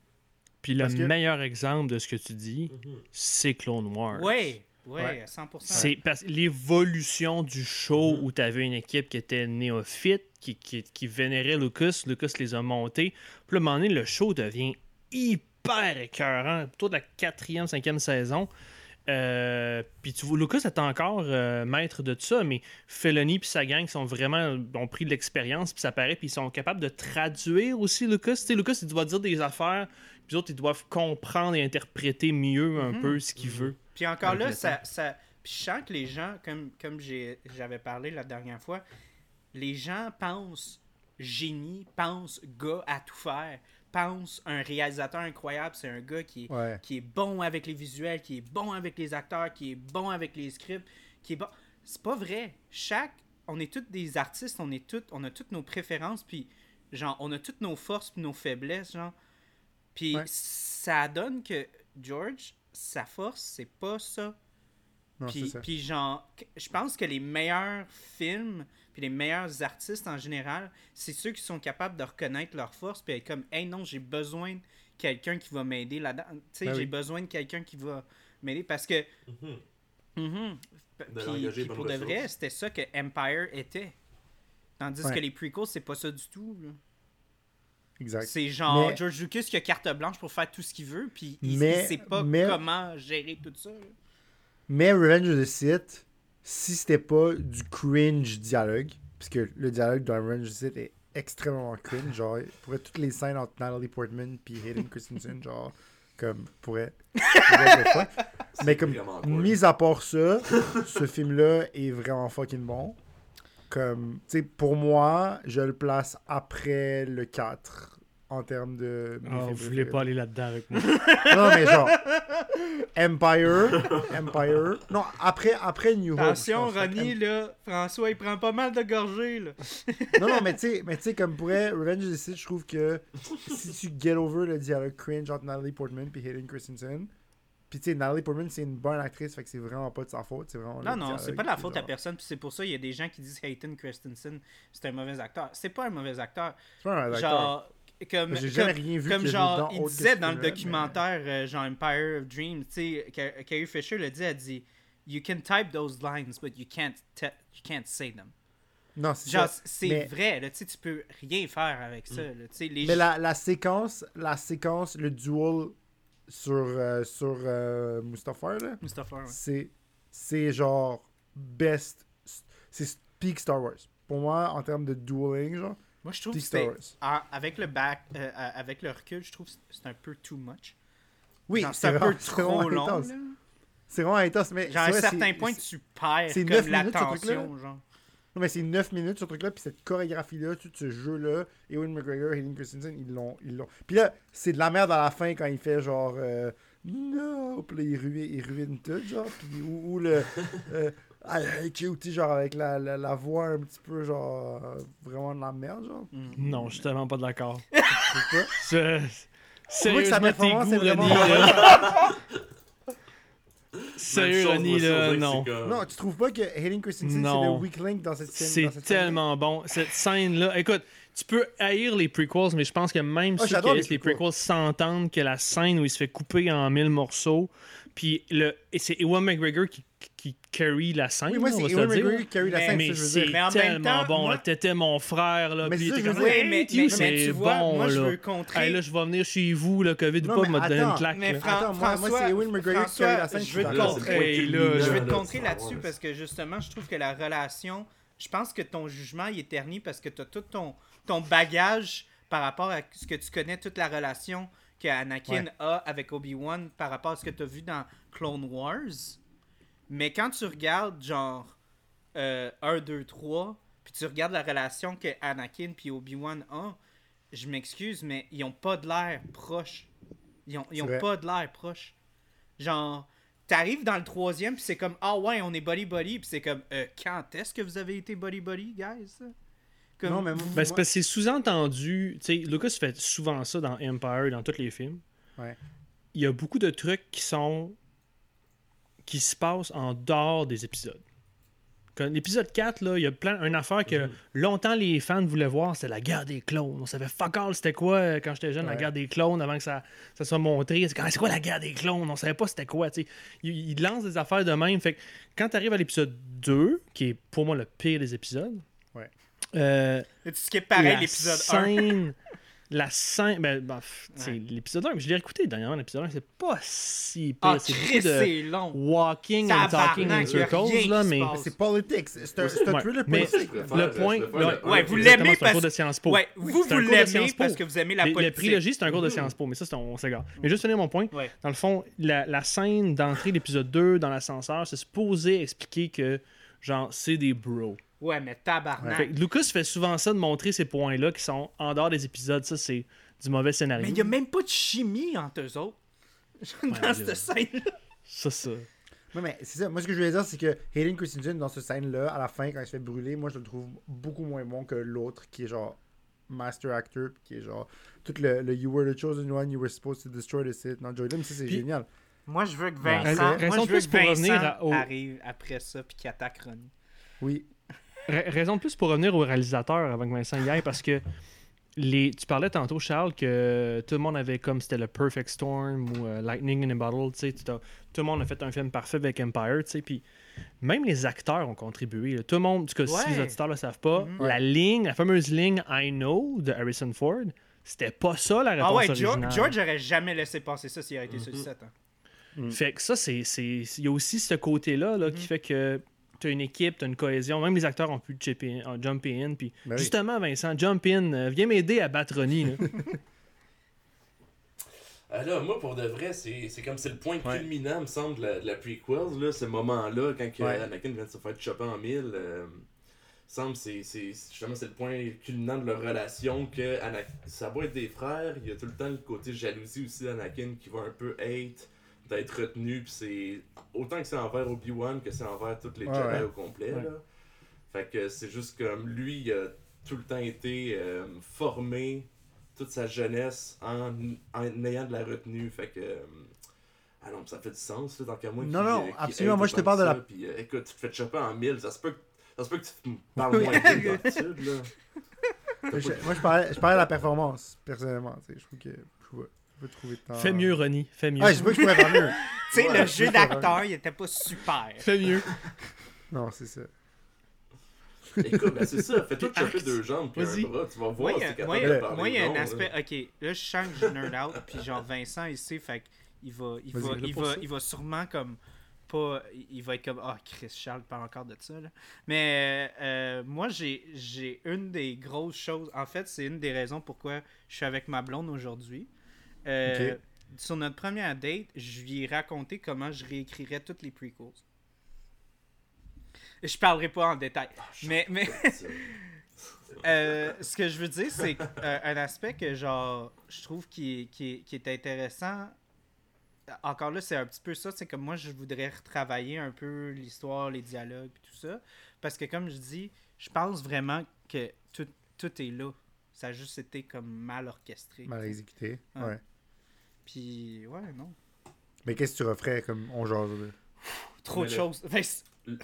B: Puis le
D: que-
B: meilleur exemple de ce que tu dis, c'est Clone Wars.
A: Ouais, ouais,
D: Ouais.
A: 100%.
B: C'est parce que l'évolution du show où tu avais une équipe qui était néophyte, qui, qui, qui vénérait Lucas, Lucas les a montés. Puis à un moment donné, le show devient hyper écœurant, plutôt de la quatrième, cinquième saison. Euh, puis tu vois, Lucas est encore euh, maître de tout ça, mais Felony puis sa gang sont vraiment ont pris de l'expérience, puis ça paraît, puis ils sont capables de traduire aussi Lucas. Tu sais, Lucas, il doit dire des affaires, puis autres, ils doivent comprendre et interpréter mieux un
A: Mhm.
B: peu ce qu'il veut.
A: Puis encore là,
D: le
A: ça, je sens que les gens, comme, comme j'ai- j'avais parlé la dernière fois, les gens pensent génie, pensent gars à tout faire, pensent un réalisateur incroyable, c'est un gars qui est,
D: Ouais.
A: qui est bon avec les visuels, qui est bon avec les acteurs, qui est bon avec les scripts, qui est bon. C'est pas vrai. Chaque. On est tous des artistes, on est. On a toutes nos préférences, puis genre, on a toutes nos forces puis nos faiblesses, genre. Puis
D: Ouais.
A: ça donne que George, sa force, c'est pas ça.
D: Non,
A: Puis,
D: ça.
A: puis genre, je pense que les meilleurs films, puis les meilleurs artistes en général, c'est ceux qui sont capables de reconnaître leurs forces, puis être comme, hey non, j'ai besoin de quelqu'un qui va m'aider là-dedans. Tu sais,
D: Ben
A: j'ai
D: oui.
A: besoin de quelqu'un qui va m'aider parce que.
C: Mhm.
A: Mhm. P-
C: De
A: Puis, pour de vrai, c'était ça que Empire était. Tandis
D: Ouais.
A: que les prequels, c'est pas ça du tout. là.
D: Exact.
A: C'est genre
D: Mais-
A: George Lucas qui a carte blanche pour faire tout ce qu'il veut, puis il,
D: Mais-
A: il sait pas
D: mais-
A: comment gérer tout ça. là.
D: Mais Revenge of the Sith, si c'était pas du cringe dialogue, puisque le dialogue dans Revenge est extrêmement cringe, genre, pourrait toutes les scènes entre Natalie Portman puis Hayden [LAUGHS] Christensen, genre, comme, pourrait. pourrait. Mais comme, mis à part ça, ce film-là est vraiment fucking bon. Comme, tu sais, pour moi, je le place après le 4 en termes de. mes
B: Ah,
D: films
B: vous voulez pas aller là-dedans avec moi? [LAUGHS]
D: Non, mais genre. Empire. Empire. Non, après, après New Hope.
A: Attention. Ronnie, là, François, il prend pas mal de gorgées, là.
D: Non, non, mais tu sais, mais tu sais, comme pourrait Revenge of the Sith, je trouve que si tu get over le dialogue cringe entre Natalie Portman et Hayden Christensen, puis tu sais, Natalie Portman, c'est une bonne actrice, fait que c'est vraiment pas de sa faute, c'est vraiment.
A: Non, non, c'est pas de la faute à
D: genre-
A: personne, puis c'est pour ça il y a des gens qui disent Hayden Christensen, c'est un mauvais acteur. C'est pas un mauvais acteur.
D: C'est pas un acteur.
A: Genre, comme,
D: J'ai jamais
A: comme,
D: rien vu
A: comme genre, il disait dans le documentaire, euh, genre Empire of Dreams, tu sais, Ca- Carrie Fisher le dit, elle dit You can type those lines, but you can't, you can't say them.
D: mais- Non, c'est
A: Genre, c'est
D: mais-
A: vrai, là, tu sais, tu peux rien faire avec ça, là, tu sais, les
D: Mais la, la séquence, la séquence, le duel sur, euh, sur euh, Mustafar, là,
A: Mustapha, ouais.
D: c'est c'est genre best c'est peak Star Wars pour moi en termes de dueling genre
A: Moi, je trouve que avec le back, euh, euh, avec le recul, je trouve que c'est un peu too much.
D: oui c'est
A: un peu trop long,
D: c'est vraiment intense mais
A: Genre, à un certain point, tu perds
D: c'est
A: comme
D: truc-là.
A: l'attention, genre.
D: non, mais c'est 9 minutes ce truc là puis cette chorégraphie là tout ce jeu là Ewan McGregor Hayden Christensen ils l'ont ils l'ont puis là c'est de la merde à la fin quand il fait genre euh, non puis là il ruine, il ruine tout genre puis ou, ou le euh, I hate you, tu sais, genre avec la, la, la voix un petit peu genre euh, vraiment de la merde genre
A: Mm.
B: Non, je suis tellement pas d'accord. [LAUGHS]
D: que sa
B: Sérieusement, tes
D: performance est
B: goûts,
D: vraiment
B: René, là, [LAUGHS] Sérieux,
C: sur
B: là, non.
C: c'est
D: Non, tu trouves pas que Hayden Christensen, c'est le weak link dans cette scène
B: C'est tellement bon. Cette scène-là, écoute, tu peux haïr les prequels, mais je pense que même
D: Ah,
B: ceux qui haïssent
D: les prequels.
B: prequels s'entendent que la scène où il se fait couper en mille morceaux, puis le, et c'est Ewan McGregor qui, qui carry la scène,
D: Oui, moi,
B: on
D: c'est
B: va se
D: Ewan
B: le.
D: McGregor qui carry la
A: Mais-
D: scène,
B: Mais
D: je veux
B: c'est tellement
A: temps,
B: bon.
A: moi-.
B: T'étais mon frère, là.
D: Mais
B: Puis
D: ça, je veux
B: comme,
A: mais, tu
B: c'est
A: vois,
B: bon,
A: moi, je
B: là.
A: veux contrer.
B: Hey, là, je vais venir chez vous, là, COVID ou pas, me donner une claque.
A: Mais
B: là.
A: Fran-
D: Attends, moi- moi,
A: François,
D: c'est Ewan McGregor qui carry la scène,
A: François,
D: je
A: je veux te contrer.
C: le
A: Je vais
C: là,
A: te contrer là-dessus parce que justement, je trouve que la relation. Je pense que ton jugement il est terni parce que tu as tout ton, ton bagage par rapport à ce que tu connais, toute la relation que Anakin
D: Ouais.
A: a avec Obi-Wan par rapport à ce que tu as vu dans Clone Wars. Mais quand tu regardes, genre, euh, 1, 2, 3, puis tu regardes la relation que Anakin puis Obi-Wan ont, je m'excuse, mais ils ont pas de l'air proche. Ils ont, ils pas de l'air proche. Genre, t'arrives dans le troisième, puis c'est comme, ah ouais, on est buddy-buddy, puis c'est comme, euh, quand est-ce que vous avez été buddy-buddy, guys? Comme,
D: Non, mais
B: Ben, c'est
D: moi-
B: parce que c'est sous-entendu. Tu sais, Lucas fait souvent ça dans Empire, dans tous les films.
D: Ouais.
B: Il y a beaucoup de trucs qui sont. Qui se passent en dehors des épisodes. L'épisode 4, là, il y a plein une affaire que
D: Mhm.
B: longtemps les fans voulaient voir, c'était la guerre des clones. On savait fuck all c'était quoi euh, quand j'étais jeune, la guerre des clones, avant que ça, ça soit montré. C'est Ah, c'est quoi la guerre des clones? On savait pas c'était quoi. tu sais. Il, il lance des affaires de même. Fait que quand tu arrives à l'épisode 2, qui est pour moi le pire des épisodes,
D: Ouais.
B: euh,
A: Tu skippes pareil l'épisode 1. [LAUGHS]
B: La scène. Ben, ben, pff, tu sais,
A: Ouais.
B: l'épisode 1, mais je l'ai écouté dernièrement, l'épisode 1, c'est pas si pire.
A: Ah,
B: c'est de
A: long.
B: walking and talking in circles, là, mais.
D: C'est politique. C'est un,
B: Ouais,
D: thriller
B: mais-
D: politique.
B: Le point- le-
C: le
A: ouais, vous l'aimez
B: Exactement, c'est un
A: parce-
B: cours de Sciences Po.
A: Ouais, vous, vous l'aimez parce que vous aimez la politique.
B: trilogie, c'est un cours de Sciences Po, mais ça, c'est- on s'égare. Mais juste finir mon point.
A: Ouais.
B: Dans le fond, la, la scène d'entrée de l'épisode 2 dans l'ascenseur, c'est supposé expliquer que, genre, c'est des bros.
A: Ouais, mais tabarnak.
B: Lucas fait souvent ça de montrer ces points-là qui sont en dehors des épisodes. Ça, c'est du mauvais scénario.
A: Mais il n'y a même pas de chimie entre eux autres. [LAUGHS] Dans
B: Ouais,
A: cette
B: là.
A: scène
B: Ça, ça.
D: Ouais, mais c'est ça. Moi, ce que je voulais dire, c'est que Hayden Christensen, dans cette scène-là, à la fin, quand il se fait brûler, moi, je le trouve beaucoup moins bon que l'autre, qui est genre Master Actor, qui est genre tout le, le You were the chosen one, you were supposed to destroy the Sith. Non, Joy Lim, ça, c'est
B: Puis-
D: génial.
A: Moi, je veux que. Vincent, moi, je veux que Vincent arrive après ça puis qu'il attaque Ronnie.
D: Oui.
B: Ra- raison de plus pour revenir au réalisateur avant que Vincent y aille, parce que les, tu parlais tantôt, Charles, que tout le monde avait comme c'était le Perfect Storm ou euh, Lightning in a Bottle. tu sais, Tout le monde a fait un film parfait avec Empire. tu sais, Puis même les acteurs ont contribué. là. Tout le monde, en tout cas, si
A: Ouais.
B: les auditeurs ne le savent pas,
A: Mhm.
B: la ligne, la fameuse ligne I know de Harrison Ford, c'était pas ça la réponse
A: Ah ouais,
B: originale.
A: George, George aurait jamais laissé passer ça s'il aurait été sur le set. hein.
D: Mm.
B: Fait que ça, c'est. c'est- Il y a aussi ce côté-là là, qui
A: Mhm.
B: fait que tu as une équipe, tu as une cohésion. Même les acteurs ont pu in- euh, jumper in. Puis
D: Ben oui.
B: justement, Vincent, jump in, euh, viens m'aider à battre Ronnie. là.
C: Ah [LAUGHS] là, moi, pour de vrai, c'est c'est comme c'est le point
B: Ouais.
C: culminant, me semble, de la, de la prequels, là, ce moment-là, quand que
D: Ouais.
C: Anakin vient de se faire chopper en mille. euh, semble c'est c'est justement c'est le point culminant de leur relation que Ana- ça va être des frères il y a tout le temps le côté jalousie aussi d'Anakin qui va un peu hate d'être retenu puis c'est autant que c'est envers Obi-Wan que c'est envers toutes les
D: Ouais,
C: Jedi
D: ouais.
C: au complet
B: Ouais.
C: là. fait que c'est juste comme lui il a tout le temps été euh, formé toute sa jeunesse en, en ayant de la retenue fait que euh, ah non, ça fait du sens, là, tant qu'à moi.
D: Non, non,
C: euh,
D: absolument, moi, je te parle de la-
C: Puis, euh, écoute, tu te fais choper en mille, ça se peut que, ça se peut que tu [LAUGHS] parles moins d'habitude, là.
D: Moi, je, moi, je parlais, je parlais de la performance, personnellement. tu sais, Je trouve que je
B: Fais mieux, Ronnie. Fais mieux.
D: Ah, je pas que je pourrais faire mieux. [LAUGHS]
A: Tu sais,
D: Ouais,
A: le
D: je
A: jeu d'acteur, il était pas super.
B: Fais mieux. [LAUGHS]
D: Non, c'est ça.
C: Écoute, ben c'est ça, fais-toi choper deux jambes puis
B: Vas-y.
C: un bras, tu vas voir
A: il
C: si capable
A: moi, il
C: de parler
A: moi, il y a un
C: là.
A: aspect. Ok, là, je sens que je nerd out, puis genre Vincent, il sait, fait qu'il va, il va, il va, il va sûrement comme pas. Il va être comme Ah, Chris Charles parle encore de ça. Là. Mais euh, moi, j'ai j'ai une des grosses choses. En fait, c'est une des raisons pourquoi je suis avec ma blonde aujourd'hui. Euh. Sur notre première date, je lui ai raconté comment je réécrirais toutes les prequels. Je parlerai pas en détail.
C: Ah,
A: Mais, [LAUGHS] euh, ce que je veux dire, c'est euh, un aspect que genre je trouve qui est, qui est, qui est intéressant. Encore là, c'est un petit peu ça, c'est que moi je voudrais retravailler un peu l'histoire, les dialogues et tout ça. Parce que comme je dis, je pense vraiment que tout, tout est là. Ça a juste été comme mal orchestré.
D: Mal exécuté.
A: Ouais. Puis ouais, non.
D: Mais qu'est-ce que tu referais comme on jase là?
A: trop
C: Mais
A: de
C: le-
A: choses. Vince-
C: Le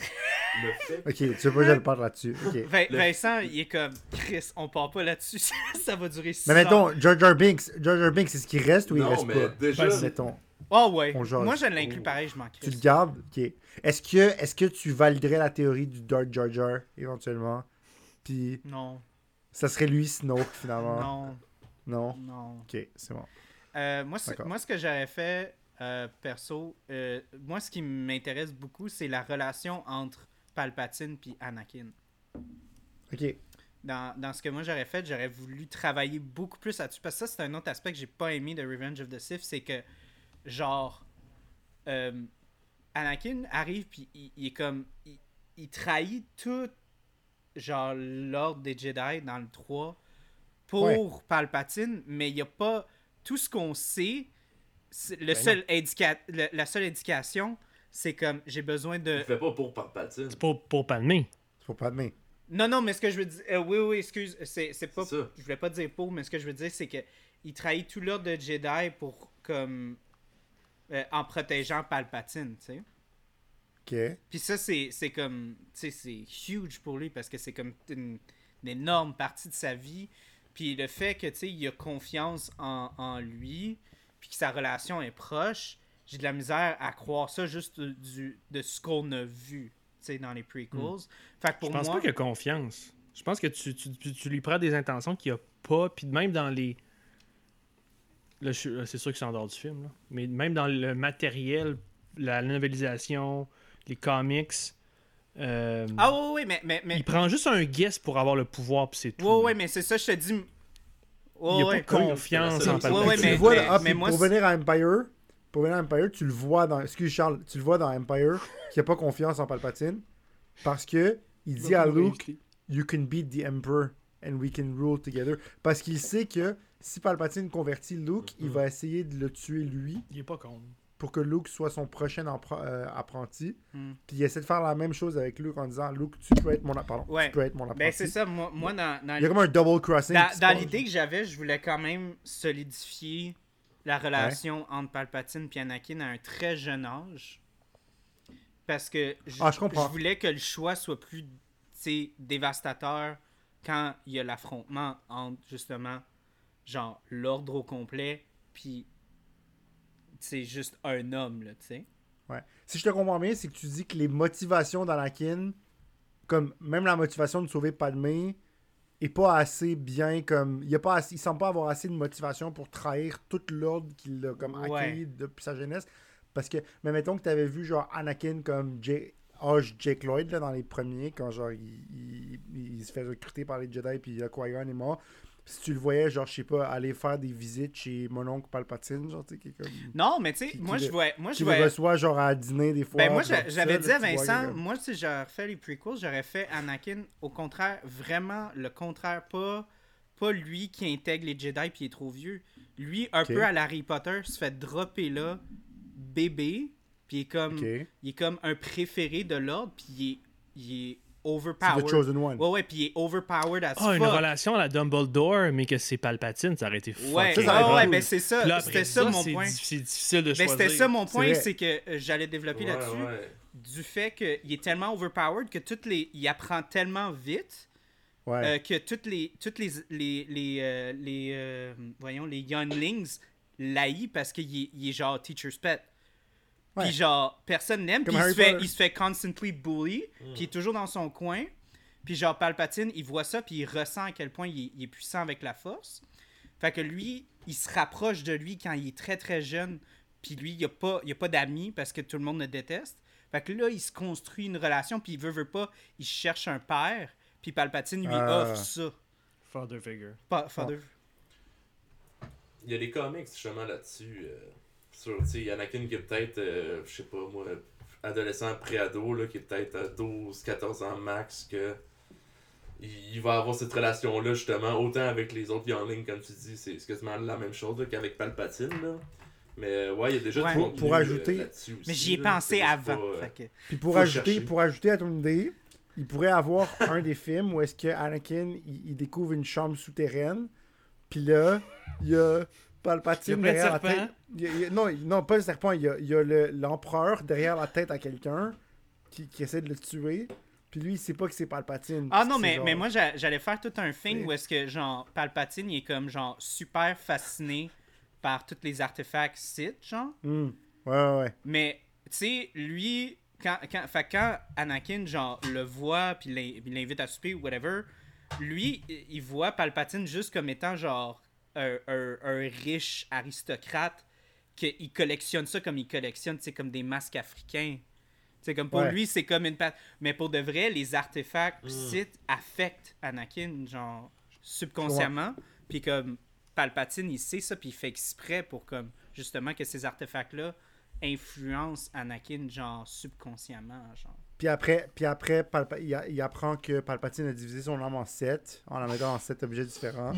C: fait
D: Ok, tu veux pas que je le parle là-dessus. Ok.
A: Vin-
C: Le-
A: Vincent, il est comme Chris, on part pas là-dessus, [LAUGHS] ça va durer 6
D: Mais mettons, Jar Binks, Jar Jar Binks, c'est ce qui reste ou il reste
C: mais
D: pas?
C: déjà-
D: Ben, mettons,
A: Oh ouais.
D: On jase.
A: Moi je l'inclus
C: Oh.
A: pareil, je m'en
D: tu le gardes? Ok. Est-ce que, est que tu validerais la théorie du Dark Jar Jar éventuellement? Puis
A: Non,
D: ça serait lui Snoke finalement.
A: non,
D: Non?
A: non.
D: Ok, c'est bon.
A: Euh, moi, moi, ce que j'aurais fait, euh, perso, euh, moi, ce qui m'intéresse beaucoup, c'est la relation entre Palpatine puis Anakin.
D: Ok.
A: Dans, dans ce que moi j'aurais fait, j'aurais voulu travailler beaucoup plus là-dessus. Parce que ça, c'est un autre aspect que j'ai pas aimé de Revenge of the Sith, c'est que, genre, Anakin arrive puis il, il est comme. Il, il trahit tout, genre, l'ordre des Jedi dans le 3 pour
D: Ouais.
A: Palpatine, mais il y a pas. Tout ce qu'on sait, le
B: Ben
A: seul indica- le- la seule indication, c'est comme j'ai besoin de.
C: le fait pas pour Palpatine.
B: C'est pour, pour Palmer.
D: C'est pour main.
A: Non, non, mais ce que je veux dire. euh, oui, oui, excuse. C'est c'est pas.
C: C'est ça.
A: Je voulais pas dire pour, mais ce que je veux dire, c'est que il trahit tout l'ordre de Jedi pour. comme. euh, en protégeant Palpatine, tu sais.
D: Ok.
A: Puis ça, c'est c'est comme. Tu sais, c'est huge pour lui parce que c'est comme une, une énorme partie de sa vie. Puis le fait que, tu sais, il a confiance en, en lui, puis que sa relation est proche, j'ai de la misère à croire ça juste du, de ce qu'on a vu, tu sais, dans les prequels. Fait que pour
B: Je pense
A: moi.
B: pas qu'il a confiance. Je pense que tu, tu, tu- tu lui prends des intentions qu'il a pas, puis même dans les. Là, je suis- c'est sûr que c'est en dehors du film, là. mais même dans le matériel, la novélisation, les comics, euh,
A: Ah oui, oui, mais. mais, mais...
B: il prend juste un guess pour avoir le pouvoir, puis c'est tout.
A: Ouais,
B: là.
A: ouais, mais c'est ça, je te dis. Ouais,
B: il a
A: ouais.
B: pas confiance en Palpatine.
A: ouais,
D: tu
A: mais-
D: le vois,
A: mais-
D: ah,
A: mais
D: puis
A: moi,
D: pour venir à Empire, pour venir à Empire, tu le vois dans. Excuse Charles, tu le vois dans Empire qu'il a pas confiance en Palpatine parce que il dit à Luke, You can beat the Emperor and we can rule together. Parce qu'il sait que si Palpatine convertit Luke, il va essayer de le tuer lui
B: Il est pas con.
D: Pour que Luke soit son prochain euh, apprenti.
A: Hmm.
D: Puis il essaie de faire la même chose avec Luke en disant Luke, tu peux être mon, pardon,
A: Ouais.
D: tu peux être mon apprenti.
A: Ben, c'est ça, moi, moi dans, dans,
D: Il y a comme un double crossing.
A: dans, l'idée que j'avais, je voulais quand même solidifier la relation entre Palpatine et Anakin à un très jeune âge. Parce que je,
D: Ah, je comprends.
A: je voulais que le choix soit plus dévastateur quand il y a l'affrontement entre justement genre l'ordre au complet puis c'est juste un homme là, tu sais.
D: Ouais. Si je te comprends bien, c'est que tu dis que les motivations d'Anakin, comme même la motivation de sauver Padmé, est pas assez bien comme. Il, a pas assez- il semble pas avoir assez de motivation pour trahir tout l'ordre qu'il a comme
A: Ouais.
D: accueilli depuis sa jeunesse. Parce que, mais mettons que tu avais vu genre Anakin comme Jake, âge Jake Lloyd là, dans les premiers, quand genre il, il- il se fait recruter par les Jedi puis Qui-Gon est mort. Si tu le voyais, genre, je sais pas, aller faire des visites chez mon oncle Palpatine, genre, tu sais, qui est comme.
A: Non, mais tu sais, moi je vois moi je vois
D: le reçoit, genre, à dîner des fois.
A: Ben moi, j'avais dit à
D: vois,
A: Vincent, moi, si j'aurais fait les prequels, j'aurais fait Anakin au contraire, vraiment le contraire, pas, pas lui qui intègre les Jedi puis il est trop vieux. Lui, un peu à la Harry Potter, se fait dropper là, bébé, puis il est comme, il est comme un préféré de l'ordre, puis il est, il est overpowered.
D: The Chosen One.
A: Ouais, ouais, puis il est overpowered as
B: Ah, une
A: fuck.
B: relation à la Dumbledore, mais que c'est Palpatine, ça aurait été fucking
A: Ouais,
D: Ça, ça
A: ouais, ben c'est ça, c'était ça, mon point.
B: C'est difficile de
A: Ben, c'était ça mon point, c'est que euh, j'allais développer
C: Ouais,
A: là-dessus.
C: ouais.
A: du fait qu'il est tellement overpowered que toutes les il apprend tellement vite
D: Ouais.
A: euh, que toutes les toutes les les les, euh, les, euh, voyons les younglings l'haït parce qu'il est, il est genre teacher's pet
D: Ouais.
A: Puis genre personne n'aime puis il fait il se fait constantly bully puis il est toujours dans son coin puis genre Palpatine il voit ça puis il ressent à quel point il est, il est puissant avec la force fait que lui il se rapproche de lui quand il est très très jeune puis lui, il n'y a pas, il y a pas d'amis parce que tout le monde le déteste. Fait que là, il se construit une relation, puis il veut, veut pas, il cherche un père, puis Palpatine lui
D: Ah.
A: offre ça.
B: Father figure.
A: Pas, father.
C: Il y a des comics justement là-dessus. euh, sur, tu sais, Anakin qui est peut-être, euh, je sais pas moi, adolescent pré-ado, là, qui est peut-être à 12-14 ans max, que il, il va avoir cette relation-là justement, autant avec les autres younglings, comme tu dis, c'est quasiment la même chose là, qu'avec Palpatine. Là. Mais euh, ouais, il y a déjà
A: Ouais.
D: Pour- pour
C: euh,
D: ajouter-
C: là-dessus aussi,
A: Mais j'y ai
C: là.
A: pensé avant.
C: pas, euh,
A: que-
D: Puis pour ajouter,
C: chercher.
D: pour ajouter à ton idée, il pourrait avoir [LAUGHS] un des films où est-ce que Anakin il, il découvre une chambre souterraine, puis là il y a Palpatine
B: Il y a de
D: derrière la tête. il il non, non, pas le serpent. Il y a, il y a le- l'empereur derrière la tête à quelqu'un qui, qui essaie de le tuer. Puis lui, il sait pas que c'est Palpatine.
A: Ah non, mais,
D: genre-
A: mais moi, j'a- j'allais faire tout un thing où est-ce que, genre, Palpatine, il est comme, genre, super fasciné par tous les artefacts Sith, genre.
D: Hmm. Ouais, ouais, ouais.
A: Mais, tu sais, lui, quand, quand, fait, quand Anakin, genre, le voit, puis l'in- puis l'invite à souper ou whatever, lui, il voit Palpatine juste comme étant, genre, un, un- un riche aristocrate, qu'il collectionne ça comme il collectionne, tu sais, comme des masques africains. Tu sais, comme pour
D: Ouais.
A: lui, c'est comme une... Mais pour de vrai, les artefacts
C: Mm.
A: Sith affectent Anakin, genre, subconsciemment. Puis comme Palpatine, il sait ça, puis il fait exprès pour comme justement que ces artefacts-là influencent Anakin, genre subconsciemment, genre.
D: Puis après, puis après Palpa- il, a- il apprend que Palpatine a divisé son âme en sept, en la mettant en sept objets différents.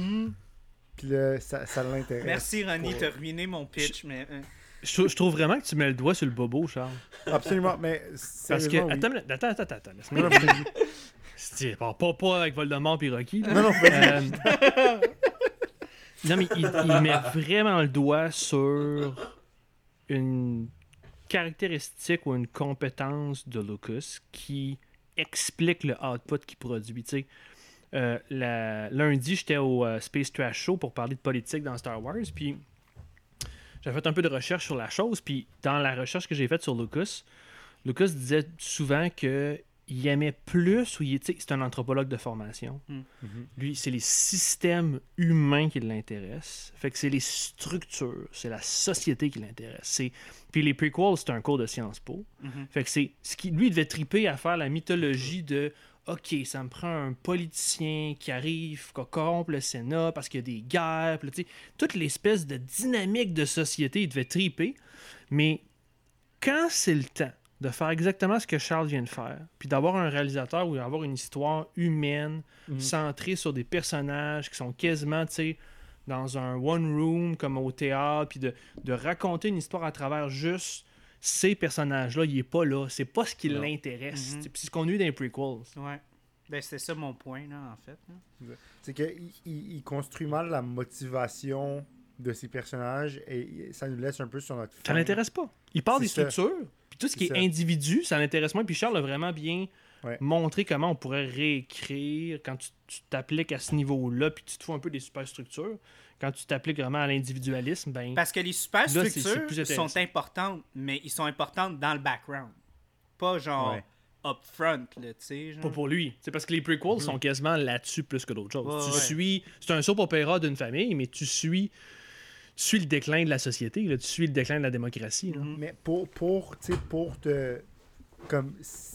D: Puis là, ça, ça l'intéresse.
A: Merci Ronnie,
D: pour-
A: t'as ruiné mon pitch, mais euh,
B: Je, trou- je trouve vraiment que tu mets le doigt sur le bobo, Charles.
D: Absolument, mais
B: Parce que.
D: oui.
B: Attends, attends, attends, attends. laisse-moi-. C'est- Pas, pas, pas avec Voldemort et Rocky. là.
D: non, non.
B: Euh, non, mais il, il met vraiment le doigt sur une caractéristique ou une compétence de Lucas qui explique le output qu'il produit. Tu sais, euh, la- lundi, j'étais au euh, Space Trash Show pour parler de politique dans Star Wars, puis j'avais fait un peu de recherche sur la chose, puis dans la recherche que j'ai faite sur Lucas, Lucas disait souvent que il aimait plus, ou il était, c'est un anthropologue de formation.
A: Mm.
D: Mhm.
B: Lui, c'est les systèmes humains qui l'intéressent. Fait que c'est les structures, c'est la société qui l'intéresse. C'est... Puis les prequels, c'est un cours de Sciences Po.
A: Mhm.
B: Fait que c'est ce qui lui il devait triper à faire la mythologie de OK, ça me prend un politicien qui arrive, qui corrompt le Sénat parce qu'il y a des guerres, là, toute l'espèce de dynamique de société, il devait triper. Mais quand c'est le temps de faire exactement ce que Charles vient de faire, puis d'avoir un réalisateur ou d'avoir une histoire humaine,
D: Mhm.
B: centrée sur des personnages qui sont quasiment, tu sais, dans un one room comme au théâtre, puis de, de raconter une histoire à travers juste ces personnages-là, il est pas là. C'est pas ce qui l'intéresse.
A: Mhm.
B: C'est c'est ce qu'on a eu dans les prequels.
A: ouais. Ben c'est ça mon point là en fait.
D: C'est qu'il il, construit mal la motivation de ses personnages et ça nous laisse un peu sur notre
B: Ça
D: faim.
B: l'intéresse pas. Il parle des
D: ça.
B: structures, puis tout ce qui est
D: ça.
B: individu, ça l'intéresse moins. Puis Charles a vraiment bien
D: Ouais.
B: montré comment on pourrait réécrire quand tu tu t'appliques à ce niveau-là, puis tu te fous un peu des superstructures. Quand tu t'appliques vraiment à l'individualisme, ben.
A: Parce que les super
B: Là,
A: sont importantes, mais ils sont importantes dans le background. Pas genre
D: Ouais.
A: up front, là, tu sais. genre.
B: Pas pour lui. C'est parce que les prequels sont quasiment là-dessus plus que d'autres choses.
A: Ouais,
B: tu
A: ouais.
B: suis. C'est un soap opéra d'une famille, mais tu suis. Tu suis le déclin de la société, là. tu suis le déclin de la démocratie. là.
A: Mhm.
D: Mais pour, pour, tu sais, pour te. Comme,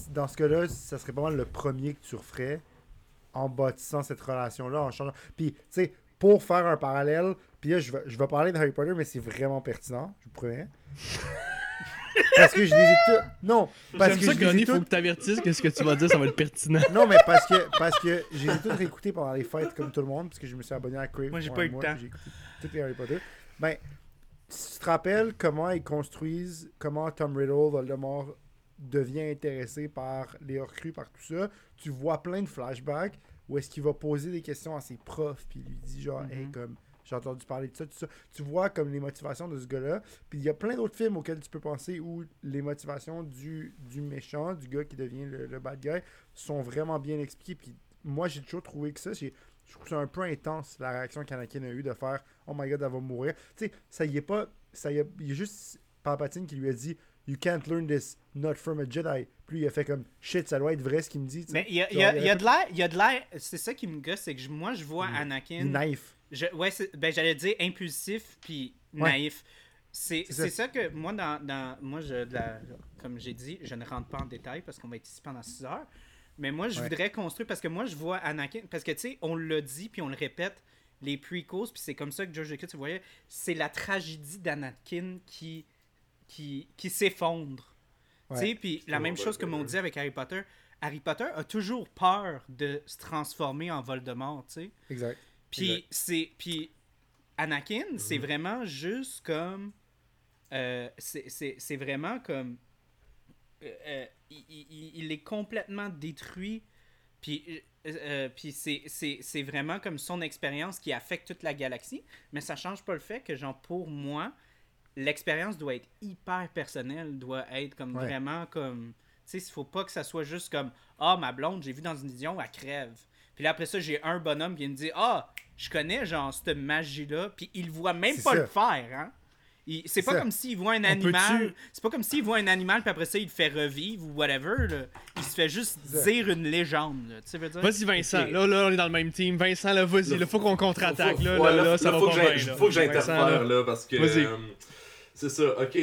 D: dans ce cas-là, ça serait pas mal le premier que tu referais en bâtissant cette relation-là, en changeant. Puis, tu sais, pour faire un parallèle, puis là, je vais, je vais parler de Harry Potter, mais c'est vraiment pertinent, je vous promets. [LAUGHS] parce que je les ai tous. Non, parce que
B: ça,
D: je les ai
B: Connie, faut que tu avertisses que ce que tu vas dire, ça va être pertinent.
D: Non, mais parce que, parce que je les ai tous réécoutés pendant les fêtes, comme tout le monde, parce que je me suis abonné à Crave.
A: Moi, j'ai pas eu le temps.
D: J'ai écouté tous les Harry Potter. Ben, si tu te rappelles comment ils construisent, comment Tom Riddle, Voldemort, devient intéressé par les recrues, par tout ça, tu vois plein de flashbacks où est-ce qu'il va poser des questions à ses profs, puis il lui dit genre,
A: Mhm.
D: hey, comme, j'ai entendu parler de ça, tout ça. Tu vois comme les motivations de ce gars-là. Puis il y a plein d'autres films auxquels tu peux penser où les motivations du, du méchant, du gars qui devient le, le bad guy, sont vraiment bien expliquées. Puis moi, j'ai toujours trouvé que ça, je trouve ça un peu intense, la réaction qu'Anakin a eue de faire Oh my god, elle va mourir. Tu sais, ça y est pas. Ça y est, il y a juste Palpatine qui lui a dit You can't learn this not from a Jedi. Puis il a fait comme Shit, ça doit être vrai ce qu'il me dit.
A: Mais il y a, y a- y de l'air, il y a de l'air, c'est ça qui me gosse, c'est que moi je vois Anakin,
D: naïf.
A: je- ouais, ben j'allais dire impulsif puis
D: Ouais.
A: naïf. C'est
D: ça.
A: ça. que moi dans, dans moi je de la- comme j'ai dit, je ne rentre pas en détail parce qu'on va être ici pendant 6 heures. Mais moi je
D: Ouais.
A: voudrais construire parce que moi je vois Anakin parce que tu sais on l'a dit puis on le répète les prequels puis c'est comme ça que George Lucas tu voyais, c'est la tragédie d'Anakin qui qui qui s'effondre.
D: Ouais.
A: Tu sais, puis la même chose on
C: ben.
A: dit avec Harry Potter. Harry Potter a toujours peur de se transformer en Voldemort, tu sais.
D: Exact.
A: Puis c'est puis Anakin, c'est
C: Mhm.
A: vraiment juste comme euh, c'est- c'est c'est vraiment comme euh, euh, il, il- il est complètement détruit. Puis euh, puis c'est- c'est c'est vraiment comme son expérience qui affecte toute la galaxie, mais ça change pas le fait que, genre, pour moi, l'expérience doit être hyper personnelle, doit être comme
D: Ouais.
A: vraiment comme. Tu sais, il faut pas que ça soit juste comme Ah, ma blonde, j'ai vu dans une vision, elle crève. Puis là, après ça, j'ai un bonhomme qui me dit Ah, je connais, genre, cette magie-là, puis il voit même pas
D: ça.
A: le faire, hein. C'est pas comme s'il voit un animal. C'est pas comme s'il voit un animal, puis après ça, il le fait revivre ou whatever. Là. Il se fait juste dire une légende. Tu sais?
B: Vas-y, Vincent. Là, là, on est dans le même team. Vincent, là, vas-y.
C: Là,
B: faut qu'on contre-attaque.
C: Faut-
B: Là, là, là, ça va
C: faut
B: pas
C: que
B: bien.
C: Faut que j'interfère
B: là.
C: là parce que.
B: Vas-y.
C: euh, c'est ça, ok.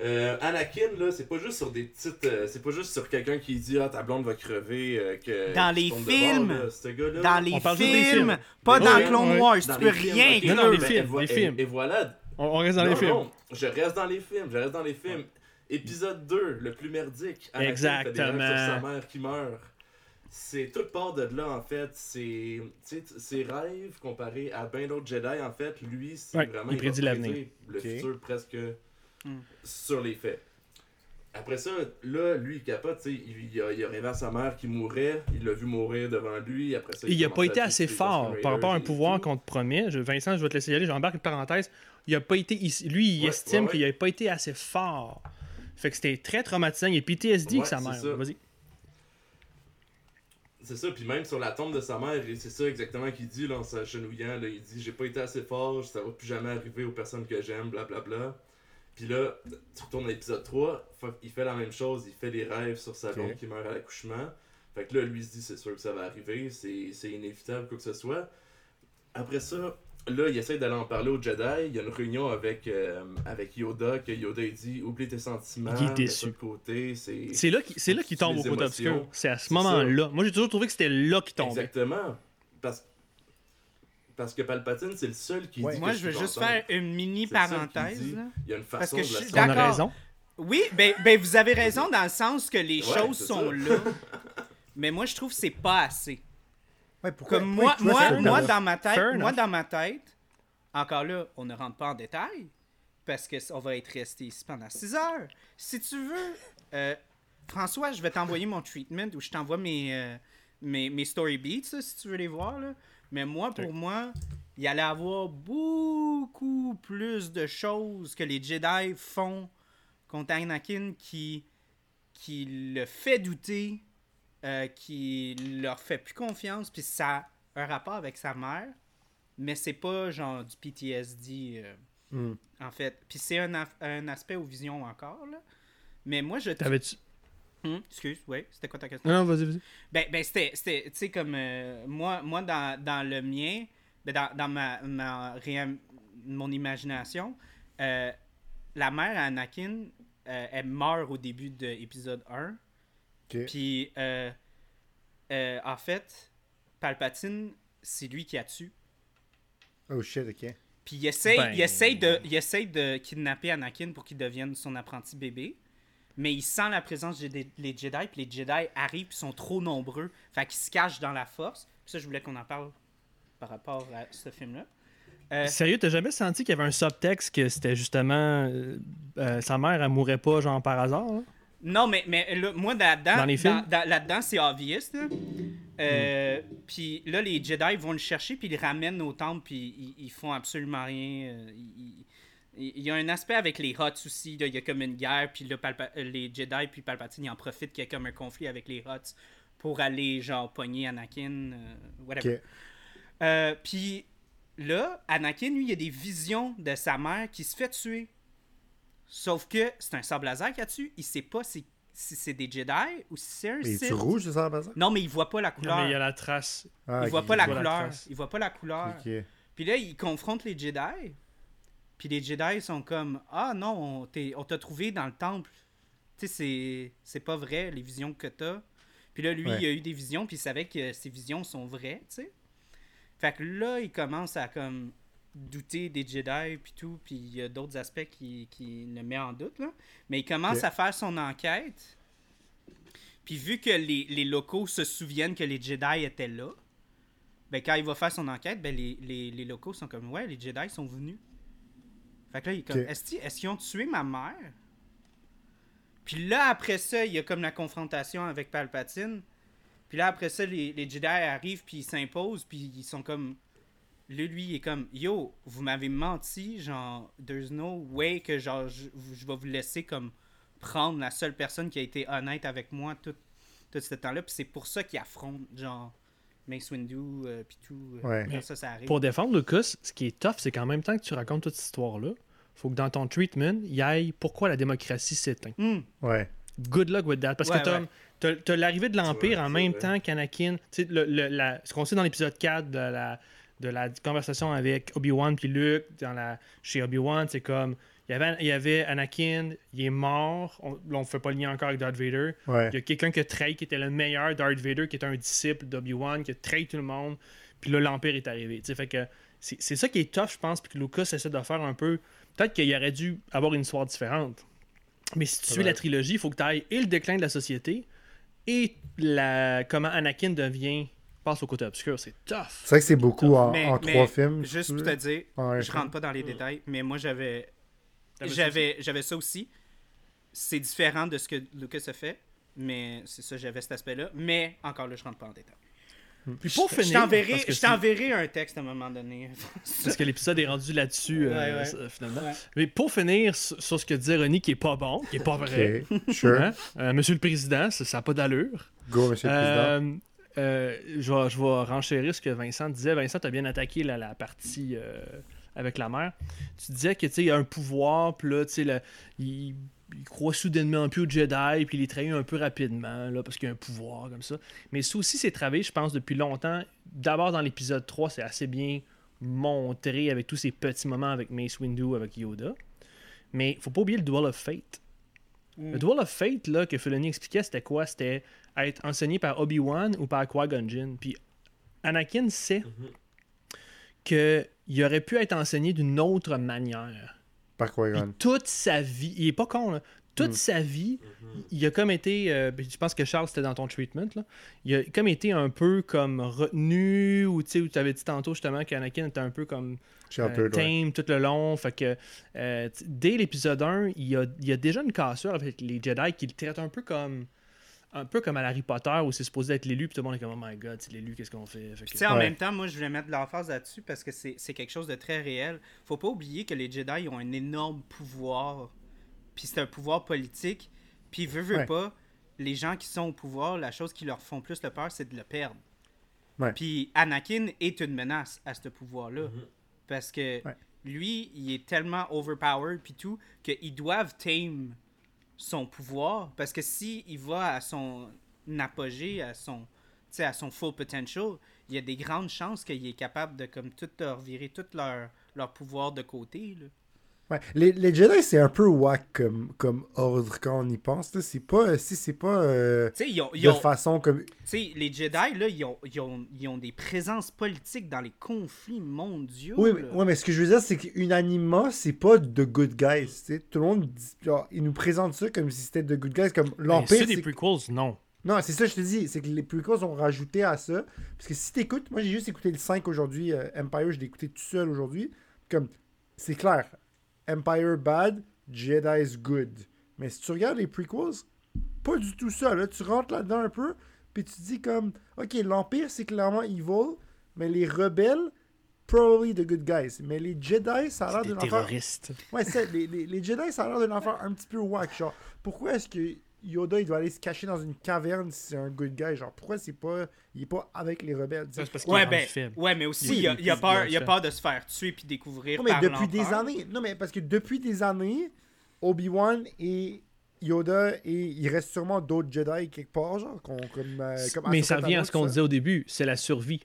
C: Euh, Anakin, là, c'est pas juste sur des petites. euh, c'est pas juste sur quelqu'un qui dit Ah, ta blonde va crever. euh, que,
A: Dans les films.
C: bord, là, ce gars-là.
A: Dans les films, pas dans Clone. Wars.
C: Dans
A: tu
C: les
A: peux
C: films,
A: rien.
B: Non, les films, les
C: et-
B: films.
C: Et voilà.
B: On, on reste dans
C: non,
B: les films.
C: non, je reste dans les films. Je reste dans les films. Épisode 2, le plus merdique. Anakin fait des rêves
B: Exactement.
C: sur sa mère qui meurt. C'est toute part de là, en fait. C'est tu sais, ses rêves comparés à bien d'autres Jedi, en fait. Lui, c'est
B: Ouais,
C: vraiment.
B: il prédit l'avenir.
C: Le futur presque
A: Hmm.
C: sur les faits. Après ça, là, lui, il capote, tu sais, il, il a, il a rêvé à sa mère qui mourait, il l'a vu mourir devant lui, après ça...
B: Il a
C: commence
B: pas été assez fort par rapport à un pouvoir qu'on te promet. Je- Vincent, je vais te laisser y aller. J'embarque une parenthèse. Il a pas été. il- lui, il
C: Ouais,
B: estime
C: ouais, ouais.
B: qu'il a pas été assez fort. Fait que c'était très traumatisant. Il est PTSD avec
C: Ouais,
B: sa mère. Vas-y.
C: C'est ça, puis même sur la tombe de sa mère, c'est ça exactement qu'il dit là, en s'agenouillant, il dit « J'ai pas été assez fort, ça va plus jamais arriver aux personnes que j'aime, blablabla. » Puis là, tu retournes à l'épisode 3, fuck, il fait la même chose, il fait des rêves sur sa blonde
D: Ok.
C: qui meurt à l'accouchement. Fait que là, lui il se dit c'est sûr que ça va arriver, c'est inévitable, quoi que ce soit. Après ça, là, il essaie d'aller en parler au Jedi, il y a une réunion avec, euh, avec Yoda, que Yoda il dit « Oublie tes sentiments,
B: Il est déçu.
C: côté, c'est... »
B: C'est là qu'il c'est là qu'il
C: C'est
B: tombe au côté obscur. C'est à ce moment-là. Moi, j'ai toujours trouvé que c'était là qu'il tombait.
C: Exactement. Parce, parce que Palpatine, c'est le seul qui
D: Ouais.
C: dit
A: Moi,
C: que
A: je veux juste
C: content.
A: faire une mini parenthèse.
C: dit. Il y a une
A: Parce
C: façon
A: que
C: de
A: je
C: la
A: suis D'accord.
B: raison.
A: Oui, ben, ben vous avez raison dans le sens que les
C: Ouais,
A: choses sont
C: ça.
A: là. [LAUGHS] Mais moi, je trouve que c'est pas assez.
D: Ouais, pourquoi,
A: Comme moi, moi, moi, dans ma tête, moi, dans ma tête, encore là, on ne rentre pas en détail parce que on va être resté ici pendant 6 heures. Si tu veux, euh, François, je vais t'envoyer mon treatment où je t'envoie mes, euh, mes, mes story beats, là, si tu veux les voir. Là. Mais moi, pour moi, il allait avoir beaucoup plus de choses que les Jedi font contre Anakin qui, qui le fait douter, euh, qui leur fait plus confiance, puis ça a un rapport avec sa mère, mais c'est pas genre du PTSD euh,
D: Hmm.
A: en fait. Puis c'est un, un aspect aux visions encore, là. Mais moi, je...
B: T'avais-tu.
A: Hum, excuse, oui, c'était quoi ta question?
B: Non, vas-y, vas-y.
A: Ben, ben c'était, c'était, tu sais, comme euh, moi, moi dans, dans le mien, ben, dans, dans ma, ma mon imagination, la mère à Anakin, elle meurt au début de l'épisode 1.
D: Ok.
A: Puis, euh, euh, en fait, Palpatine, c'est lui qui a tué.
D: Oh shit, ok.
A: Puis il essaye,
B: Ben-
A: il, essaye de, il essaye de kidnapper Anakin pour qu'il devienne son apprenti bébé. Mais il sent la présence des les Jedi, puis les Jedi arrivent, puis sont trop nombreux. Fait qu'ils se cachent dans la force. Puis ça, je voulais qu'on en parle par rapport à ce film-là. Euh,
B: Sérieux, t'as jamais senti qu'il y avait un subtexte que c'était justement. euh, euh, sa mère, elle mourrait pas, genre par hasard? là?
A: Non, mais, mais là, moi, là-dedans,
B: Dans les films?
A: dans- dans- là-dedans, c'est obvious. là. Euh. Puis là, les Jedi vont le chercher, puis ils le ramènent au temple, puis ils, ils font absolument rien. euh, ils- Il y a un aspect avec les Huts aussi. là, Il y a comme une guerre, puis là, Palpa- euh, les Jedi, puis Palpatine, ils en profitent qu'il y a comme un conflit avec les Huts pour aller, genre, pogner Anakin, euh, whatever. Euh, puis là, Anakin, lui, il a des visions de sa mère qui se fait tuer. Sauf que c'est un sable laser qui a tué. Il sait pas si, si c'est des Jedi ou si c'est un
D: Mais
A: Sith.
D: tu rouge, en passant?
A: Non, mais il voit pas la
B: Non,
A: couleur.
B: mais il y a la trace.
D: Ah,
A: il voit pas la
B: voit la
A: couleur. il voit pas la couleur. Puis là, il confronte les Jedi. Puis les Jedi sont comme Ah non, on t'a trouvé dans le temple. Tu sais, c'est- c'est pas vrai, les visions que t'as. Puis là, lui,
D: Ouais.
A: il a eu des visions, puis il savait que ces visions sont vraies, tu sais. Fait que là, il commence à comme douter des Jedi, puis tout. Puis il y a d'autres aspects qui, qui le met en doute, là. Mais il commence à faire son enquête. Puis vu que les, les locaux se souviennent que les Jedi étaient là, ben quand il va faire son enquête, ben les, les, les locaux sont comme Ouais, les Jedi sont venus. Fait que là, il est comme
D: Ok.
A: Est-ce qu'ils est-ce qu'ils ont tué ma mère? Puis là, après ça, il y a comme la confrontation avec Palpatine. Puis là, après ça, les, les Jedi arrivent, puis ils s'imposent, puis ils sont comme. Lui, lui, il est comme Yo, vous m'avez menti, genre, there's no way que genre, je, je vais vous laisser comme prendre la seule personne qui a été honnête avec moi tout, tout ce temps-là. Puis c'est pour ça qu'ils affrontent, genre, Mace Windu, euh, puis tout. euh,
D: Ouais.
A: ça, ça arrive.
B: Pour défendre Lucas, ce qui est tough, c'est qu'en même temps que tu racontes toute cette histoire-là, faut que dans ton treatment, il y aille pourquoi la démocratie s'éteint.
A: Hmm.
D: Ouais.
B: Good luck with that. Parce
A: Ouais,
B: que t'as,
A: ouais.
B: t'as- t'as l'arrivée de l'Empire en même
C: vrai.
B: temps qu'Anakin. Tu sais, le- le- la- ce qu'on sait dans l'épisode 4 de la, de la conversation avec Obi-Wan puis Luke dans la, chez Obi-Wan, c'est comme. Il y, avait, il y avait Anakin, il est mort. On, on fait pas le lien encore avec Darth Vader.
D: Ouais.
B: Il y a quelqu'un qui a trahi, qui était le meilleur Darth Vader, qui était un disciple d'Obi-Wan, qui a trahi tout le monde. Puis là, l'Empire est arrivé. Fait que c'est c'est ça qui est tough, je pense, puis que Lucas essaie de faire un peu. Peut-être qu'il aurait dû avoir une histoire différente. Mais si tu suis la trilogie, il faut que tu ailles et le déclin de la société et la comment Anakin devient passe au côté obscur. C'est tough.
D: C'est vrai que c'est beaucoup en,
A: Mais-
D: en
A: mais
D: trois films.
A: Juste pour te dire,
D: Ouais,
A: je rentre pas dans les détails, mais moi j'avais j'avais j'avais ça aussi. C'est différent de ce que Lucas a fait, mais c'est ça, j'avais cet aspect-là. Mais encore là, je rentre pas en détail.
B: Puis pour
A: Je
B: finir,
A: je t'enverrai un texte à un moment donné. [LAUGHS]
B: parce que l'épisode est rendu là-dessus euh,
A: Ouais,
B: finalement.
A: Ouais.
B: Mais pour finir sur, ce que disait René qui est pas bon, qui est pas vrai.
D: Sure.
B: hein, euh, Monsieur le Président, ça n'a pas d'allure.
D: Go, monsieur le président.
B: Euh, je, vais, je vais renchérir ce que Vincent disait. Vincent, tu as bien attaqué la, la partie euh, avec la mère. Tu disais que il y a un pouvoir, puis là, tu sais, le- il, il croit soudainement plus au Jedi, puis il est trahi un peu rapidement, là, parce qu'il y a un pouvoir comme ça. Mais ça aussi, c'est travaillé, je pense, depuis longtemps. D'abord, dans l'épisode 3, c'est assez bien montré avec tous ces petits moments avec Mace Windu, avec Yoda. Mais faut pas oublier le Duel of Fate.
A: Mm.
B: Le Duel of Fate là, que Filoni expliquait, c'était quoi? C'était être enseigné par Obi-Wan ou par Qui-Gon Jinn. Puis Anakin sait
C: Mhm.
B: qu'il aurait pu être enseigné d'une autre manière.
D: Par Qui-Gon.
B: toute sa vie, il est pas con, là. Toute
D: Mm.
B: sa vie,
C: Mhm.
B: il a comme été. euh, ben, je pense que Charles, c'était dans ton treatment. Là. Il a comme été un peu comme retenu, ou tu sais, où tu avais dit tantôt justement qu'Anakin était un peu comme euh, tame tout le long. Fait que euh, dès l'épisode 1, il y, a, il a déjà une cassure avec les Jedi qui le traitent un peu comme un peu comme à Harry Potter où c'est supposé être l'élu puis tout le monde est comme oh my god c'est l'élu qu'est-ce qu'on fait, Fait que-
A: Puis, tu sais, en
D: Ouais.
A: même temps, moi, je voulais mettre de l'emphase là-dessus parce que c'est c'est quelque chose de très réel. Faut pas oublier que les Jedi ont un énorme pouvoir. Puis c'est un pouvoir politique. Puis, veut, veut
D: Ouais.
A: pas, les gens qui sont au pouvoir, la chose qui leur font plus le peur, c'est de le perdre.
D: Ouais.
A: Puis Anakin est une menace à ce pouvoir-là.
C: Mhm.
A: Parce que
D: Ouais.
A: lui, il est tellement overpowered puis tout qu'ils doivent tame son pouvoir. Parce que si il va à son apogée, à son, à son full potential, il y a des grandes chances qu'il est capable de comme tout leur virer tout leur, leur pouvoir de côté.
D: Ouais. Les, les Jedi, c'est un peu whack comme, comme ordre quand on y pense. là. C'est pas, si c'est pas euh,
A: Tu sais, ils ont, ils
D: de
A: ont-
D: façon comme.
A: les Jedi, là, ils ont, ils, ont, ils ont des présences politiques dans les conflits mondiaux.
D: Oui, mais, ouais, mais ce que je veux dire, c'est qu'unanimement, c'est pas de good guys. tu sais. Tout le monde, dit, genre, ils nous présentent ça comme si c'était de good guys. Comme l'Empire.
B: ceux des
D: c'est-
B: prequels non
D: Non, c'est ça, je te dis. C'est que les prequels ont rajouté à ça. Parce que si t'écoutes, moi j'ai juste écouté le 5 aujourd'hui. euh, Empire, je l'ai écouté tout seul aujourd'hui. Comme, c'est clair. Empire bad, Jedi's good. Mais si tu regardes les prequels, pas du tout ça. Là. Tu rentres là-dedans un peu, puis tu dis comme, ok, l'Empire c'est clairement evil, mais les rebelles, probably the good guys. Mais les Jedi, ça a l'air
B: des
D: affaire
B: terroristes
D: Ouais, les, les, les Jedi, ça a l'air d'une affaire un petit peu whack. Genre, pourquoi est-ce que Yoda, il doit aller se cacher dans une caverne si c'est un good guy? Genre, pourquoi c'est pas. Il est pas avec les rebelles?
B: c'est parce
A: Ouais,
B: est
A: ben, ouais, mais aussi,
B: Oui,
A: il, a,
B: il-
A: a peur,
B: il-
A: a peur de se faire tuer puis découvrir
D: Non, mais
A: par
D: depuis des années. Non, mais parce que depuis des années, Obi-Wan et Yoda, et il reste sûrement d'autres Jedi quelque part, genre, comme. euh, comme
B: mais ça revient à ce qu'on disait au début, c'est la survie.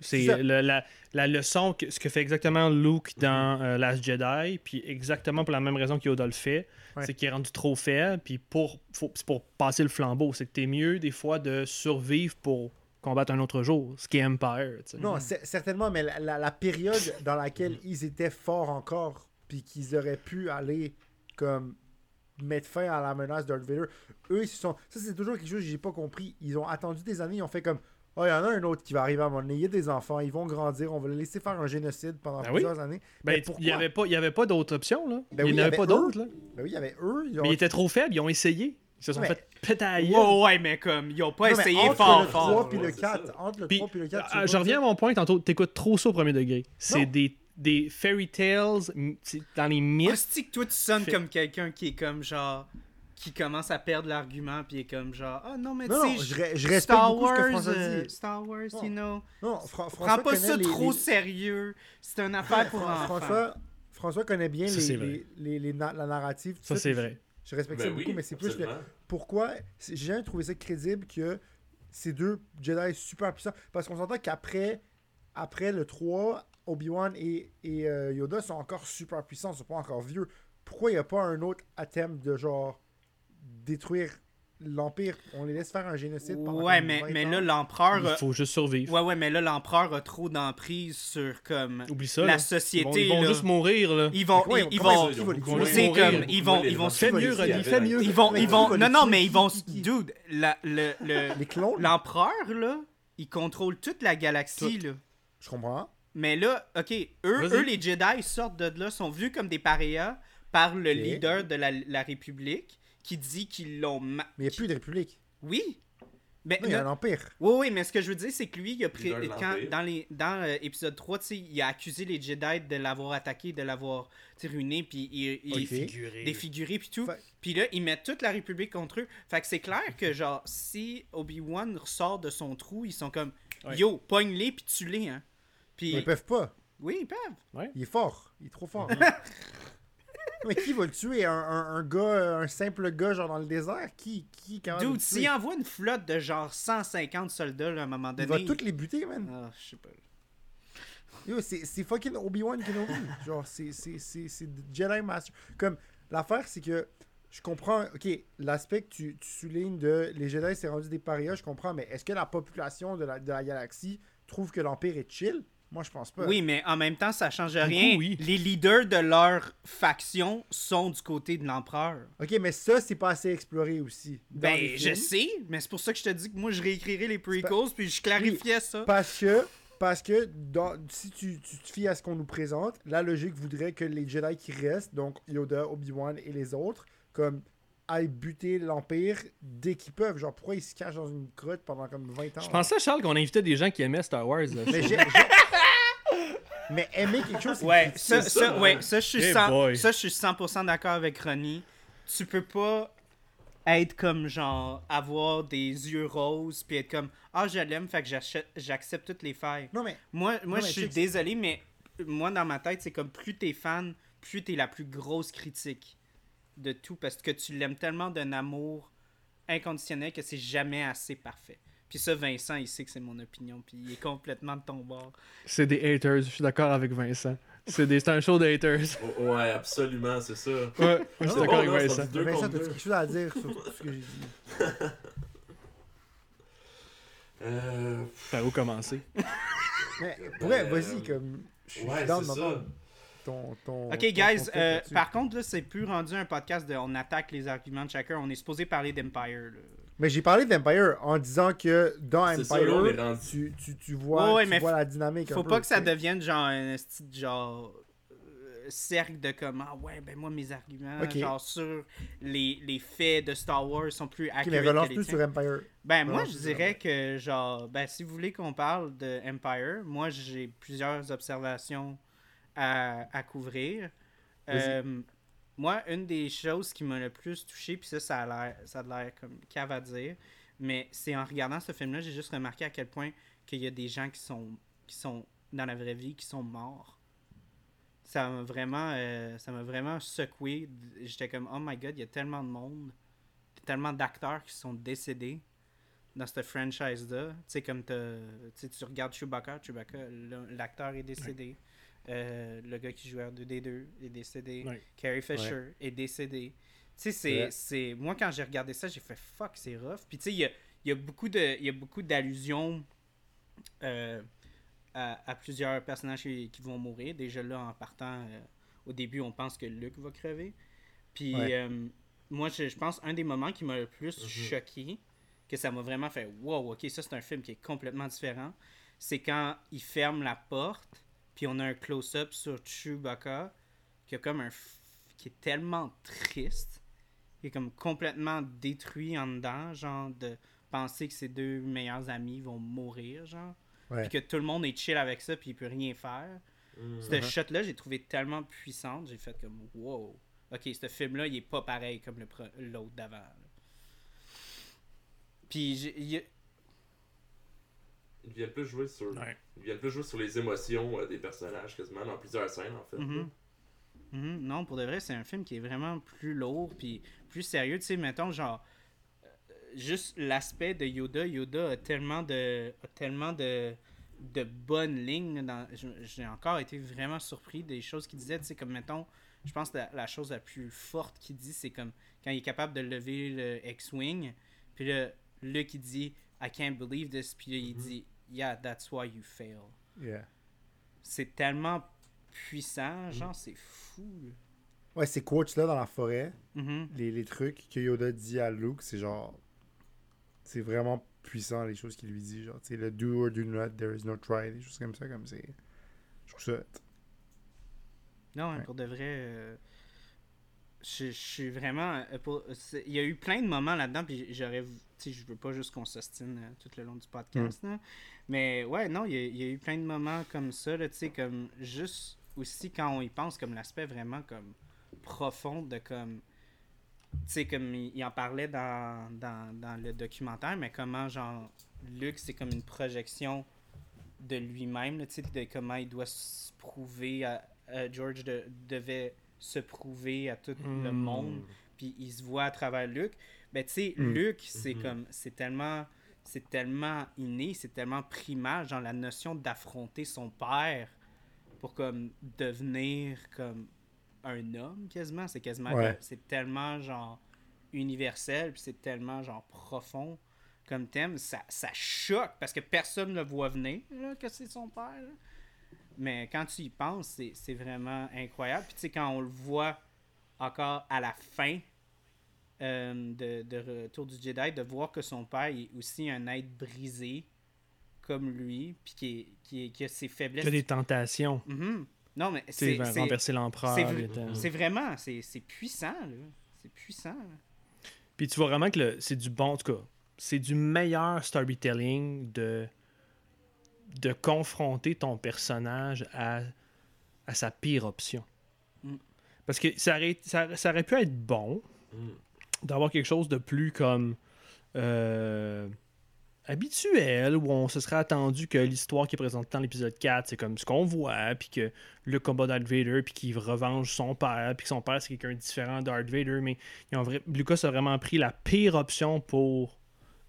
B: C'est la, la leçon, que, ce que fait exactement Luke dans euh, Last Jedi, puis exactement pour la même raison qu'Yoda le fait,
D: Ouais.
B: c'est qu'il est rendu trop faible, puis pour, c'est pour passer le flambeau, c'est que t'es mieux des fois de survivre pour combattre un autre jour, ce qui est Empire.
D: Non, cer- certainement, mais la, la- la période dans laquelle ils étaient forts encore, puis qu'ils auraient pu aller comme mettre fin à la menace Darth Vader, eux, ils se sont. Ça, c'est toujours quelque chose que j'ai pas compris. Ils ont attendu des années, ils ont fait comme. Oh, il y en a un autre qui va arriver à un moment donné. Il y a des enfants, ils vont grandir, on va les laisser faire un génocide pendant
B: Ben oui.
D: plusieurs années.
B: Ben,
D: mais
B: il n'y avait pas, il y avait pas d'autre option, là.
D: Ben
B: il n'y avait
D: avait
B: pas d'autre, là.
D: Ben oui, il y avait eux. ils ont-
B: Mais ils étaient trop faibles, ils ont essayé. Ils se sont
D: Mais-
B: fait la gueule.
A: Ouais, ouais, mais comme, ils ont pas
D: Non,
A: essayé
D: entre
A: fort
D: le
A: fort.
D: 3 puis
C: Ouais,
D: le
C: c'est
D: 4,
C: ça.
D: entre le
B: Puis,
D: 3 puis le 4,
B: ah, je reviens à mon point tantôt, t'écoutes trop ça au premier degré. C'est des, des fairy tales dans les mythes.
A: Hostie que toi, tu sonnes
B: Fait-
A: comme quelqu'un qui est comme genre. qui commence à perdre l'argument, puis est comme genre. Ah non, mais tu sais.
D: je, re- je
A: Star
D: respecte beaucoup ce que
A: Wars,
D: François
A: euh,
D: dit.
A: Star Wars,
D: Non.
A: you know.
D: Non, Fra- François
A: Prends pas
D: connaît
A: ça
D: les-
A: trop
D: les-
A: sérieux. C'est une affaire pour enfants.
D: François, François connaît bien
B: Ça,
D: les,
B: c'est vrai.
D: les, les- les na- la narrative. tout
B: Ça, c'est vrai.
D: Je, respecte
C: Ben
D: ça
C: oui,
D: beaucoup, mais c'est plus le, pourquoi j'ai jamais trouvé ça crédible que ces deux Jedi super puissants parce qu'on s'entend qu'après après le 3 Obi-Wan et, et euh, Yoda sont encore super puissants ils sont pas encore vieux pourquoi il n'y a pas un autre attempt de genre détruire l'empire? On les laisse faire un génocide pendant
A: Ouais, mais,
D: 20
A: mais là, l'empereur.
B: Il faut juste survivre.
A: Ouais, ouais, mais là, l'empereur a trop d'emprise sur comme.
B: Oublie ça.
A: la
B: là. Ils vont,
A: société.
B: ils vont
A: là.
B: juste mourir, là.
A: Ils vont. Ils, vont.
D: ils vont- ils vont-
B: ils vont
A: c'est comme. Ils vont. Ils vont.
B: Fais mieux, fais.
A: Ils vont. Ils Non, non, mais ils vont. Dude, la- le. le-
D: les clones?
A: L'empereur, là, il contrôle toute la galaxie, là.
D: je comprends
A: Mais là, ok, eux, eux, les Jedi sortent de là, sont vus comme des parias par le leader de la, la République qui dit qu'ils l'ont. ma-
D: mais il n'y a plus de république
A: Oui! Mais,
D: non, il y a un empire
A: Oui, oui, mais ce que je veux dire, c'est que lui, il a pris, quand, dans, les, dans euh, épisode 3, tu sais, il a accusé les Jedi de l'avoir attaqué, de l'avoir ruiné, puis il, il-
D: Ok.
B: Défiguré.
A: défiguré, puis tout.
D: Fait-
A: Puis là, ils mettent toute la République contre eux. Fait que c'est clair que, genre, si Obi-Wan ressort de son trou, ils sont comme,
B: Ouais.
A: yo, pogne-les, puis tue-les, hein. Puis,
D: ils peuvent pas
A: oui, ils peuvent.
D: il est fort il est trop fort [LAUGHS] mais qui va le tuer? Un, un, un gars un simple gars genre dans le désert? Qui qui capable de
A: Dude, s'il envoie une flotte de genre 150 soldats, là, à un moment
D: il
A: donné.
D: va toutes les buter man
A: Ah, je sais pas.
D: Yo, c'est c'est fucking Obi-Wan Kenobi. [LAUGHS] Genre, c'est c'est- c'est- c'est Jedi Master. Comme, l'affaire, c'est que je comprends, ok, l'aspect que tu, tu soulignes de les Jedi, c'est rendu des parias, je comprends, mais est-ce que la population de la, de la galaxie trouve que l'Empire est chill? Moi, je pense pas.
A: Oui, mais en même temps, ça change
B: coup,
A: rien.
B: oui.
A: Les leaders de leur faction sont du côté de l'empereur.
D: Ok, mais ça, c'est pas assez exploré aussi.
A: Ben, je sais, mais c'est pour ça que je te dis que moi, je réécrirais les prequels, puis je clarifiais ça.
D: Parce que, parce que dans- si tu, tu te fies à ce qu'on nous présente, la logique voudrait que les Jedi qui restent, donc Yoda, Obi-Wan et les autres, comme aillent buter l'Empire dès qu'ils peuvent. Genre, pourquoi ils se cachent dans une grotte pendant comme 20 ans?
B: Je pensais, Charles, qu'on invitait des gens qui aimaient Star Wars. là.
D: Mais, j'ai- j'ai- mais aimer quelque chose, c'est
A: Ouais, ça, ça,
C: ça,
A: ouais, ça, je suis
B: Hey
A: 100%,
B: boy.
A: ça, je suis 100% d'accord avec Ronnie. Tu peux pas être comme genre avoir des yeux roses puis être comme ah je l'aime fait que j'achète- j'accepte toutes les failles.
D: Non, mais
A: Moi, moi
D: Non,
A: je suis désolé mais moi dans ma tête c'est comme plus t'es fan, plus t'es la plus grosse critique de tout parce que tu l'aimes tellement d'un amour inconditionnel que c'est jamais assez parfait. Puis ça Vincent il sait que c'est mon opinion puis il est complètement de ton bord.
B: C'est des haters, je suis d'accord avec Vincent. C'est des- un show de haters. [LAUGHS]
C: Oh, Ouais, absolument, c'est ça.
B: Ouais, moi, je suis d'accord avec Vincent.
C: Deux
D: Vincent, t'as quelque chose à dire sur tout ce que j'ai dit? [LAUGHS]
C: Euh,
B: Par où commencer? [LAUGHS]
D: Mais, ouais,
C: Euh,
D: vas-y, comme. Je suis
C: ouais.
D: Ton, ton.
A: Ok,
D: ton-
A: guys, euh, par contre, là, c'est plus rendu un podcast de on attaque les arguments de chacun. On est supposé parler d'Empire. là.
D: Mais j'ai parlé d'Empire en disant que dans
C: C'est ça, là, on est
D: Empire,
C: rendu.
D: tu, tu, tu vois,
A: Ouais, ouais,
D: tu
A: mais
D: vois la dynamique. un
A: Faut
D: peu,
A: pas que ça devienne genre un petit genre euh, cercle de comment ouais ben moi mes arguments genre sur les, les faits de Star Wars sont plus
D: Ok,
A: accurate
D: mais relance-nous
A: tiens.
D: sur Empire.
A: Ben moi je dirais que genre ben si vous voulez qu'on parle de Empire, moi j'ai plusieurs observations à, à couvrir. Euh, moi, une des choses qui m'a le plus touché, puis ça, ça a l'air, ça a l'air comme cave à dire, mais c'est en regardant ce film-là, j'ai juste remarqué à quel point qu'il y a des gens qui sont, qui sont dans la vraie vie, qui sont morts. Ça m'a vraiment, euh, ça m'a vraiment secoué. J'étais comme, oh my god, il y a tellement de monde, tellement d'acteurs qui sont décédés dans cette franchise-là. Tu sais, comme tu regardes Chewbacca, Chewbacca, l'acteur est décédé. Euh, le gars qui jouait R2D2 est décédé. Carrie Fisher est décédé. Tu sais, c'est,
D: Ouais.
A: c'est... Moi, quand j'ai regardé ça, j'ai fait « fuck, c'est rough ». Puis tu sais, il y a, il y a beaucoup de- il y a beaucoup d'allusions euh, à, à plusieurs personnages qui, qui vont mourir. Déjà là, en partant, euh, au début, on pense que Luke va crever. Puis
D: Ouais.
A: euh, moi, je, je pense un des moments qui m'a le plus
C: Mhm.
A: choqué, que ça m'a vraiment fait « wow, ok, ça c'est un film qui est complètement différent », c'est quand il ferme la porte, puis on a un close-up sur Chewbacca, qui a comme un... f- qui est tellement triste. il est comme complètement détruit en dedans, genre de penser que ses deux meilleurs amis vont mourir, genre.
D: Ouais.
A: Puis que tout le monde est chill avec ça, puis il peut rien faire.
C: Mm.
A: Ce
D: Uh-huh.
A: shot-là, j'ai trouvé tellement puissante, j'ai fait comme wow. Ok, ce film-là, il est pas pareil comme le pro- l'autre d'avant. Puis j'ai-
C: il vient plus jouer sur.
B: Ouais.
C: Il vient plus jouer sur les émotions euh, des personnages quasiment dans plusieurs scènes en fait.
A: Mhm. Mhm. Non, pour de vrai, c'est un film qui est vraiment plus lourd puis plus sérieux. Tu sais, mettons, genre, euh, juste l'aspect de Yoda. Yoda a tellement de, a tellement de, de bonnes lignes. Dans, j'ai encore été vraiment surpris des choses qu'il disait. Tu sais, comme mettons, je pense que la, la chose la plus forte qu'il dit, c'est comme quand il est capable de lever le X-Wing. Puis là, Luke, il dit I can't believe this. Puis là, il
C: Mhm.
A: dit Yeah, that's why you fail
D: Yeah.
A: c'est tellement puissant, genre, c'est fou.
D: Ouais, ces quotes-là dans la forêt,
A: Mhm.
D: les, les trucs que Yoda dit à Luke, c'est genre. C'est vraiment puissant les choses qu'il lui dit. Genre, tu sais, le do or do not, there is no try, des choses comme ça, comme c'est. Je trouve ça.
A: Non, hein,
D: Ouais.
A: pour de vrai, euh, je, je suis vraiment. euh, pour- Il y a eu plein de moments là-dedans, puis j'aurais. Tu sais, je veux pas juste qu'on s'ostine euh, tout le long du podcast, là. Mais ouais, non, il y, a, il y a eu plein de moments comme ça, tu sais, comme juste aussi quand on y pense, comme l'aspect vraiment comme profond de comme. Tu sais, comme il, il en parlait dans, dans, dans le documentaire, mais comment, genre, Luke, c'est comme une projection de lui-même, tu sais, de comment il doit se prouver à, à- George de- devait se prouver à tout le
B: Mm.
A: monde, puis il se voit à travers Luke. Ben, tu sais,
D: Mm.
A: Luke, c'est
C: Mhm.
A: comme, c'est tellement, c'est tellement inné, c'est tellement primal, genre la notion d'affronter son père pour comme devenir comme un homme quasiment, c'est quasiment,
D: Ouais.
A: c'est tellement genre universel, puis c'est tellement genre profond comme thème, ça, ça choque parce que personne ne le voit venir là, que c'est son père. là. Mais quand tu y penses, c'est, vraiment incroyable. Puis tu sais, quand on le voit encore à la fin de, de Retour du Jedi, de voir que son père est aussi un être brisé comme lui, puis qui, est- qui, est- qui a ses faiblesses.
B: Il y a des tentations.
A: Mhm. Non, mais c'est,
B: renverser l'empereur.
A: c'est, vraiment, c'est, c'est puissant, là. C'est puissant. là.
B: Puis tu vois vraiment que le- c'est du bon, en tout cas, c'est du meilleur storytelling de, de confronter ton personnage à, à sa pire option.
A: Mm.
B: Parce que ça aurait, ça, ça aurait pu être bon
C: Mm.
B: D'avoir quelque chose de plus comme euh, habituel, où on se serait attendu que l'histoire qui est présentée dans l'épisode 4, c'est comme ce qu'on voit, puis que le combat Darth Vader, puis qu'il revanche son père, puis que son père c'est quelqu'un différent de Darth Vader, mais Lucas a vraiment pris la pire option pour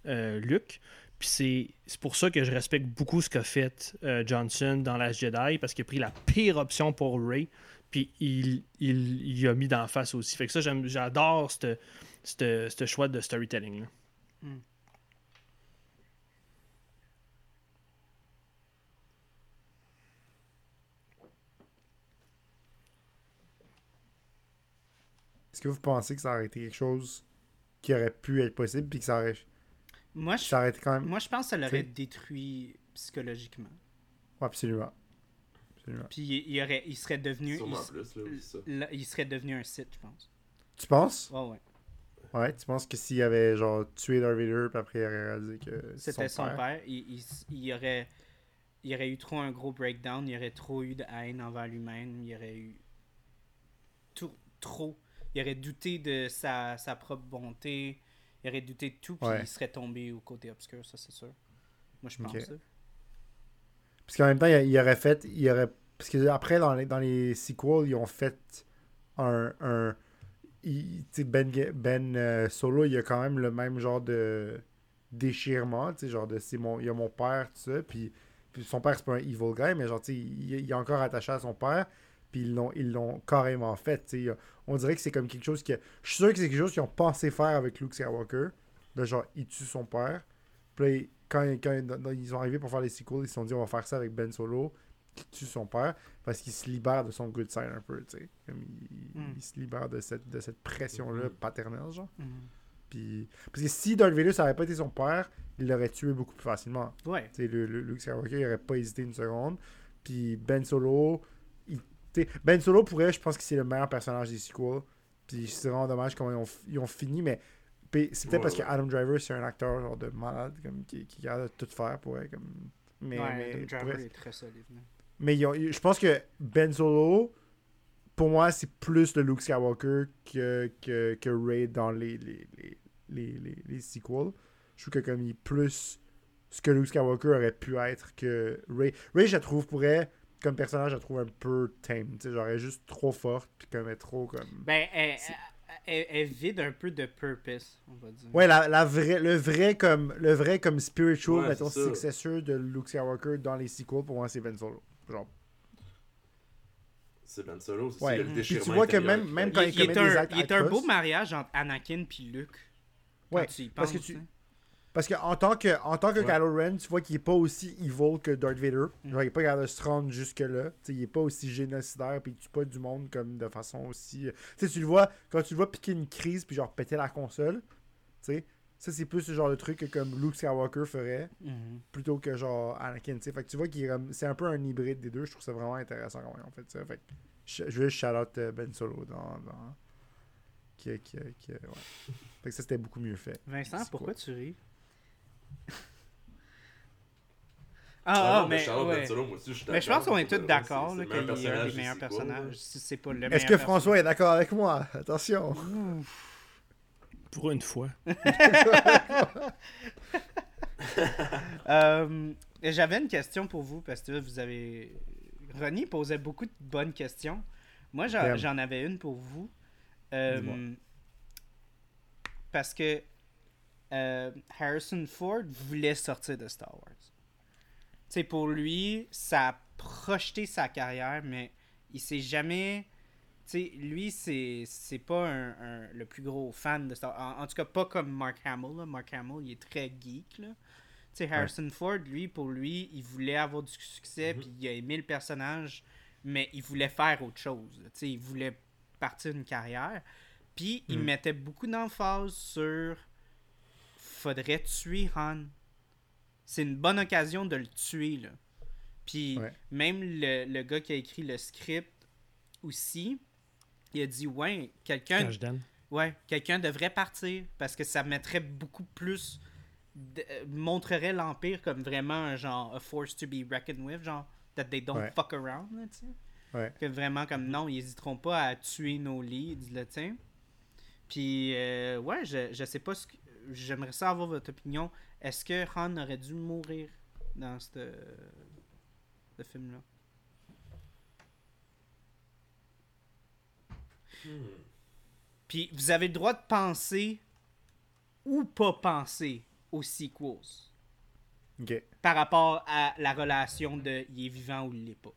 B: euh, Luke. Puis c'est pour ça que je respecte beaucoup ce qu'a fait euh, Johnson dans Last Jedi, parce qu'il a pris la pire option pour Ray, puis il, il, il a mis d'en face aussi. Fait que ça, j'adore ce ce choix de storytelling. Là.
D: Est-ce que vous pensez que ça aurait été quelque chose qui aurait pu être possible, puis que ça aurait,
A: Moi, je,
D: ça aurait été quand même.
A: moi, je pense que ça l'aurait détruit psychologiquement.
D: Ouais, absolument. Absolument.
A: Puis il, il aurait, il serait devenu.
C: Sûrement
A: il,
C: plus là, oui, ça.
A: là, il serait devenu un site, je pense.
D: Tu penses?
A: Ouais, ouais.
D: Ouais, tu penses que s'il avait genre tué Darth Vader, puis après il aurait réalisé que
A: C'était son père? Il, il, il aurait, il aurait eu trop un gros breakdown. Il aurait trop eu de haine envers lui-même. Il aurait eu tout, trop. Il aurait douté de sa, sa propre bonté. Il aurait douté de tout. Puis
D: Ouais.
A: il serait tombé au côté obscur, ça c'est sûr. Moi je pense ça.
D: Parce qu'en même temps, il, il aurait fait. Il aurait... Parce que après, dans les, dans les sequels, ils ont fait un. un ben, ben euh, Solo, il a quand même le même genre de déchirement. Genre de c'est mon, il y a mon père, tout ça. Puis, son père, c'est pas un evil guy, mais genre, il, il est encore attaché à son père. Puis ils l'ont, ils carrément fait. On dirait que c'est comme quelque chose que. Je suis sûr que c'est quelque chose qu'ils ont pensé faire avec Luke Skywalker. De genre, il tue son père. Puis quand, quand ils sont arrivés pour faire les sequels, ils se sont dit on va faire ça avec Ben Solo, qui tue son père, parce qu'il se libère de son good side un peu, tu sais. Comme il,
A: Mm.
D: il se libère de cette, de cette pression-là
C: Mhm.
D: paternelle, genre.
A: Mhm.
D: Puis, parce que si Darth Vader, ça n'aurait pas été son père, il l'aurait tué beaucoup plus facilement.
A: Ouais.
D: Tu sais, le, le- Luke Skywalker, il aurait pas hésité une seconde. Puis Ben Solo, il- Ben Solo, pour elle, je pense que c'est le meilleur personnage des sequels. Puis c'est vraiment dommage comment ils ont, ils ont fini, mais c'est peut-être
C: Ouais,
D: parce que Adam Driver, c'est un acteur genre de malade, comme, qui, qui garde tout faire pour elle, comme... Mais,
A: ouais,
D: mais,
A: Adam Driver est très solide.
D: Mais ils ont- je pense que Ben Solo, pour moi, c'est plus le Luke Skywalker que, que, que Ray dans les, les, les, les, les, les sequels. Je trouve que comme il est plus ce que Luke Skywalker aurait pu être que Ray. Ray, je la trouve, pourrait, comme personnage, je la trouve un peu tame. Tu sais, genre, elle est juste trop forte, puis comme elle est trop comme...
A: Ben, elle, elle, elle vide un peu de purpose, on va dire.
D: Ouais, la, la vraie, le vrai comme le vrai comme spiritual,
C: Ouais,
D: mettons, successor de Luke Skywalker dans les sequels, pour moi, c'est Ben Solo. Genre,
C: C'est Ben Solo, c'est
D: Ouais.
C: le
D: Puis
C: déchirement
D: tu vois que même- même quand
A: il,
D: des
A: un,
D: actes
A: il est un beau mariage entre Anakin puis Luke.
D: Ouais,
A: tu y
D: parce que tu-
A: hein.
D: Parce qu'en tant que, en tant que
C: Ouais.
D: Kylo Ren, tu vois qu'il est pas aussi evil que Darth Vader.
A: Mm.
D: Genre, il est pas capable de se rendre jusque-là. Tu sais, il est pas aussi génocidaire, puis il tue pas du monde comme de façon aussi. euh, Tu sais, tu le vois, quand tu le vois piquer une crise, puis genre péter la console, tu sais, ça c'est plus le genre de truc que comme Luke Skywalker ferait,
A: Mhm.
D: plutôt que genre Anakin. Fait que tu vois qu'il c'est un peu un hybride des deux. Je trouve ça vraiment intéressant comment ils ont fait ça. Fait que je juste shout out euh, Ben Solo dans. dans... Qui, qui, qui, ouais. [LAUGHS] Fait que ça c'était beaucoup mieux fait.
A: Vincent, pourquoi
D: quoi?
A: tu ris?
C: Ah,
A: Ah,
C: non, mais
A: mais,
C: Ben
A: ouais.
C: Solo, moi aussi, je
A: mais je pense qu'on est tous d'accord qu'il
C: meilleur
A: est un
C: personnage
A: des meilleurs personnages. Si c'est pas le
D: Est-ce
A: meilleur
D: que François est d'accord avec moi? Attention.
B: Pour une fois. [LAUGHS]
A: Euh, J'avais une question pour vous parce que là, vous avez. Ronnie posait beaucoup de bonnes questions. Moi, j'en avais une pour vous. Euh, parce que euh, Harrison Ford voulait sortir de Star Wars. Tu sais, pour lui, ça a projeté sa carrière, mais il s'est jamais. Sais, lui, c'est c'est pas un, un- le plus gros fan de Star Wars. En, en tout cas, pas comme Mark Hamill. là. Mark Hamill, il est très geek. Là. Tu sais, Harrison Ford, lui, pour lui, il voulait avoir du succès,
C: Mhm.
A: puis il a aimé le personnage, mais il voulait faire autre chose. là. Tu sais, il voulait partir une carrière. Puis il
D: Mhm.
A: mettait beaucoup d'emphase sur faudrait tuer Han. C'est une bonne occasion de le tuer, là. Puis
D: Ouais.
A: même le, le gars qui a écrit le script aussi, il a dit ouais, quelqu'un. Ouais, quelqu'un devrait partir parce que ça mettrait beaucoup plus. de- euh, montrerait l'Empire comme vraiment un genre a force to be reckoned with, genre that they don't
D: Ouais.
A: fuck around, là, tu sais.
D: Ouais.
A: Que vraiment comme non, ils hésiteront pas à tuer nos leads, là, tu sais. Puis, euh, ouais, je, je sais pas ce que. J'aimerais ça avoir votre opinion. Est-ce que Han aurait dû mourir dans ce ce film-là?
C: Hmm.
A: Puis vous avez le droit de penser ou pas penser aux sequels par rapport à la relation de il est vivant ou il l'est pas.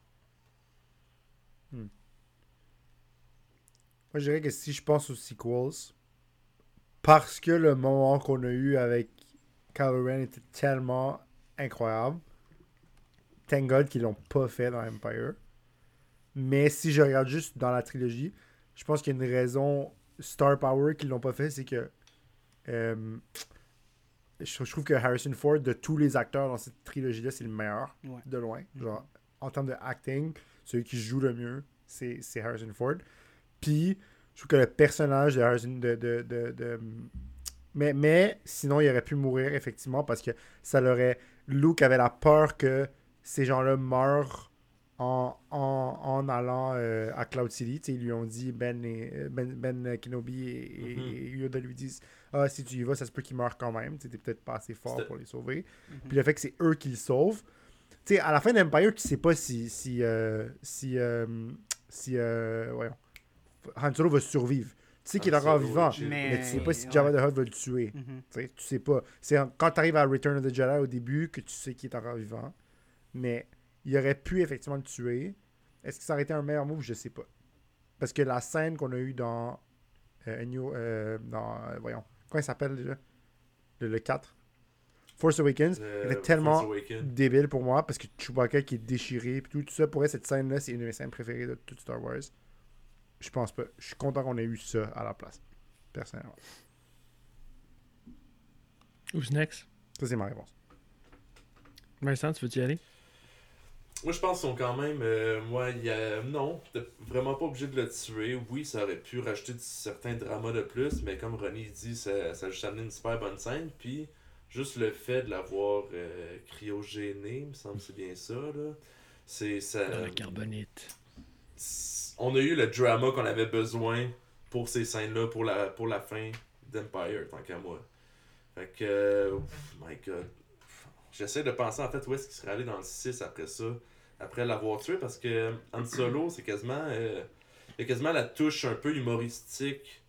D: Moi, je dirais que si je pense aux sequels, parce que le moment qu'on a eu avec Kylo Ren était tellement incroyable, thank God qu'ils l'ont pas fait dans Empire. Mais si je regarde juste dans la trilogie, je pense qu'il y a une raison Star Power qu'ils l'ont pas fait, c'est que euh, je, trouve que Harrison Ford, de tous les acteurs dans cette trilogie-là, c'est le meilleur,
A: Ouais.
D: de loin. Genre, en termes de acting, celui qui joue le mieux, c'est c'est Harrison Ford. Puis, je trouve que le personnage de Harrison. De, de, de, de- Mais, mais sinon, il aurait pu mourir, effectivement, parce que ça l'aurait. Luke avait la peur que ces gens-là meurent en, en, en allant euh, à Cloud City. Tu sais, ils lui ont dit, Ben, et, ben, ben Kenobi et,
C: Mhm.
D: et Yoda lui disent Ah, si tu y vas, ça se peut qu'ils meurent quand même. Tu sais, t'es peut-être pas assez fort pour les sauver.
A: Mhm.
D: Puis le fait que c'est eux qui le sauvent. Tu sais, à la fin d'Empire, tu sais pas si. Si. euh, si. euh, si euh, voyons. Han Solo va survivre. Tu sais qu'il est encore vivant.
A: Mais-
D: Mais tu sais pas si
A: ouais.
D: Jabba the Hutt va le tuer.
A: Mhm.
D: Tu sais, tu sais pas. C'est quand tu arrives à Return of the Jedi au début que tu sais qu'il est encore vivant. Mais il aurait pu effectivement le tuer. Est-ce que ça aurait été un meilleur move? Je sais pas. Parce que la scène qu'on a eue dans. euh, A New- euh, dans euh, voyons. Comment il s'appelle déjà? Le, le 4 Force Awakens.
C: Euh,
D: elle est tellement
C: Awakens.
D: débile pour moi parce que Chewbacca qui est déchiré puis tout, tout ça pour elle cette scène là c'est une de mes scènes préférées de tout Star Wars je pense pas je suis content qu'on ait eu ça à la place personnellement
B: Who's next?
D: ça c'est ma réponse
B: Vincent, tu veux y aller?
C: Moi, je pense qu'ils sont quand même. euh, moi, il y a. Non, t'es vraiment pas obligé de le tuer. Oui, ça aurait pu rajouter certains dramas de plus, mais comme Ronnie dit, ça, ça a juste amené une super bonne scène. Puis, juste le fait de l'avoir euh, cryogéné, il me semble que c'est bien ça, là. C'est ça.
B: Carbonite.
C: On a eu le drama qu'on avait besoin pour ces scènes-là, pour la, pour la fin d'Empire, tant qu'à moi. Fait que. euh, my god. J'essaie de penser en fait où est-ce qu'il serait allé dans le 6 après ça, après l'avoir tué, parce que Han Solo, c'est quasiment. euh, il y a quasiment la touche un peu humoristique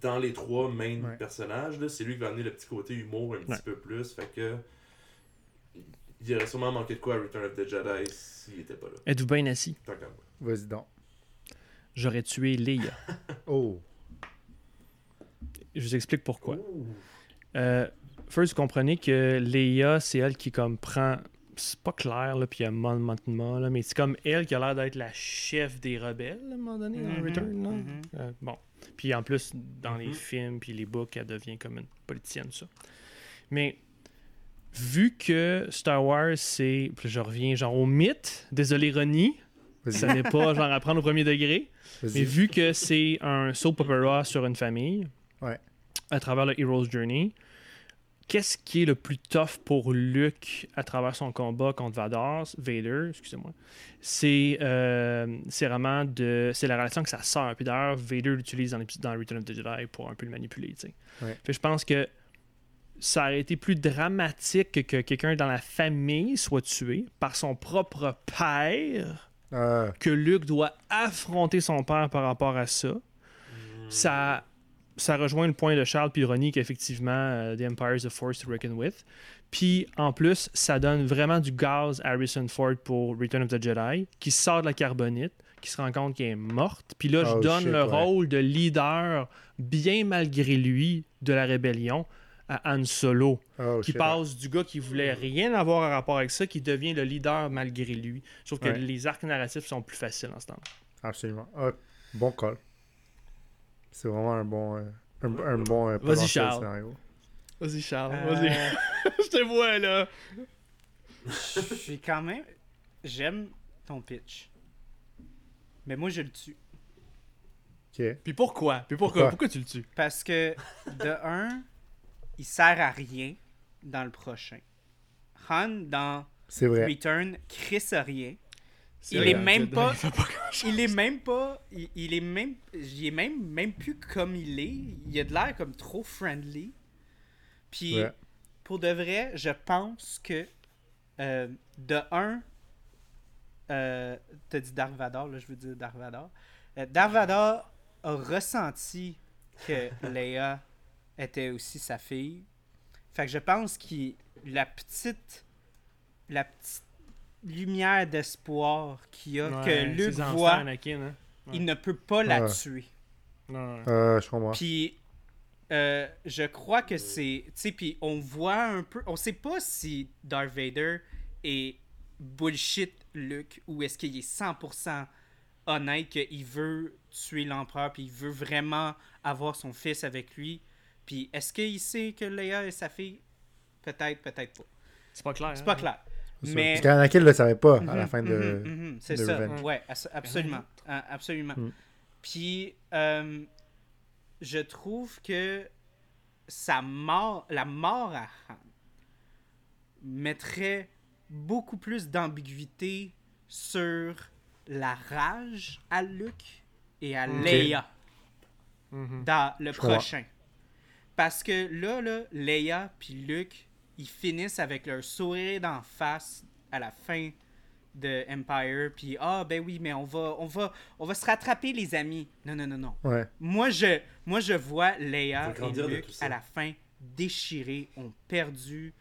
C: dans les trois main
D: Ouais.
C: personnages. là. C'est lui qui va amener le petit côté humour un petit
B: Ouais.
C: peu plus. Fait que. Il aurait sûrement manqué de quoi à Return of the Jedi s'il était pas là.
B: Êtes-vous bien assis?
C: Tant qu'à moi.
D: Vas-y donc.
B: J'aurais tué Leia. [LAUGHS]
D: Oh.
B: Je vous explique pourquoi.
C: Ouh.
B: Euh, first, vous comprenez que Leia, c'est elle qui comme prend. C'est pas clair, là, puis il y a Mon là, mais c'est comme elle qui a l'air d'être la chef des rebelles, à un moment donné, dans Return. Là. Euh, bon. Puis en plus, dans les
C: Mhm.
B: films puis les books, elle devient comme une politicienne, ça. Mais vu que Star Wars, c'est. puis Je reviens genre au mythe, désolé Ronnie,
D: Vas-y.
B: ça n'est pas genre à prendre au premier degré. Mais vu que c'est un soap opera sur une famille,
D: Ouais.
B: à travers le Hero's Journey, qu'est-ce qui est le plus tough pour Luke à travers son combat contre Vador, Vader, excusez-moi, c'est euh, vraiment de c'est la relation avec sa sœur. Puis d'ailleurs, Vader l'utilise dans, dans Return of the Jedi pour un peu le manipuler.
D: Ouais.
B: Fait que je pense que ça aurait été plus dramatique que, que quelqu'un dans la famille soit tué par son propre père
D: Euh,
B: que Luke doit affronter son père par rapport à ça. Ça, ça rejoint le point de Charles puis Ronnie qu'effectivement, euh, The Empire is a force to reckon with. Puis en plus, ça donne vraiment du gaz à Harrison Ford pour Return of the Jedi, qui sort de la carbonite, qui se rend compte qu'elle est morte. Puis là, je
D: Oh,
B: donne
D: shit,
B: le
D: ouais.
B: rôle de leader, bien malgré lui, de la rébellion à Han Solo
D: oh,
B: qui
D: shit.
B: passe du gars qui voulait rien avoir à rapport avec ça, qui devient le leader malgré lui. Sauf que
D: Ouais.
B: les arcs narratifs sont plus faciles en ce temps.
D: Absolument. Ah, bon call. C'est vraiment un bon. euh, un, un bon. euh,
B: Vas-y, Charles.
D: scénario.
B: Vas-y, Charles,
A: Euh, [LAUGHS]
B: Je te vois, là.
A: Je suis quand même. J'aime ton pitch. Mais moi, je le tue.
D: Ok.
B: Puis pourquoi? Puis pourquoi?
D: Pourquoi?
B: Pourquoi tu le tues?
A: Parce que, de un, il sert à rien dans le prochain. Han, dans
D: C'est vrai.
A: Return, crisse rien. Il est même pas-
B: il
A: est même pas. Il, il est même. Il est même, même plus comme il est. Il a de l'air comme trop friendly. Puis,
D: Ouais.
A: pour de vrai, je pense que. euh, de un. Euh, T'as dit Dark Vador, là, je veux dire Dark Vador. Euh, Dark Vador a ressenti que [LAUGHS] Leia était aussi sa fille. Fait que je pense que la petite. La petite lumière d'espoir qu'il y a,
B: Ouais,
A: que Luke voit,
B: Anakin, hein. Ouais.
A: il ne peut pas la
D: Ouais.
A: tuer.
D: Euh, je comprends.
A: Puis, euh, je crois que c'est. Tu sais, puis on voit un peu. On sait pas si Darth Vader est bullshit Luke ou est-ce qu'il est 100% honnête qu'il veut tuer l'empereur puis il veut vraiment avoir son fils avec lui. Puis est-ce qu'il sait que Leia est sa fille? Peut-être, peut-être pas.
B: C'est pas clair.
A: C'est
B: hein.
A: pas clair.
D: C'est.
A: Mais.
D: Parce qu'Anakin le savait pas à la
A: Mhm,
D: fin de.
A: mhm, mhm, C'est
D: de
A: ça.
D: Revenge.
A: Ouais, absolument. Ah, absolument.
D: Mm.
A: Puis, euh, je trouve que sa mort, la mort à Han mettrait beaucoup plus d'ambiguïté sur la rage à Luke et à
B: Ok.
A: Leia dans le
D: Je
A: prochain. Parce que là, là, Leia puis Luke, ils finissent avec leur sourire d'en face à la fin de Empire. Puis ah ben oui, mais on va, on va, on va se rattraper les amis. Non non non non.
D: Ouais.
A: Moi je, moi je vois Leia et Luke à la fin déchirés, ont perdu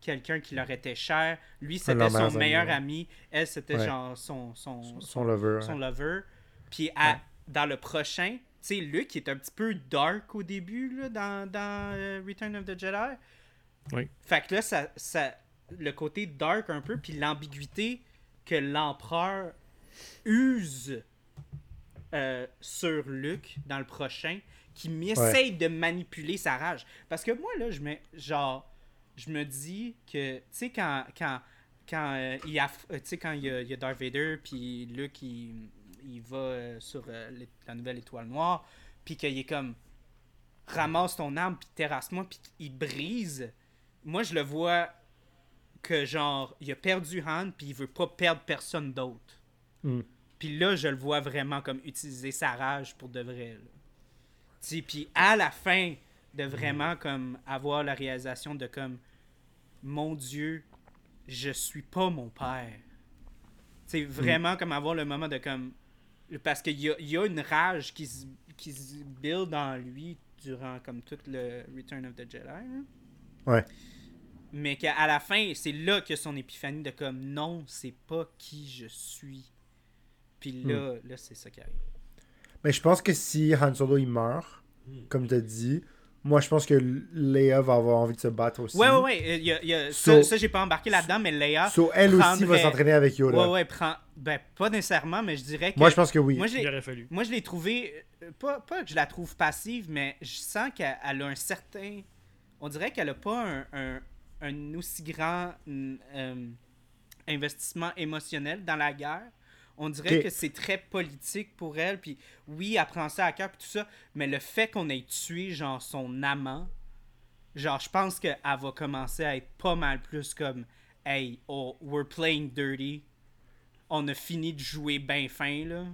A: quelqu'un qui leur était cher. Lui c'était son meilleur
D: ouais.
A: ami. Elle c'était
D: Ouais.
A: genre son, son,
D: Son lover.
A: son
D: ouais.
A: lover. Puis à-
D: Ouais.
A: dans le prochain, tu sais, Luke est un petit peu dark au début là, dans, dans euh, Return of the Jedi.
B: Oui.
A: Fait que là, ça, ça, le côté dark un peu, puis l'ambiguïté que l'empereur use euh, sur Luke dans le prochain, qui essaye de manipuler sa rage. Parce que moi, là, je me, genre, je me dis que, tu sais, quand, quand, quand euh, il, aff- euh, quand il y, a, il y a Darth Vader, puis Luke, il, il va euh, sur la nouvelle étoile noire, puis qu'il est comme ramasse ton arme, puis terrasse-moi, puis il brise. Moi, je le vois que genre, il a perdu Han, puis il veut pas perdre personne d'autre.
D: Hmm.
A: Puis là, je le vois vraiment comme utiliser sa rage pour de vrai. Puis à la fin, de vraiment comme avoir la réalisation de comme mon Dieu, je suis pas mon père. C'est vraiment comme avoir le moment de comme parce qu'il y a, y a une rage qui se, qui se build en lui durant comme tout le Return of the Jedi.
D: Ouais.
A: Mais qu'à la fin, c'est là que son épiphanie de comme non, c'est pas qui je suis. Puis là, là c'est ça qui arrive.
D: Mais je pense que si Han Solo il meurt,
C: Hmm.
D: comme tu as dit, moi je pense que Leia va avoir envie de se battre aussi.
A: Ouais, ouais, ouais. euh, il y a- il y a-
D: So-
A: ça, ça, j'ai pas embarqué là-dedans, mais Leia.
D: So, elle aussi va s'entraîner avec Yoda.
A: Ouais, ouais, prend. Ben, pas nécessairement, mais je dirais que.
D: Moi je pense que oui.
A: Moi, je
B: aurait fallu.
A: Moi, je l'ai trouvé. euh, Pas, pas que je la trouve passive, mais je sens qu'elle elle a un certain. On dirait qu'elle a pas un, un, un aussi grand euh, investissement émotionnel dans la guerre. On dirait que c'est très politique pour elle. Puis oui, elle prend ça à cœur, puis tout ça. Mais le fait qu'on ait tué, genre, son amant, genre, je pense qu'elle va commencer à être pas mal plus comme Hey, oh, we're playing dirty. On a fini de jouer bien fin, là.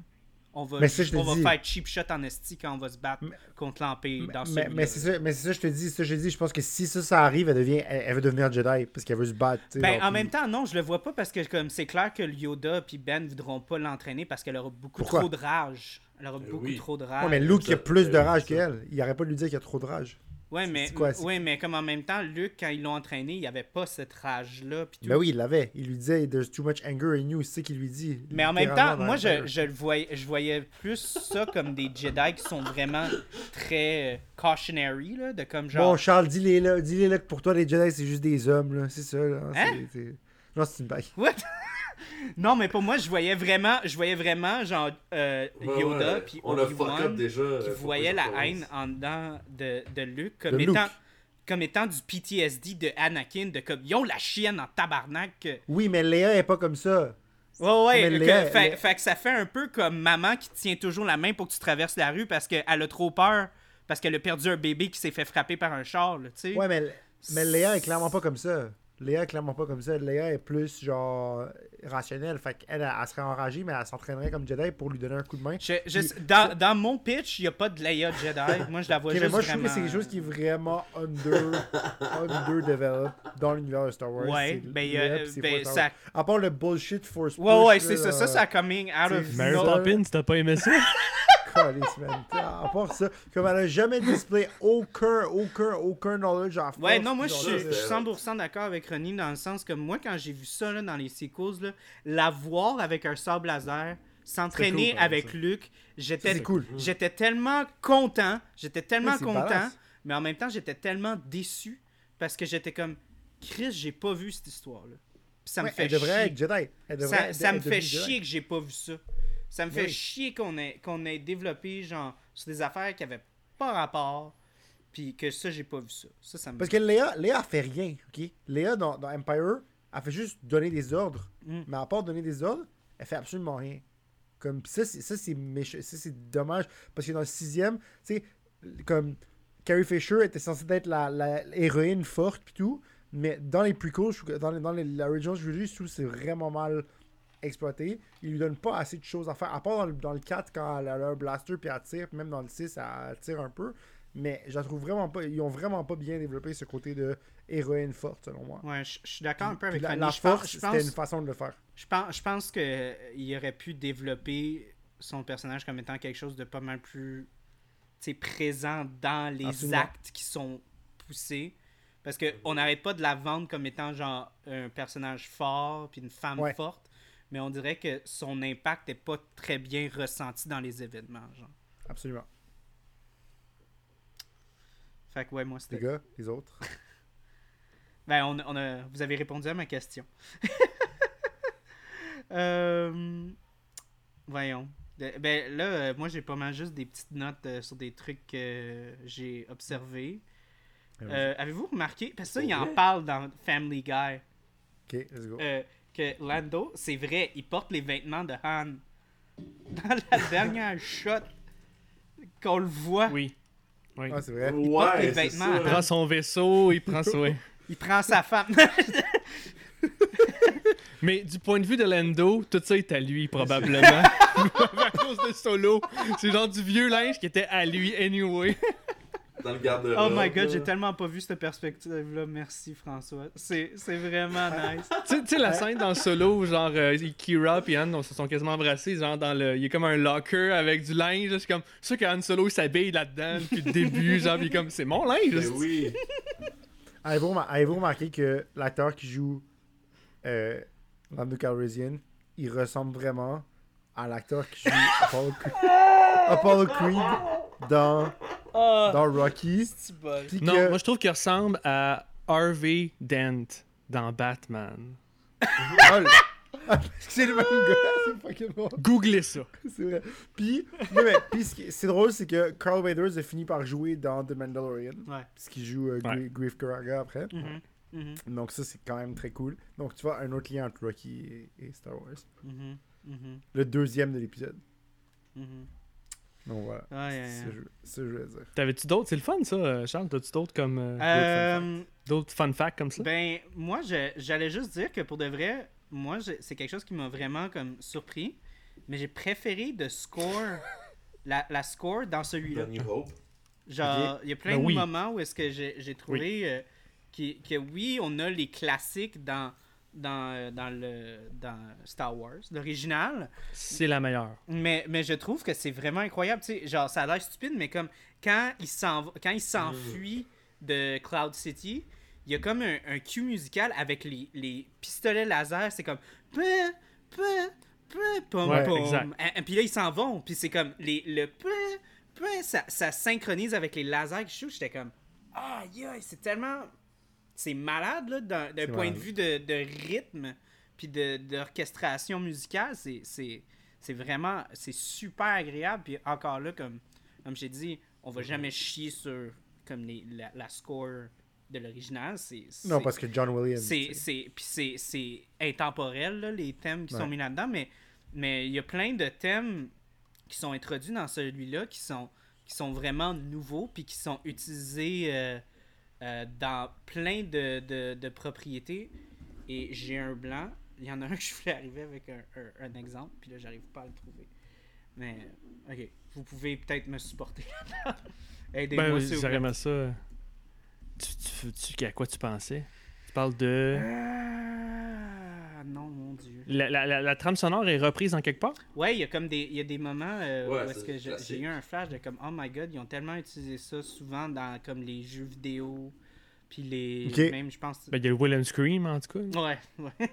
A: On va,
D: Mais ça, je te
A: on va faire cheap shot en esti quand on va se battre contre l'Empire dans ce
D: mais, mais c'est ça, mais c'est ça, je te dis, ça, je te dis, je pense que si ça, ça arrive, elle devient, elle, elle veut devenir Jedi parce qu'elle veut se battre.
A: Ben,
D: genre,
A: en
D: puis-
A: même temps, non, je le vois pas parce que comme c'est clair que Yoda puis Ben voudront pas l'entraîner parce qu'elle aura beaucoup
D: Pourquoi?
A: trop de rage. Elle aura
C: Euh,
A: beaucoup
C: oui.
A: trop de rage.
D: Ouais, mais Luke, il a plus de
C: euh,
D: rage qu'elle. Il arrête pas de lui dire qu'il y a trop de rage.
A: Ouais, mais,
D: quoi,
A: ouais, mais comme en même temps, Luke, quand ils l'ont entraîné, il avait pas cette rage-là.
D: Ben oui, il l'avait. Il lui disait, There's too much anger in you, c'est ce qu'il lui dit.
A: Mais en même temps, moi, je, je, le voyais, je voyais plus ça comme des Jedi qui sont vraiment très euh, cautionary, là, de comme genre...
D: Bon, Charles, dis-les là, dis-les là que pour toi, les Jedi, c'est juste des hommes, là. C'est ça, là.
A: Hein?
D: Non, c'est une bague.
A: What? [LAUGHS] non, mais pour moi, je voyais vraiment, je voyais vraiment genre euh, Yoda
C: ouais.
A: puis
C: On a fuck up
A: Obi-Wan
C: déjà. euh,
A: qui voyait la haine en dedans de, de Luke comme
D: De
A: étant
D: Luke.
A: comme étant du PTSD de Anakin de comme ils ont la chienne en tabarnak
D: Oui, mais Léa est pas comme ça.
A: Ouais, ouais,
D: Mais
A: que-
D: Léa-
A: fait,
D: Léa-
A: fait que ça fait un peu comme maman qui tient toujours la main pour que tu traverses la rue parce qu'elle a trop peur, parce qu'elle a perdu un bébé qui s'est fait frapper par un char, tu sais.
D: Ouais, mais, mais Léa est clairement pas comme ça. Léa est clairement pas comme ça. Léa est plus, genre, rationnelle. Fait qu'elle, elle, elle serait enragée, mais elle s'entraînerait comme Jedi pour lui donner un coup de main.
A: Je- je-
D: Puis-
A: dans, dans mon pitch, il n'y a pas de Leia Jedi. Moi, je la vois
D: Ok, mais
A: juste
D: moi, je trouve que c'est quelque chose qui est vraiment under, underdeveloped dans l'univers de Star Wars.
A: Ouais, ben, euh, ben, ça...
D: À part le bullshit Force
A: Ouais,
D: push,
A: ouais, c'est ça. Ça, ça coming out of...
B: Mary. Poppins, t'as pas aimé ça?
D: À part ça, comme elle a jamais display aucun, aucun, aucun knowledge en
A: Ouais, non, moi, je suis
D: là,
A: je suis
D: c'est-
A: 100% d'accord avec Ronnie dans le sens que moi, quand j'ai vu ça là, dans les sequels, là, la voir avec un sable laser, s'entraîner
D: cool,
A: avec
D: exemple,
A: Luke, j'étais
D: cool.
A: j'étais tellement content, j'étais tellement content, mais en même temps, j'étais tellement déçu parce que j'étais comme Chris, j'ai pas vu cette histoire-là. Puis ça me
D: Ouais,
A: fait
D: elle
A: chier.
D: être Jedi. Elle
A: Ça,
D: être-
A: ça me fait
D: Jedi.
A: chier que j'ai pas vu ça. Ça me
D: Mais
A: fait
D: oui.
A: chier qu'on ait, qu'on ait développé genre sur des affaires qui avaient pas rapport. Puis que ça, j'ai pas vu ça. Ça, ça me.
D: Parce que Léa, Léa fait rien, ok? Léa, dans, dans Empire, elle fait juste donner des ordres.
A: Mm.
D: Mais à part donner des ordres, elle fait absolument rien. Comme pis ça, c'est ça, c'est ça, c'est dommage. Parce que dans le sixième, tu sais, comme Carrie Fisher était censée être la, la héroïne forte pis tout. Mais dans les prequels, dans, les, dans les, l'original trilogy, je trouve que c'est vraiment mal exploité. Il lui donne pas assez de choses à faire. À part dans le, dans le 4, quand elle a un blaster puis elle tire, puis même dans le 6, elle tire un peu. Mais je la trouve vraiment pas. Ils ont vraiment pas bien développé ce côté de héroïne forte, selon moi.
A: Ouais, je je suis d'accord un peu avec
D: la, la force, c'était une façon de le faire.
A: je pense, je pense que euh, aurait pu développer son personnage comme étant quelque chose de pas mal plus présent dans les
D: Absolument.
A: actes qui sont poussés. Parce que on n'arrête pas de la vendre comme étant genre un personnage fort puis une femme
D: Ouais.
A: forte, mais on dirait que son impact n'est pas très bien ressenti dans les événements. Genre.
D: Absolument.
A: Fait que ouais, moi
D: Les
A: c'était.
D: gars, les autres? [LAUGHS]
A: Ben, on, a- on a, vous avez répondu à ma question. [LAUGHS] Euh, voyons. Ben là, euh, moi j'ai pas mal juste des petites notes euh, sur des trucs que j'ai observés. Euh, Avez-vous remarqué, parce que ça, il en parle dans Family Guy.
D: Ok, let's go.
A: Que Lando, c'est vrai, il porte les vêtements de Han. Dans la dernière [LAUGHS] shot qu'on le voit,
B: Oui. Oui.
D: Ah, c'est vrai.
A: porte les
C: Ouais,
A: vêtements.
B: Il prend son vaisseau, il prend [LAUGHS] son...
A: il prend sa femme. [LAUGHS]
B: Mais du point de vue de Lando, tout ça est à lui, probablement. à cause de Solo. C'est genre du vieux linge qui était à lui, anyway.
C: Dans le garde-robe.
A: oh my god, j'ai tellement pas vu cette perspective-là. Merci François. C'est c'est vraiment [LAUGHS] nice.
B: tu sais- la scène dans Solo, genre, euh, Kira et Han on se sont quasiment embrassés, genre, dans le. Il y a comme un locker avec du linge, c'est comme. C'est sûr qu'Han Solo il s'habille là-dedans depuis le début, genre, est comme, c'est mon linge!
C: Ben
B: c'est-
C: oui. [LAUGHS]
D: Avez-vous remar- avez-vous remarqué que l'acteur qui joue euh, Lando Calrissian, il ressemble vraiment à l'acteur qui joue [LAUGHS] Apollo Creed dans,
A: Oh,
D: dans Rocky.
A: c'est bol.
D: Puis
B: Non,
D: que-
B: moi je trouve qu'il ressemble à Harvey Dent dans Batman.
D: Ah, Ah, c'est le même gars, [LAUGHS] c'est fucking bon.
B: Googlez ça.
D: C'est vrai. Puis, non, mais, puis ce qui- c'est drôle, c'est que Carl Weathers a fini par jouer dans The Mandalorian.
A: Ouais.
D: Puisqu'il joue euh,
B: Ouais.
D: Grief Karga après.
A: Mhm, mhm,
D: Donc ça, c'est quand même très cool. Donc tu vois un autre lien entre Rocky et, et Star Wars.
A: mhm, mhm,
D: Le deuxième de l'épisode. Donc voilà. C'est ce que je- c'est ce que je voulais dire.
B: T'avais-tu d'autres? C'est le fun ça, euh, Charles T'as-tu d'autres comme. euh,
A: Euh,
B: d'autres fun facts comme ça?
A: Ben, moi, je- j'allais juste dire que pour de vrai, moi, c'est quelque chose qui m'a vraiment comme surpris. Mais j'ai préféré de score, [LAUGHS] la, la score dans celui-là.
C: The New Hope.
A: Genre, il y a plein
B: Ben
A: de
B: oui.
A: moments où est-ce que j'ai trouvé euh, qui- que oui, on a les classiques dans, dans, euh, dans, le, dans Star Wars, l'original.
B: C'est la meilleure.
A: Mais, mais je trouve que c'est vraiment incroyable. Tu sais, genre, ça a l'air stupide, mais comme quand il s'enfuit de Cloud City, il y a comme un, un cue musical avec les, les pistolets laser. C'est comme. Et, puis là, ils s'en vont. Puis c'est comme. Les, le ça, ça synchronise avec les lasers qui shootent. J'étais comme. Aïe, aïe, c'est tellement. C'est malade, là, d'un point
D: malade.
A: de vue de, de rythme. Puis de- d'orchestration musicale. C'est. c'est c'est vraiment c'est super agréable puis encore là comme comme j'ai dit on va jamais chier sur comme les, la, la score de l'original c'est
D: Non, parce que John Williams.
A: c'est c'est puis c'est c'est intemporel là, les thèmes qui
D: Ouais.
A: sont mis là-dedans mais mais il y a plein de thèmes qui sont introduits dans celui-là qui sont qui sont vraiment nouveaux puis qui sont utilisés euh, euh, dans plein de, de, de propriétés. Et j'ai un blanc. Il y en a un que je voulais arriver avec un, un- un exemple puis là j'arrive pas à le trouver. Mais ok vous pouvez peut-être me supporter [LAUGHS] aidez-moi
B: Ben, ça. Tu, tu, tu- à quoi tu pensais? Tu parles de.
A: Ah non mon dieu
B: La, la, la, la trame sonore est reprise en quelque part?
A: Ouais, il y a comme des, il y a des moments euh,
C: Ouais,
A: où est-ce que j'ai eu un flash de comme oh my god, ils ont tellement utilisé ça souvent dans comme les jeux vidéo, puis les même je pense.
B: Ben, il y a le Will and Scream en tout cas.
A: Ouais, ouais.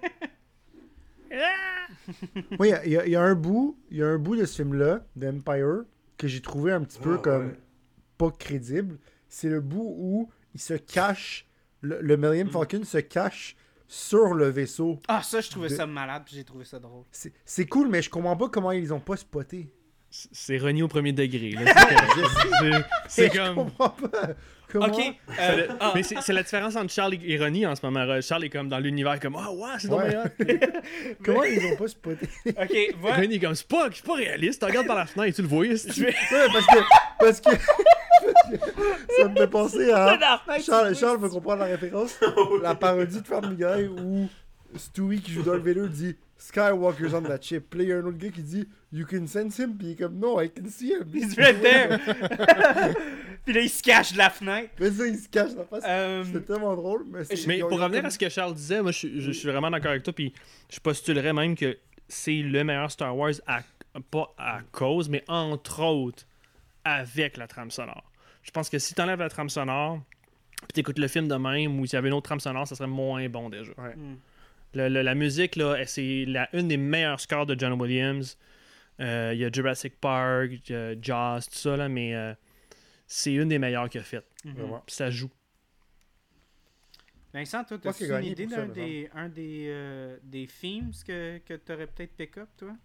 D: Oui, il y a- y, y un bout, il y a un bout de ce film-là, d'Empire, que j'ai trouvé un petit peu
C: Ah,
D: comme
C: ouais.
D: pas crédible. C'est le bout où il se cache, le, le Millennium Falcon se cache sur le vaisseau.
A: Ah ça je trouvais
D: De-
A: ça malade, puis j'ai trouvé ça drôle.
D: C'est c'est cool, mais je comprends pas comment ils ont pas spoté.
B: C'est renié au premier degré. [LAUGHS] C'est- c'est
D: Je
B: comme.
D: comprends pas. Comment...
A: Ok. euh, ah,
B: Mais c'est c'est la différence entre Charles et Ronnie en ce moment. Charles est comme dans l'univers, comme Ah, ouais, c'est
D: Ouais.
B: dommage. [LAUGHS]
D: Comment ils ont pas spoté? [LAUGHS]
A: Ok, voilà.
B: Ronnie est comme C'est pas, c'est pas réaliste. Tu regardes par la fenêtre, tu le vois.
D: Ouais, parce que, parce que ça me fait penser à Charles, Charles veut comprendre la référence. [LAUGHS] La parodie de Family Guy où Stewie qui joue Darth Vader dit Skywalker's on that ship. Puis là, il y a un autre gars qui dit You can sense him. Puis il est comme No, I can see him.
A: He's right there. [LAUGHS] puis là il se cache de la fenêtre.
D: Mais ça, il se cache la face.
A: Euh,
D: C'était tellement drôle. Mais, c'est-
B: pour revenir
D: comme-
B: à ce que Charles disait, moi je, suis- je suis vraiment d'accord avec toi. Puis je postulerais même que c'est le meilleur Star Wars, à, pas à cause, mais entre autres avec la trame sonore. Je pense que si tu enlèves la trame sonore, puis t'écoutes le film de même, ou s'il y avait une autre trame sonore, ça serait moins bon déjà.
A: hmm.
B: Le- le- la musique, là, c'est la, une des meilleurs scores de John Williams. Euh, Il y a Jurassic Park, a Jaws, tout ça, là, mais euh, c'est une des meilleures qu'il a faites. Puis ça joue.
A: Vincent, toi,
D: pense
A: t'as
D: qu'il a
A: une idée d'un des, un des, euh, des que, que t'aurais peut-être pick up, toi?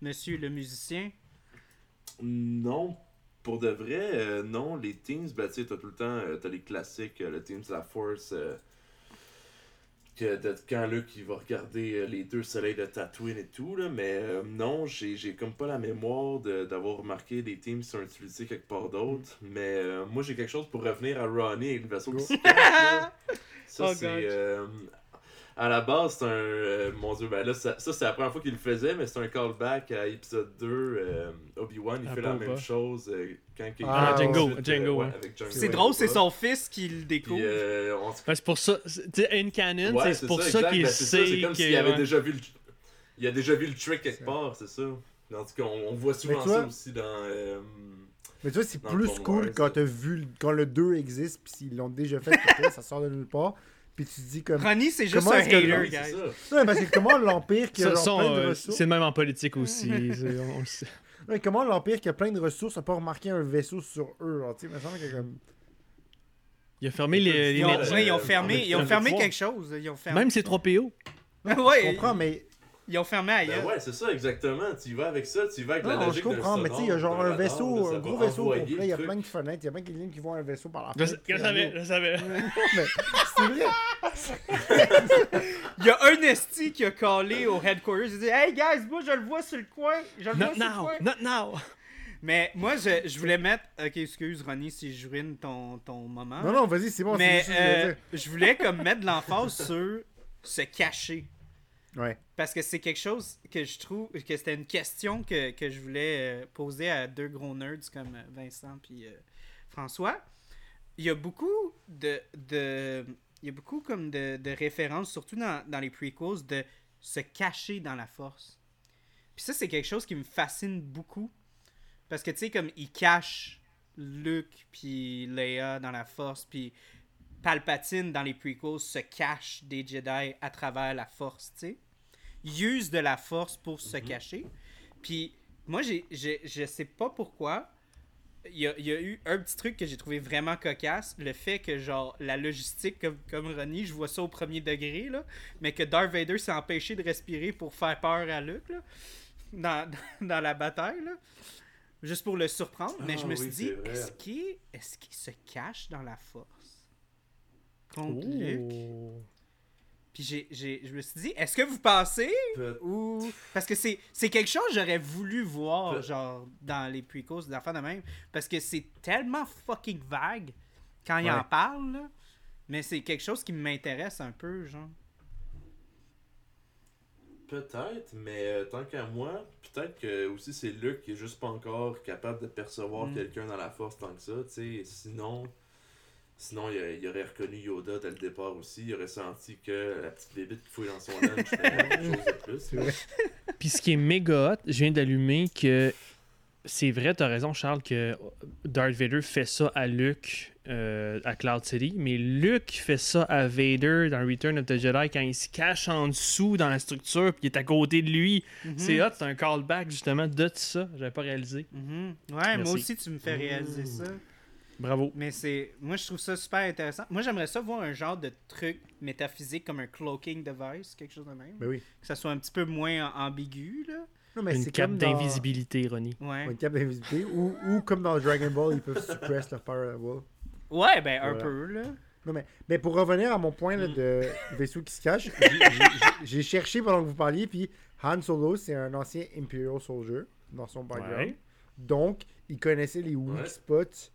A: Monsieur le musicien?
C: Non. Pour de vrai, euh, non. Les teams, ben, tu sais, t'as tout le temps, euh, t'as les classiques, euh, le Teams de la Force. que quand Luke il va regarder les deux soleils de Tatooine et tout, là, mais euh, non, j'ai comme pas la mémoire de- d'avoir remarqué des teams qui sont utilisés quelque part d'autre. Mais euh, moi j'ai quelque chose pour revenir à Ronnie et le vaisseau qui
D: Go.
C: se [LAUGHS] cache, là. Ça
A: Oh,
C: c'est. À la base, c'est un. euh, mon dieu, ben là, ça, ça, c'est la première fois qu'il le faisait, mais c'est un callback à épisode 2. euh, Obi-Wan, il
B: À
C: fait la même chose euh, quand il
D: Ah,
B: Django,
C: ensuite, euh,
B: Django,
C: ouais,
B: ouais.
C: avec Django
A: C'est drôle, c'est son fils qui le découvre.
C: Euh, se
B: Ouais, c'est pour ça. c'est- tu sais, In Canon,
C: Ouais,
B: c'est pour ça, qu'il
C: Ben,
B: sait
C: C'est comme
B: que.
C: s'il avait
B: ouais.
C: déjà vu le... Il a déjà vu le trick quelque part, c'est ça. En tout cas, on, on voit souvent ça aussi dans... euh,
D: Mais tu vois, c'est plus cool quand vu, le- quand le 2 existe, puis s'ils l'ont déjà fait, ça sort de nulle part. Puis tu te dis comme.
A: Ronnie, c'est juste un
D: que-
A: hater,
C: c'est
A: guys.
C: ça.
D: Non, parce que comment l'Empire qui a genre
B: ça,
D: plein de
B: euh,
D: ressources?
B: c'est le même en politique aussi. [LAUGHS] on le sait.
D: Ouais, comment l'Empire qui a plein de ressources a pas remarqué un vaisseau sur eux, genre, tu sais, il me semble que comme.
B: Il a fermé les, les
A: Ils ont,
C: Euh,
A: ouais, ils ont fermé, ils ont fermé quelque chose. Ils ont fermé.
B: Même ces 3 PO.
D: Je
A: ouais,
D: comprends, mais.
A: Ils ont fermé ailleurs.
C: Ben ouais, c'est ça, exactement. Tu y vas avec ça, tu y vas avec la
D: Non,
C: logique
D: je comprends, mais tu sais, il y a genre un vaisseau, un gros
C: va
D: vaisseau complet, il y a
C: le
D: plein de fenêtres, il y a plein de lignes qui voient un vaisseau par la
B: Je,
D: fenêtre.
B: je savais, je savais. [LAUGHS]
D: mais c'est vrai.
A: Il y a un esti qui a callé au headquarters. Il dit Hey guys, moi je le vois sur le coin. Je le vois
B: Not
A: sur le
B: now,
A: coin.
B: not now.
A: Mais moi, je, je voulais mettre. Ok, excuse Ronnie si je ruine ton, ton moment.
D: Non, non, vas-y, c'est bon, c'est
A: Mais euh, je voulais comme mettre de l'emphase sur se cacher. Parce que c'est quelque chose que je trouve que c'était une question que, que je voulais euh, poser à deux gros nerds comme Vincent puis euh, François. Il y a beaucoup de, de il y a beaucoup comme de, de références, surtout dans, dans les prequels, de se cacher dans la force. Puis ça, c'est quelque chose qui me fascine beaucoup. Parce que, tu sais, comme ils cachent Luke puis Leia dans la force, puis Palpatine dans les prequels se cache des Jedi à travers la force, tu sais. Ils usent de la force pour se cacher. Puis moi, j'ai, je sais pas pourquoi. Il y, a, il y a eu un petit truc que j'ai trouvé vraiment cocasse. Le fait que, genre, la logistique, comme, comme Ronnie, je vois ça au premier degré, là. Mais que Darth Vader s'est empêché de respirer pour faire peur à Luke, là. Dans, dans, [LAUGHS] dans la bataille, là. Juste pour le surprendre. mais
C: Ah
A: je me suis
C: oui,
A: dit,
C: c'est vrai.
A: est-ce qu'il est qu'il se cache dans la force? Contre Luke? Puis j'ai, j'ai, je me suis dit, est-ce que vous pensez ou. Parce que c'est, c'est quelque chose que j'aurais voulu voir, genre, dans les prequels, des affaires de même. Parce que c'est tellement fucking vague quand il
D: Ouais.
A: en parle, là. Mais c'est quelque chose qui m'intéresse un peu, genre.
C: Peut-être, mais euh, tant qu'à moi, peut-être que aussi c'est Luke qui est juste pas encore capable de percevoir
A: Mm.
C: quelqu'un dans la force tant que ça, tu sais. Sinon, sinon il, aurait reconnu Yoda dès le départ aussi. Il aurait senti que la petite bébite qui fouille dans son lunch c'était [LAUGHS] quelque chose de plus. [LAUGHS]
B: Puis ce qui est méga hot, je viens d'allumer que c'est vrai, t'as raison, Charles, que Darth Vader fait ça à Luke euh, à Cloud City, mais Luke fait ça à Vader dans Return of the Jedi quand il se cache en dessous dans la structure puis il est à côté de lui. C'est hot, c'est un callback justement de ça. J'avais pas réalisé.
A: Mhm. Ouais, moi aussi, tu me fais réaliser
C: Mm.
A: ça.
B: Bravo.
A: Mais c'est. Moi, je trouve ça super intéressant. Moi, j'aimerais ça voir un genre de truc métaphysique comme un cloaking device, quelque chose de même.
D: Ben oui.
A: Que ça soit un petit peu moins ambigu, là.
D: Non, mais
B: Une
D: c'est
B: cape
D: dans-
B: d'invisibilité, Ronnie.
A: Ouais.
D: Une cape d'invisibilité. ou, ou comme dans Dragon Ball, ils peuvent suppress leur firewall.
A: Ouais, ben, un peu, là.
D: Non, mais, mais pour revenir à mon point
C: Mm.
D: là, de [LAUGHS] vaisseau qui se cache, j'ai- cherché pendant que vous parliez, puis Han Solo, c'est un ancien Imperial Soldier dans son background.
B: Ouais.
D: Donc, il connaissait les weak
C: Ouais.
D: spots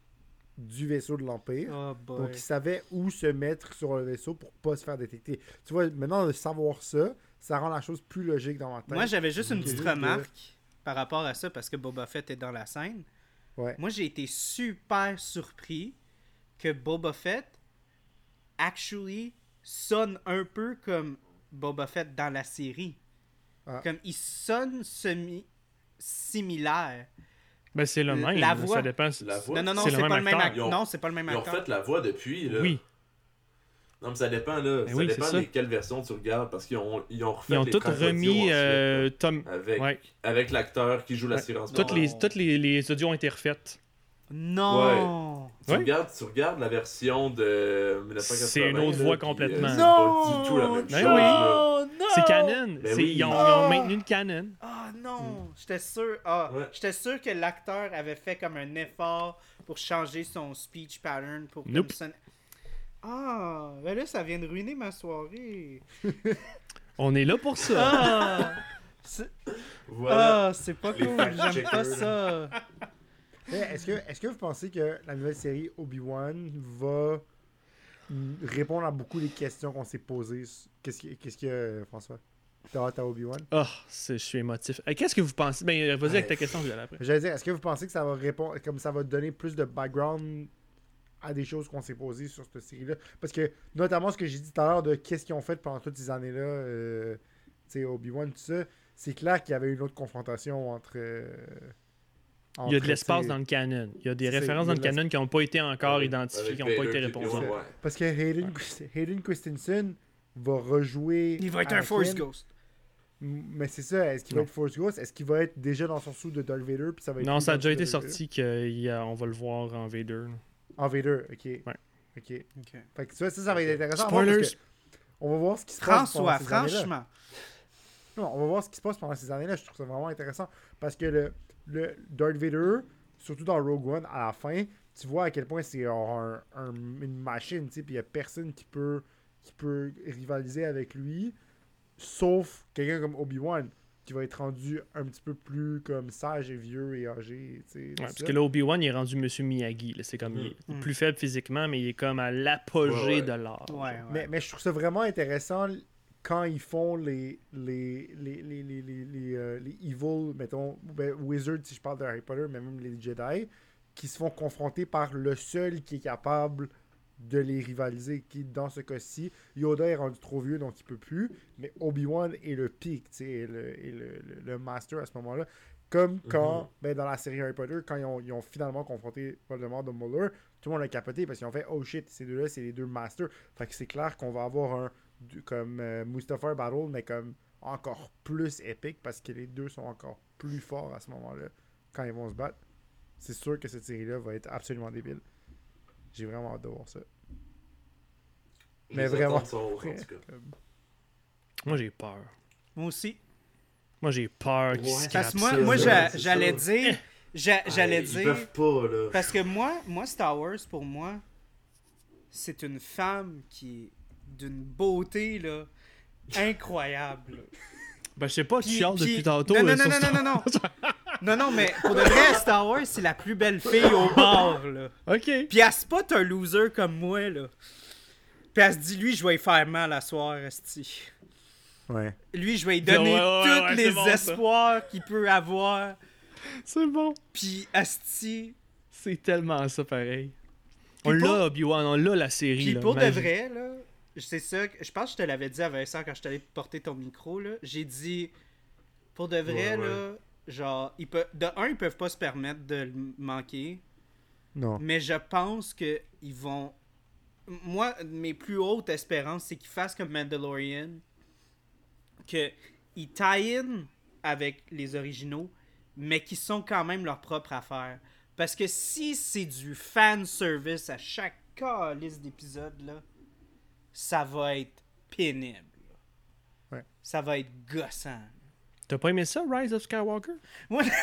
D: du vaisseau de l'Empire.
A: Oh boy.
D: Donc, il savait où se mettre sur le vaisseau pour pas se faire détecter. Tu vois, maintenant, de savoir ça, ça rend la chose plus logique dans ma tête.
A: Moi, j'avais juste une petite
D: de-
A: remarque par rapport à ça parce que Boba Fett est dans la scène.
D: Ouais.
A: Moi, j'ai été super surpris que Boba Fett actually sonne un peu comme Boba Fett dans la série.
D: Ah.
A: Comme il sonne semi similaire.
B: Ben, c'est le même.
A: La voix.
B: Ça dépend.
C: La voix.
A: Non, non, non,
B: C'est
A: pas, le même
B: acteur.
A: acteur.
C: Ils ont-
A: Non, c'est pas le même
C: Ils ont
A: acteur.
C: fait la voix depuis, là.
B: Oui.
C: Non, mais ça dépend, là.
B: Ben
C: ça
B: oui,
C: dépend de quelle version tu regardes, parce qu'ils ont, ils ont refait
B: Ils ont
C: les audio
B: remis
C: ensuite,
B: euh, Tom.
C: avec,
B: Ouais.
C: avec l'acteur qui joue
B: Ouais.
C: l'assurance.
B: Toutes les, toutes les, les audios ont été refaites.
A: Non!
C: Tu,
B: Ouais.
C: regardes, tu regardes la version de 1980.
B: C'est une autre
C: là,
B: voix
C: puis,
B: complètement.
C: euh, c'est
A: Non!
C: pas du tout la même
B: Ben
C: chose.
B: oui.
A: non!
B: C'est canon.
C: Ben oui.
B: ils, ont, ils ont maintenu le canon.
A: Ah non! J'étais sûr. Ah,
C: Ouais.
A: j'étais sûr que l'acteur avait fait comme un effort pour changer son speech pattern pour
B: Nope.
A: sonner- Ah, ben là, ça vient de ruiner ma soirée. [LAUGHS]
B: On est là pour ça.
A: Ah! [LAUGHS] C'est
C: Voilà.
A: ah, c'est pas
C: Les
A: cool, j'aime pas ça.
D: Eh, Est-ce que, est que vous pensez que la nouvelle série Obi-Wan va répondre à beaucoup des questions qu'on s'est posées Qu'est-ce que, qu'est-ce que François? T'as hâte à Obi-Wan?
B: Oh, c'est- je suis émotif. Euh, Qu'est-ce que vous pensez? Ben, euh, vas-y avec ta
C: Ouais.
B: question, je vais aller après.
D: J'allais dire, est-ce que vous pensez que ça va répondre, comme ça va donner plus de background à des choses qu'on s'est posées sur cette série-là? Parce que, notamment, ce que j'ai dit tout à l'heure de qu'est-ce qu'ils ont fait pendant toutes ces années-là, euh, tu sais, Obi-Wan, tout ça, c'est clair qu'il y avait une autre confrontation entre. euh,
B: Il y a de l'espace dans le canon. Il y a des références dans le canon qui n'ont pas été encore
C: Avec-
B: identifiées, qui n'ont pas été répondues.
C: Ouais.
D: Parce que Hayden, Hayden Christensen va rejouer.
A: Il va être un. Force Ghost.
D: Mais c'est ça, est-ce qu'il va être Force Ghost Est-ce qu'il va être déjà dans son sou de Darth Vader puis ça va être
B: Non, ça a déjà été sorti qu'on va le voir en Vader.
D: En Vader, ok.
B: Ouais.
D: Ok.
A: Ok.
D: Fait que tu vois, ça, ça va être intéressant. parce
B: Spoilers!
D: que On va voir ce qui se passe pendant
A: François,
D: ces années-là.
A: franchement.
D: Non, on va voir ce qui se passe pendant ces années-là. Je trouve ça vraiment intéressant. Parce que le, le Darth Vader, surtout dans Rogue One, à la fin, tu vois à quel point c'est un- un- une machine, tu sais, puis il n'y a personne qui peut, qui peut rivaliser avec lui, sauf quelqu'un comme Obi-Wan, qui va être rendu un petit peu plus comme sage et vieux et âgé.
B: Ouais, parce
D: ça.
B: que là, Obi-Wan, il est rendu Monsieur Miyagi. C'est comme, il est
A: Mhm.
B: plus faible physiquement, mais il est comme à l'apogée
C: Ouais, ouais.
B: de l'art.
A: Ouais, ouais.
D: Mais, mais je trouve ça vraiment intéressant quand ils font les les les les les, les, les, euh, les evil mettons ben, wizards si je parle de Harry Potter mais même les Jedi qui se font confronter par le seul qui est capable de les rivaliser qui dans ce cas-ci Yoda est rendu trop vieux donc il peut plus mais Obi-Wan est le pic tu sais est le, le, le, le master à ce moment-là comme quand
C: Mhm.
D: ben, dans la série Harry Potter quand ils ont, ils ont finalement confronté Voldemort de Muller tout le monde a capoté parce qu'ils ont fait oh shit ces deux-là c'est les deux masters fait que c'est clair qu'on va avoir un comme euh, Mustapha Battle, mais comme encore plus épique parce que les deux sont encore plus forts à ce moment-là quand ils vont se battre. C'est sûr que cette série-là va être absolument débile. J'ai vraiment hâte de voir ça. Mais
C: Les
D: vraiment.
C: en tout cas.
B: Moi, j'ai peur.
A: Moi aussi.
B: Moi, j'ai peur qu'il
C: Ouais.
B: se
A: Parce que moi,
B: ça.
A: moi j'allais dire. j'a- J'allais
C: Ils
A: dire.
C: peuvent pas, là.
A: Parce que moi, moi, Star Wars, pour moi, c'est une femme qui est d'une beauté, là, incroyable. [LAUGHS]
B: Ben, je sais pas, tu chiales
A: puis-
B: depuis tantôt.
A: Non, non, non, non, non, non, non. Non, non, mais pour de vrai, Star Wars, c'est la plus belle fille au bar, là.
B: Ok.
A: Puis elle spot un loser comme moi, là. Puis elle se dit, lui, je vais y faire mal à soir, esti.
D: Ouais.
A: Lui, je vais lui donner
B: ouais, ouais,
A: tous
B: ouais,
A: les
B: bon,
A: espoirs qu'il peut avoir.
B: C'est bon.
A: Puis esti.
B: C'est tellement ça, pareil. On
A: pour-
B: l'a, Obi-Wan, on l'a, la série.
A: Puis pour de vrai, là, c'est ça, que- je pense que je te l'avais dit à Vincent quand je t'allais porter ton micro, là. J'ai dit, pour de vrai,
C: Ouais, ouais.
A: là, genre, ils peuvent, de un, ils peuvent pas se permettre de le manquer,
D: Non.
A: mais je pense que ils vont. Moi, mes plus hautes espérances, c'est qu'ils fassent comme Mandalorian, que ils tie in avec les originaux, mais qui sont quand même leur propre affaire. Parce que si c'est du fan service à chaque liste d'épisodes, là, ça va être pénible.
D: Ouais.
A: Ça va être gossant.
B: T'as pas aimé ça, Rise of Skywalker?
A: Moi, [LAUGHS]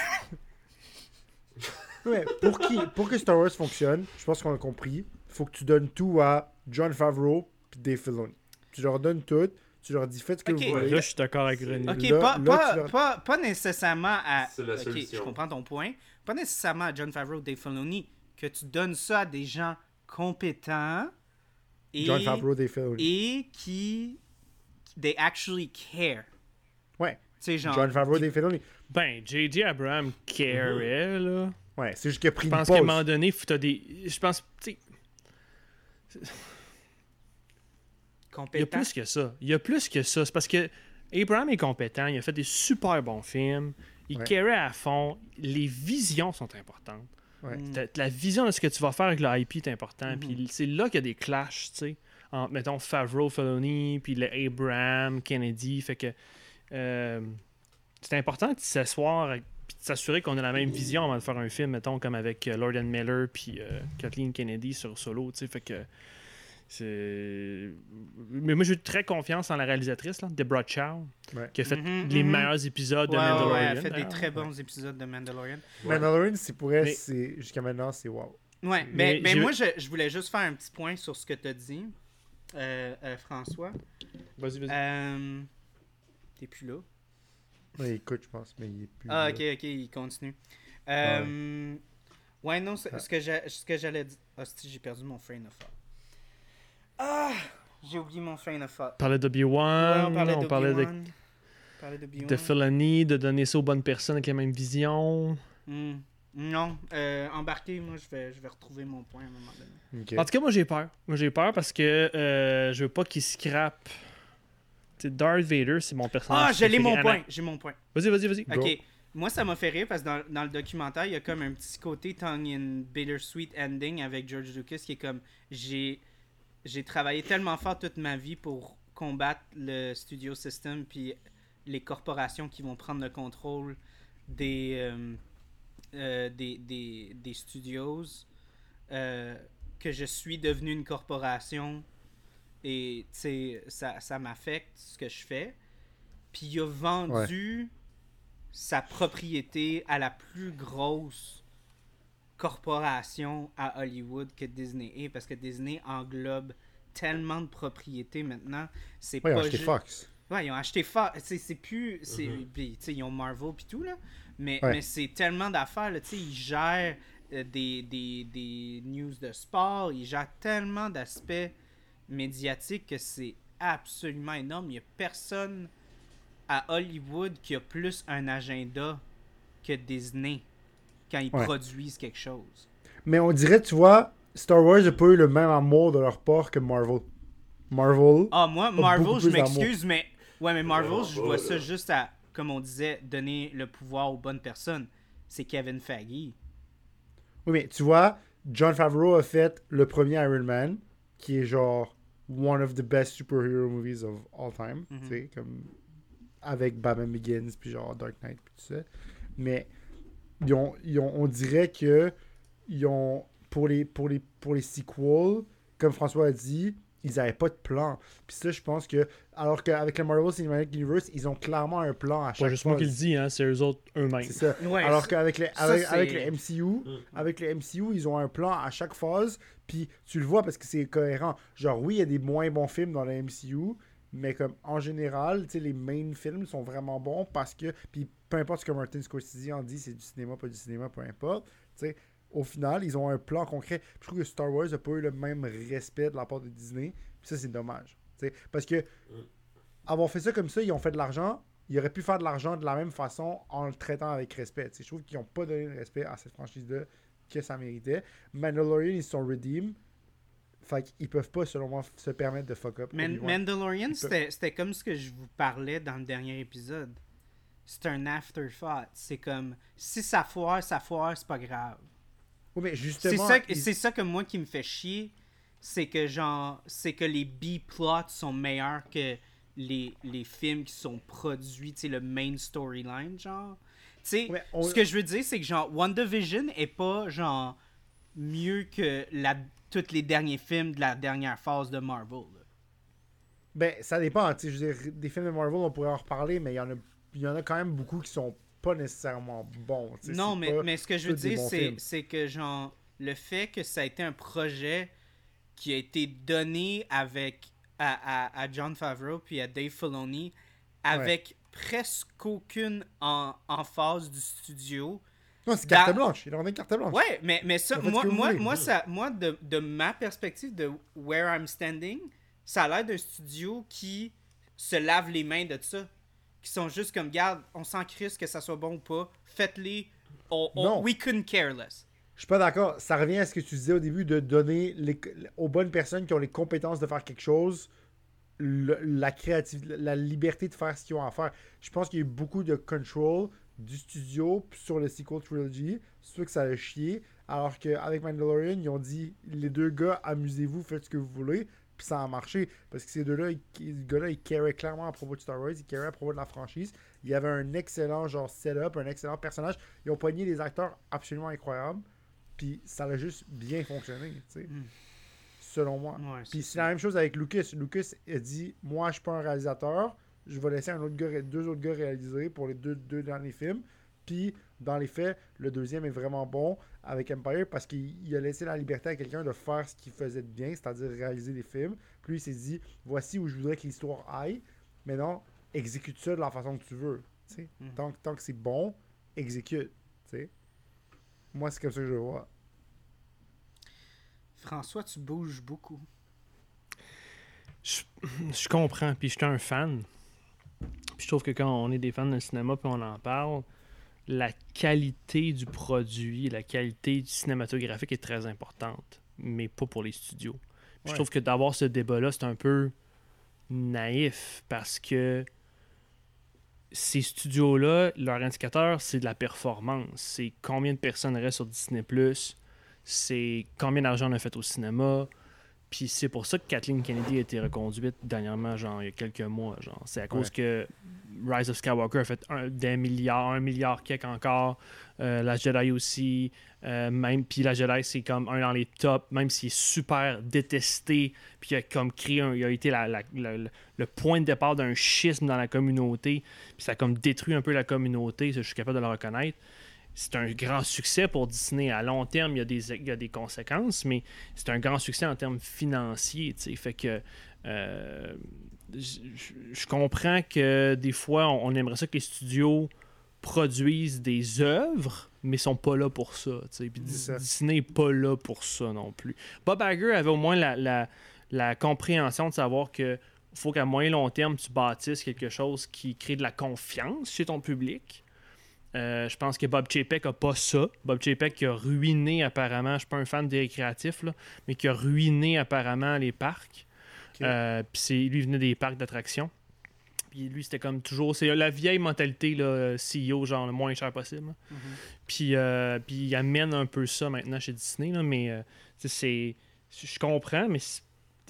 D: Ouais, pour, qui, pour que Star Wars fonctionne, je pense qu'on a compris, faut que tu donnes tout à John Favreau puis Dave Filoni. Tu leur donnes tout, tu leur dis faites ce que
A: Ok.
D: vous voulez.
B: là, je suis d'accord avec René.
A: Ok,
D: Là-
A: pas,
D: là,
A: pas,
D: leur-
A: pas, pas nécessairement à.
C: C'est la
A: ok,
C: solution.
A: je comprends ton point. Pas nécessairement à John Favreau, Dave Filoni, que tu donnes ça à des gens compétents et,
D: John Favreau, Dave Filoni.
A: et qui. They actually care.
D: Ouais.
A: Tu sais, genre.
D: John Favreau, Dave Filoni.
B: Ben, J.J. Abraham carait, là.
D: Ouais, c'est juste qu'il a pris
B: Je pense qu'à un moment donné, t'as des. Je pense, tu sais, il y a
A: compétent.
B: plus que ça. Il y a plus que ça. C'est parce que Abraham est compétent, il a fait des super bons films, il
D: Ouais.
B: carait à fond. Les visions sont importantes.
D: Ouais.
B: La vision de ce que tu vas faire avec le IP est important.
A: Mhm.
B: Puis c'est là qu'il y a des clashs, tu sais. Entre, mettons, Favreau, Filoni, puis le Abraham, Kennedy. Fait que euh, c'est important de s'asseoir et de s'assurer qu'on a la même vision avant de faire un film, mettons, comme avec euh, Lord and Miller puis euh, Kathleen Kennedy sur Solo, tu sais. Fait que c'est... Mais moi, j'ai très confiance en la réalisatrice, là, Deborah Chow,
D: Ouais.
B: qui a fait
A: Mhm,
B: les
A: mhm.
B: meilleurs épisodes de
A: Ouais,
B: Mandalorian.
A: ouais, elle fait des très bons épisodes de Mandalorian.
C: Ouais.
D: Mandalorian, c'est pour elle,
B: Mais-
D: jusqu'à maintenant, c'est wow.
A: Ouais,
B: Mais
A: mais, mais
B: j'ai-
A: moi, je, je voulais juste faire un petit point sur ce que tu as dit. euh, euh, François.
B: Vas-y, vas-y.
A: Euh, T'es plus là.
D: Ouais, écoute, je pense, mais il est plus.
A: Ah,
D: là.
A: ok, ok, il continue. Euh, ouais. non, c'est-
D: Ah.
A: ce que j'ai- ce que j'allais dire. Ah, si, j'ai perdu mon train of thought. Ah, j'ai oublié mon train of thought.
B: On parlait
A: Ouais,
B: d'Obi-Wan, on parlait de,
A: d'Obi-Wan. On parlait d'Obi-Wan.
B: de Filoni, de donner ça aux bonnes personnes avec la même vision.
A: Hmm. Non, euh, embarqué, moi, je vais, je vais retrouver mon point à un moment donné.
B: En tout cas, moi j'ai peur. Moi j'ai peur parce que euh, je veux pas qu'il scrape. Tu sais, Darth Vader, c'est mon personnage.
A: Ah, j'ai
B: préféré.
A: mon
B: Anna-
A: point, j'ai mon point.
B: Vas-y, vas-y, vas-y.
D: Go.
A: Ok, moi ça m'a fait rire parce que dans, dans le documentaire, il y a comme un petit côté tongue in bittersweet ending avec George Lucas qui est comme j'ai j'ai travaillé tellement fort toute ma vie pour combattre le studio system puis les corporations qui vont prendre le contrôle des euh, euh, des, des, des studios euh, que je suis devenu une corporation et ça, ça m'affecte ce que je fais. Puis il a vendu sa propriété à la plus grosse corporation à Hollywood que Disney est parce que Disney englobe tellement de propriétés maintenant c'est
D: Ouais, ils ont
A: pas
D: acheté Fox.
A: Ouais, ils ont acheté Fox. C'est c'est plus.
C: Mhm.
A: puis, sais, ils ont Marvel puis tout, là. Mais,
D: Ouais.
A: mais c'est tellement d'affaires, là. Tu sais, ils gèrent euh, des, des, des news de sport. Ils gèrent tellement d'aspects médiatiques que c'est absolument énorme. Il n'y a personne à Hollywood qui a plus un agenda que Disney quand ils
D: Ouais.
A: produisent quelque chose.
D: Mais on dirait, tu vois, Star Wars n'a pas eu le même amour de leur part que Marvel. Marvel.
A: Ah, moi, Marvel, je m'excuse, mais. Ouais, mais Marvel, je vois ça juste à, comme on disait, donner le pouvoir aux bonnes personnes. C'est Kevin Feige.
D: Oui, mais tu vois, John Favreau a fait le premier Iron Man, qui est genre one of the best superhero movies of all time.
A: Mhm.
D: Tu sais, comme avec Batman Begins, puis genre Dark Knight, puis tout ça. Mais ils ont, ils ont- on dirait que ils ont, pour les, pour les, pour les sequels, comme François a dit, ils n'avaient pas de plan. Puis ça, je pense que, alors qu'avec le Marvel Cinematic Universe, ils ont clairement un plan à
B: Pas
D: chaque
B: juste moi
D: fois.
B: qui le dis, hein, c'est eux autres eux-mêmes.
D: C'est ça.
A: Ouais,
D: Alors qu'avec les, avec,
A: c'est-
D: avec le MCU,
C: Mm.
D: avec le MCU, ils ont un plan à chaque phase, puis tu le vois parce que c'est cohérent. Genre, oui, il y a des moins bons films dans le MCU, mais comme en général, les main films sont vraiment bons parce que, puis peu importe ce que Martin Scorsese en dit, c'est du cinéma, pas du cinéma, peu importe. Au final, ils ont un plan concret. Je trouve que Star Wars n'a pas eu le même respect de la part de Disney, ça, c'est dommage. Parce que avoir fait ça comme ça, ils ont fait de l'argent. Ils auraient pu faire de l'argent de la même façon en le traitant avec respect. Je trouve qu'ils n'ont pas donné le respect à cette franchise-là que ça méritait. Mandalorian, ils sont redeem. Fait qu'ils peuvent pas, selon moi, se permettre de fuck up.
A: Man-. Mandalorian, c'était comme ce que je vous parlais dans le dernier épisode. C'est un afterthought. C'est comme, si ça foire, ça foire, c'est pas grave.
D: Oui, mais
A: C'est
D: justement,
A: ça, c'est ça que moi qui me fait chier, c'est que genre, c'est que les B-plots sont meilleurs que les, les films qui sont produits, tu sais, le main storyline, genre. Tu sais,
D: Ouais, on-
A: ce que je veux dire, c'est que genre, WandaVision est pas genre mieux que la, tous les derniers films de la dernière phase de Marvel. là.
D: Ben, ça dépend. Je veux dire, des films de Marvel, on pourrait en reparler, mais il y en a, y en a quand même beaucoup qui sont pas nécessairement bons.
A: Non, mais, mais ce que je veux dire, c'est, que genre le fait que ça a été un projet qui a été donné avec à, à, à John Favreau puis à Dave Filoni avec presque aucune en, en phase du studio.
D: Non, c'est carte
A: dans-
D: blanche. Il une carte blanche.
A: Ouais, mais, mais ça, moi, moi,
D: voulez.
A: moi, ça, moi de, de ma perspective de where I'm standing, ça a l'air d'un studio qui se lave les mains de ça. Qui sont juste comme, garde, on s'en crisse que ça soit bon ou pas, faites-les. On- on-
D: Non.
A: we couldn't care less.
D: Je suis pas d'accord. Ça revient à ce que tu disais au début de donner les- aux bonnes personnes qui ont les compétences de faire quelque chose le- la créativité, la liberté de faire ce qu'ils ont à faire. Je pense qu'il y a eu beaucoup de control du studio sur le sequel trilogy. C'est sûr que ça a chié. Alors qu'avec Mandalorian, ils ont dit les deux gars, amusez-vous, faites ce que vous voulez. Puis ça a marché. Parce que ces deux-là, ils- gars-là, ils caraient clairement à propos de Star Wars, ils caraient à propos de la franchise. Il y avait un excellent genre setup, un excellent personnage. Ils ont pogné des acteurs absolument incroyables. Puis ça a juste bien fonctionné, tu sais.
A: Mm.
D: Selon moi.
A: Ouais,
D: Puis
A: c'est
D: c'est la même chose avec Lucas. Lucas a dit Moi, je suis pas un réalisateur. Je vais laisser un autre gars, deux autres gars réaliser pour les deux, deux derniers films. Puis, dans les faits, le deuxième est vraiment bon avec Empire parce qu'il il a laissé la liberté à quelqu'un de faire ce qu'il faisait de bien, c'est-à-dire réaliser des films. Puis il s'est dit, voici où je voudrais que l'histoire aille. Mais non, exécute ça de la façon que tu veux.
A: Mhm.
D: Tant, que- tant que c'est bon, exécute. tu sais. Moi, c'est comme ça que je le vois.
A: François, tu bouges beaucoup.
B: Je, je comprends, puis je suis un fan. Puis je trouve que quand on est des fans de cinéma puis on en parle, la qualité du produit, la qualité du cinématographique est très importante, mais pas pour les studios. Puis Je trouve que d'avoir ce débat-là, c'est un peu naïf parce que ces studios-là, leur indicateur, c'est de la performance. C'est combien de personnes restent sur Disney+, c'est combien d'argent on a fait au cinéma, puis c'est pour ça que Kathleen Kennedy a été reconduite dernièrement, genre il y a quelques mois. Genre. C'est à cause
D: Ouais.
B: que Rise of Skywalker a fait un, des milliards, un milliard quelque encore. Euh, la Jedi aussi. euh, même, puis la Jedi, c'est comme un dans les tops, même s'il est super détesté, puis il a comme créé un- il a été la- la- la- la- le point de départ d'un schisme dans la communauté, puis ça a comme détruit un peu la communauté, ça, je suis capable de le reconnaître. C'est un grand succès pour Disney. À long terme, il y a des, il y a des conséquences, mais c'est un grand succès en termes financiers. Fait que euh, je comprends que des fois, on, on aimerait ça que les studios produisent des œuvres, mais sont pas là pour ça. Puis. Disney n'est pas là pour ça non plus. Bob Iger avait au moins la, la- la compréhension de savoir que faut qu'à moyen long terme, tu bâtisses quelque chose qui crée de la confiance chez ton public. Euh, je pense que Bob Chapek a pas ça. Bob Chapek qui a ruiné apparemment, je suis pas un fan des récréatifs, là, mais qui a ruiné apparemment les parcs.
D: Ok.
B: Euh, Puis lui venait des parcs d'attractions. Puis lui c'était comme toujours, c'est la vieille mentalité là, CEO genre le moins cher possible.
A: Mhm.
B: Puis, euh, puis il amène un peu ça maintenant chez Disney, là, mais euh, c'est. Je comprends, mais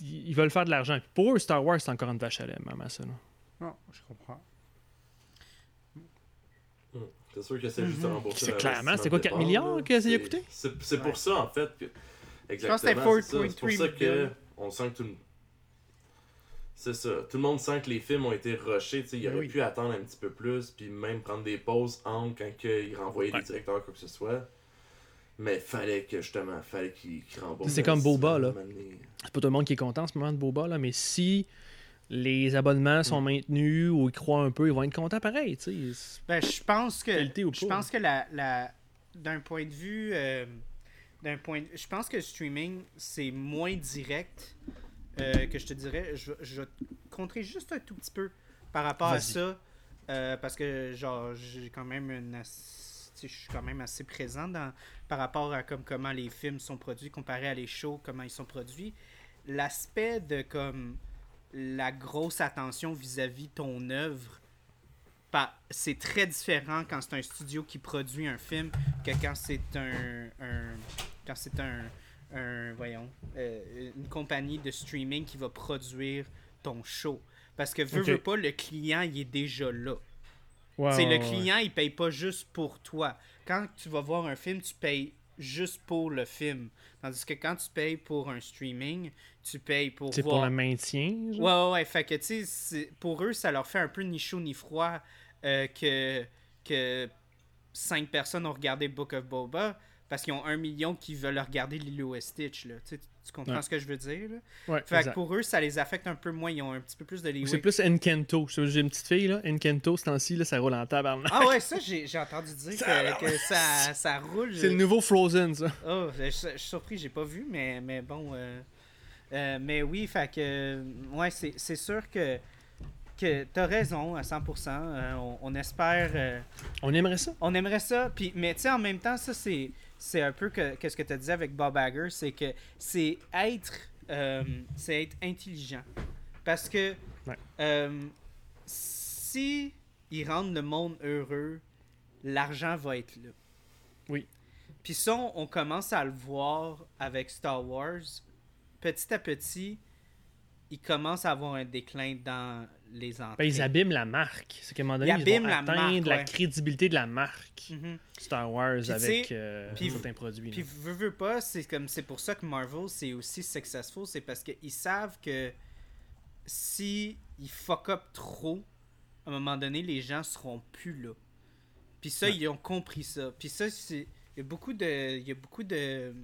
B: ils veulent faire de l'argent. Pour eux, Star Wars, c'est encore une vache à lait, même à ça. là.
D: Non, je comprends.
C: C'est sûr que c'est juste de
A: Mhm.
C: rembourser.
B: C'est clairement, c'est quoi,
C: de
B: 4
C: départ,
B: milliards
C: là.
B: que ça y a
C: C'est-
B: coûté?
C: C'est c'est pour
A: Ouais.
C: ça, en fait. Que...
A: pense que
C: Exactement. c'est ça. C'est
A: 4.3
C: pour ça que
A: millions.
C: on sent que tout le... C'est ça. Tout le monde sent que les films ont été rushés. tu sais, Ils
D: Ben
C: auraient
D: oui.
C: pu attendre un petit peu plus, puis même prendre des pauses entre quand ils renvoyaient
B: Ouais.
C: des directeurs, quoi que ce soit. Mais fallait que, justement, fallait qu'ils qu'ils remboursent.
B: C'est comme Boba, là. C'est pas tout le monde qui est content en ce moment de Boba, là, mais si les abonnements sont maintenus ou ils croient un peu, ils vont être contents pareil. tu sais.
A: Ben, je pense que je pense que la, la d'un point de vue euh, d'un point de- je pense que le streaming c'est moins direct euh, que je te dirais je, je vais te contrer juste un tout petit peu par rapport à ça euh, parce que genre j'ai quand même une je suis quand même assez présent dans par rapport à comme comment les films sont produits comparé à les shows comment ils sont produits l'aspect de comme la grosse attention vis-à-vis ton œuvre c'est très différent quand c'est un studio qui produit un film que quand c'est un, un- quand c'est un, un voyons euh, une compagnie de streaming qui va produire ton show. Parce que veux pas le client il est déjà là.
B: Ouais,
A: c'est
B: ouais,
A: le
B: ouais.
A: client il paye pas juste pour toi. Quand tu vas voir un film tu payes juste pour le film tandis que quand tu payes pour un streaming tu payes pour
B: C'est
A: voir
B: pour le maintien. genre?
A: Ouais, ouais, ouais. Fait que, tu sais, pour eux, ça leur fait un peu ni chaud ni froid euh, que, que cinq personnes ont regardé Book of Boba parce qu'ils ont un million qui veulent regarder Lilo et Stitch. Là. Tu, sais, tu comprends
B: Ouais.
A: ce que je veux dire? Là?
B: Ouais,
A: Fait que pour eux, ça les affecte un peu moins. Ils ont un petit peu plus de leeway.
B: C'est plus Encanto. J'ai une petite fille, là. Encanto, ce temps-ci, ça roule en tabarnak.
A: Ah ouais, ça, j'ai entendu dire que, que ça, ça roule.
B: C'est le nouveau Frozen, ça.
A: Oh, je, suis surpris, j'ai pas vu, mais, mais bon. euh, euh, mais oui, fait que. euh, Ouais, c'est sûr que, que t'as raison à 100%. euh, on, on espère. euh,
B: On aimerait ça.
A: on aimerait ça. Puis, mais tu sais, en même temps, ça, c'est c'est un peu que, que ce que tu as dit avec Bob Hager, c'est que c'est être, euh, c'est être intelligent. Parce que
B: Ouais.
A: euh, si ils rendent le monde heureux, l'argent va être là.
B: Oui.
A: Puis ça, on, on commence à le voir avec Star Wars. Petit à petit, il commence à avoir un déclin dans les entrées.
B: Ben, ils abîment la marque. C'est qu'à un moment donné,
A: Ils
B: ils, vont
A: la
B: atteindre
A: marque,
B: la
A: ouais.
B: crédibilité de la marque
A: Mhm.
B: Star Wars avec euh, certains produits.
A: Puis veux, veux pas, c'est comme c'est pour ça que Marvel c'est aussi successful, c'est parce qu'ils savent que si ils fuck up trop, à un moment donné, les gens seront plus là. Puis ça,
B: Ouais.
A: ils ont compris ça. Puis ça, c'est il y a beaucoup de il y a beaucoup de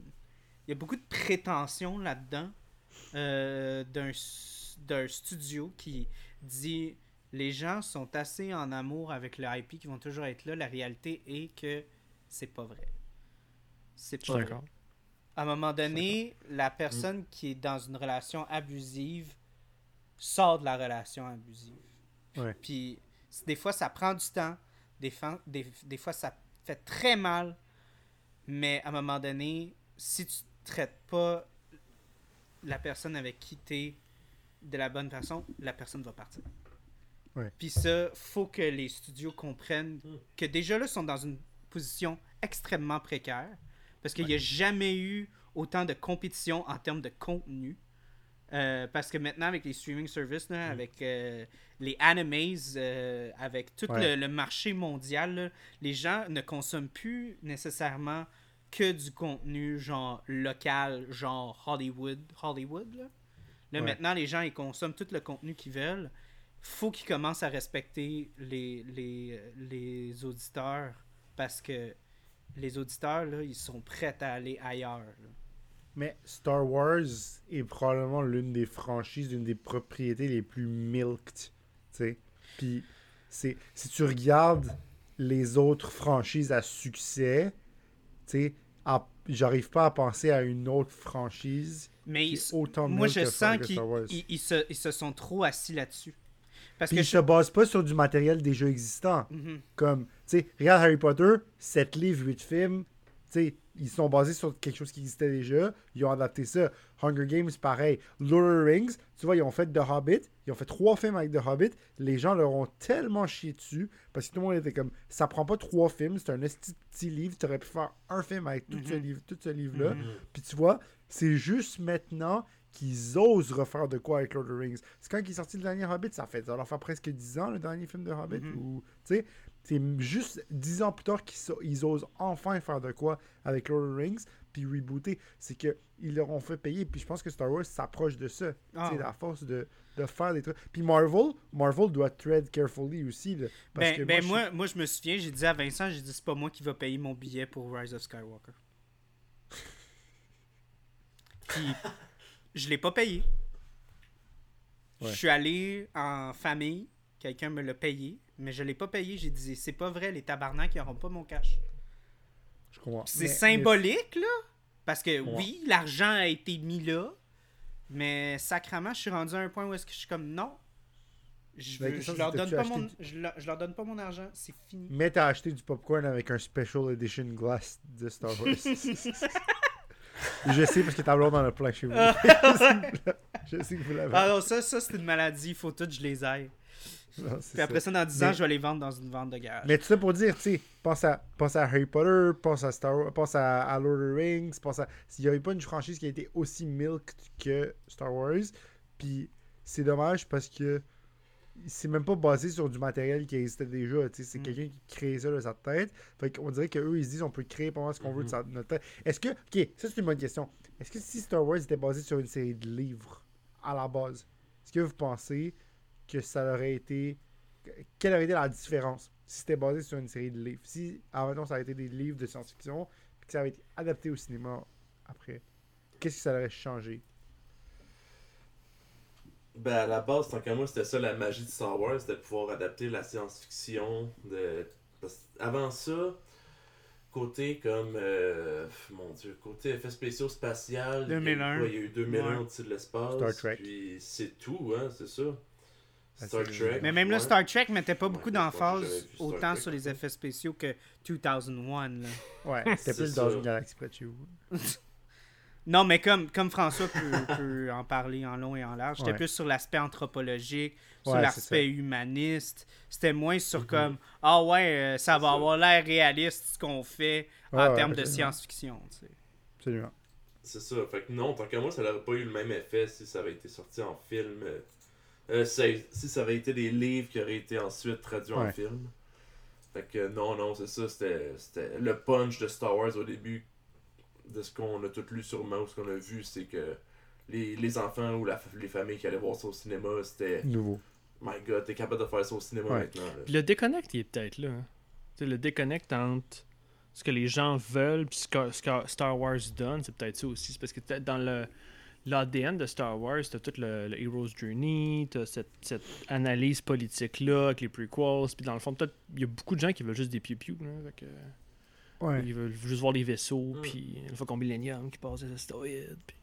A: il y a beaucoup de prétention là-dedans euh, d'un studio qui dit les gens sont assez en amour avec le IP qui vont toujours être là. La réalité est que c'est pas vrai. C'est pas vrai. À un moment donné, la personne qui est dans une relation abusive sort de la relation abusive.
D: Ouais.
A: Puis des fois, ça prend du temps. Des, des, des fois, ça fait très mal. Mais à un moment donné, si tu traites pas la personne avec qui tu es de la bonne façon, la personne va partir.
D: Ouais.
A: Puis ça, faut que les studios comprennent que déjà là, ils sont dans une position extrêmement précaire. Parce qu'il n'y a jamais eu autant de compétition en termes de contenu. Euh, parce que maintenant, avec les streaming services, là, avec euh, les animes, euh, avec tout
D: Ouais.
A: le, le marché mondial, là, les gens ne consomment plus nécessairement que du contenu genre local, genre Hollywood. Hollywood là. Là,
D: Ouais.
A: maintenant, les gens ils consomment tout le contenu qu'ils veulent. faut qu'ils commencent à respecter les, les, les auditeurs parce que les auditeurs, là, ils sont prêts à aller ailleurs. là.
D: Mais Star Wars est probablement l'une des franchises, l'une des propriétés les plus milked. tu sais. Puis, c'est, si tu regardes les autres franchises à succès, tu sais, j'arrive pas à penser à une autre franchise
A: Mais
D: autant
A: moi, je sens qu'ils ils- se, ils se sont trop assis là-dessus. Parce
D: Puis
A: que
D: ils
A: je-
D: se basent pas sur du matériel déjà existant.
A: Mhm.
D: Comme, tu sais, regarde Harry Potter, 7 livres, 8 films, tu sais, ils sont basés sur quelque chose qui existait déjà, ils ont adapté ça. Hunger Games, pareil. Lord of the Rings, tu vois, ils ont fait The Hobbit, ils ont fait trois films avec The Hobbit, les gens leur ont tellement chié dessus, parce que tout le monde était comme, ça prend pas trois films, c'est un petit livre, tu aurais pu faire un film avec tout ce
A: Mhm.
D: livre, tout ce livre-là.
A: Mhm.
D: Puis tu vois, c'est juste maintenant qu'ils osent refaire de quoi avec Lord of the Rings. C'est quand il est sorti le dernier Hobbit, ça fait ça leur fait presque 10 ans le dernier film de Hobbit
A: Mhm.
D: ou c'est juste 10 ans plus tard qu'ils osent enfin faire de quoi avec Lord of the Rings puis rebooter, c'est que ils leur ont fait payer puis je pense que Star Wars s'approche de ça,
A: Ah,
D: sais,
A: ouais.
D: à force de, de faire des trucs. Puis Marvel, Marvel doit tread carefully aussi là, parce
A: Ben,
D: que
A: ben,
D: moi,
A: moi, moi, je me souviens, j'ai dit à Vincent, j'ai dit, c'est pas moi qui va payer mon billet pour Rise of Skywalker. Puis, je l'ai pas payé.
D: Ouais.
A: Je suis allé en famille, quelqu'un me l'a payé, mais je l'ai pas payé. J'ai dit, c'est pas vrai, les tabarnaks, ils auront pas mon cash.
D: je comprends.
A: Puis C'est
D: Mais-
A: symbolique, là, parce que
D: Ouais.
A: oui, l'argent a été mis là, mais sacrament, je suis rendu à un point où est-ce que je suis comme, non. Je, veux- je leur donne pas mon,
D: acheté
A: je, leur, je leur donne pas mon argent, c'est fini.
D: Mais t'as acheté du popcorn avec un special edition glass de Star Wars. [LAUGHS] je sais parce que t'as blonde dans le plein chez vous. [LAUGHS] je sais que vous l'avez.
A: Ah non, ça, ça c'est une maladie, il faut toutes que je les aille.
D: Non,
A: Puis après
D: ça.
A: ça, dans 10 ans, je vais les vendre dans une vente de garage.
D: Mais tout ça pour dire, tu sais, pense à, pense à Harry Potter, pense à Star Wars, pense à, à Lord of the Rings, pense à. S'il n'y avait pas une franchise qui a été aussi milked que Star Wars, puis c'est dommage parce que c'est même pas basé sur du matériel qui existait déjà, tu sais, c'est
A: Mm.
D: quelqu'un qui crée ça de sa tête. Fait qu'on dirait qu'eux, ils se disent on peut créer mal ce qu'on veut de
C: Mhm.
D: sa- notre tête. Est-ce que, ok, ça c'est une bonne question. Est-ce que si Star Wars était basé sur une série de livres à la base, est-ce que vous pensez que ça aurait été quelle aurait été la différence si c'était basé sur une série de livres? Si, avant ça avait été des livres de science-fiction, puis que ça avait été adapté au cinéma après, qu'est-ce que ça aurait changé?
C: Ben, à la base, tant qu'à moi, c'était ça la magie de Star Wars, c'était de pouvoir adapter la science-fiction. De... parce Avant ça, côté comme. euh, Mon dieu, côté effets spéciaux spatial. il y a eu
A: 2001.
C: quoi? Il y a eu 2001
A: Ouais.
C: au-dessus de l'espace.
D: Star Trek.
C: Puis c'est tout, hein, c'est ça.
D: Ah,
C: Star Trek.
A: Mais même là. Star Trek mettait pas
C: Ouais,
A: beaucoup d'emphase autant
C: Trek,
A: sur les effets spéciaux que 2001. Là.
D: Ouais, [LAUGHS] c'était plus dans une galaxie près de chez vous. [LAUGHS]
A: Non, mais comme, comme François peut, [LAUGHS] peut en parler en long et en large, j'étais
D: Ouais.
A: plus sur l'aspect anthropologique, sur
D: Ouais,
A: l'aspect humaniste. C'était moins sur
C: Mhm.
A: comme Ah ouais, euh, ça va
C: ça.
A: avoir l'air réaliste ce qu'on fait en
D: Ouais,
A: termes de science-fiction. tu sais.
D: Absolument.
C: C'est ça. Fait que non, tant qu'à moi, ça n'aurait pas eu le même effet si ça avait été sorti en film. euh, euh, si, si ça avait été des livres qui auraient été ensuite traduits en film. Fait que non, non, c'est ça. C'était c'était le punch de Star Wars au début. De ce qu'on a tout lu sûrement ou ce qu'on a vu, c'est que les, les enfants ou la, les familles qui allaient voir ça au cinéma, c'était
D: Nouveau.
C: My god, t'es capable de faire ça au cinéma
D: Ouais.
C: maintenant. là.
B: Puis le déconnect, il est peut-être là. hein. Le déconnect entre ce que les gens veulent puis ce que, ce que Star Wars donne, c'est peut-être ça aussi. C'est parce que peut-être dans le, l'ADN de Star Wars, t'as tout le, le Hero's Journey, t'as cette, cette analyse politique-là avec les prequels, puis dans le fond, peut-être, il y a beaucoup de gens qui veulent juste des piou-piou, là, fait que-
D: Ouais.
B: ils veulent juste voir les vaisseaux,
C: Mm.
B: puis une fois qu'on Millennium qui passe des astéroïdes, puis...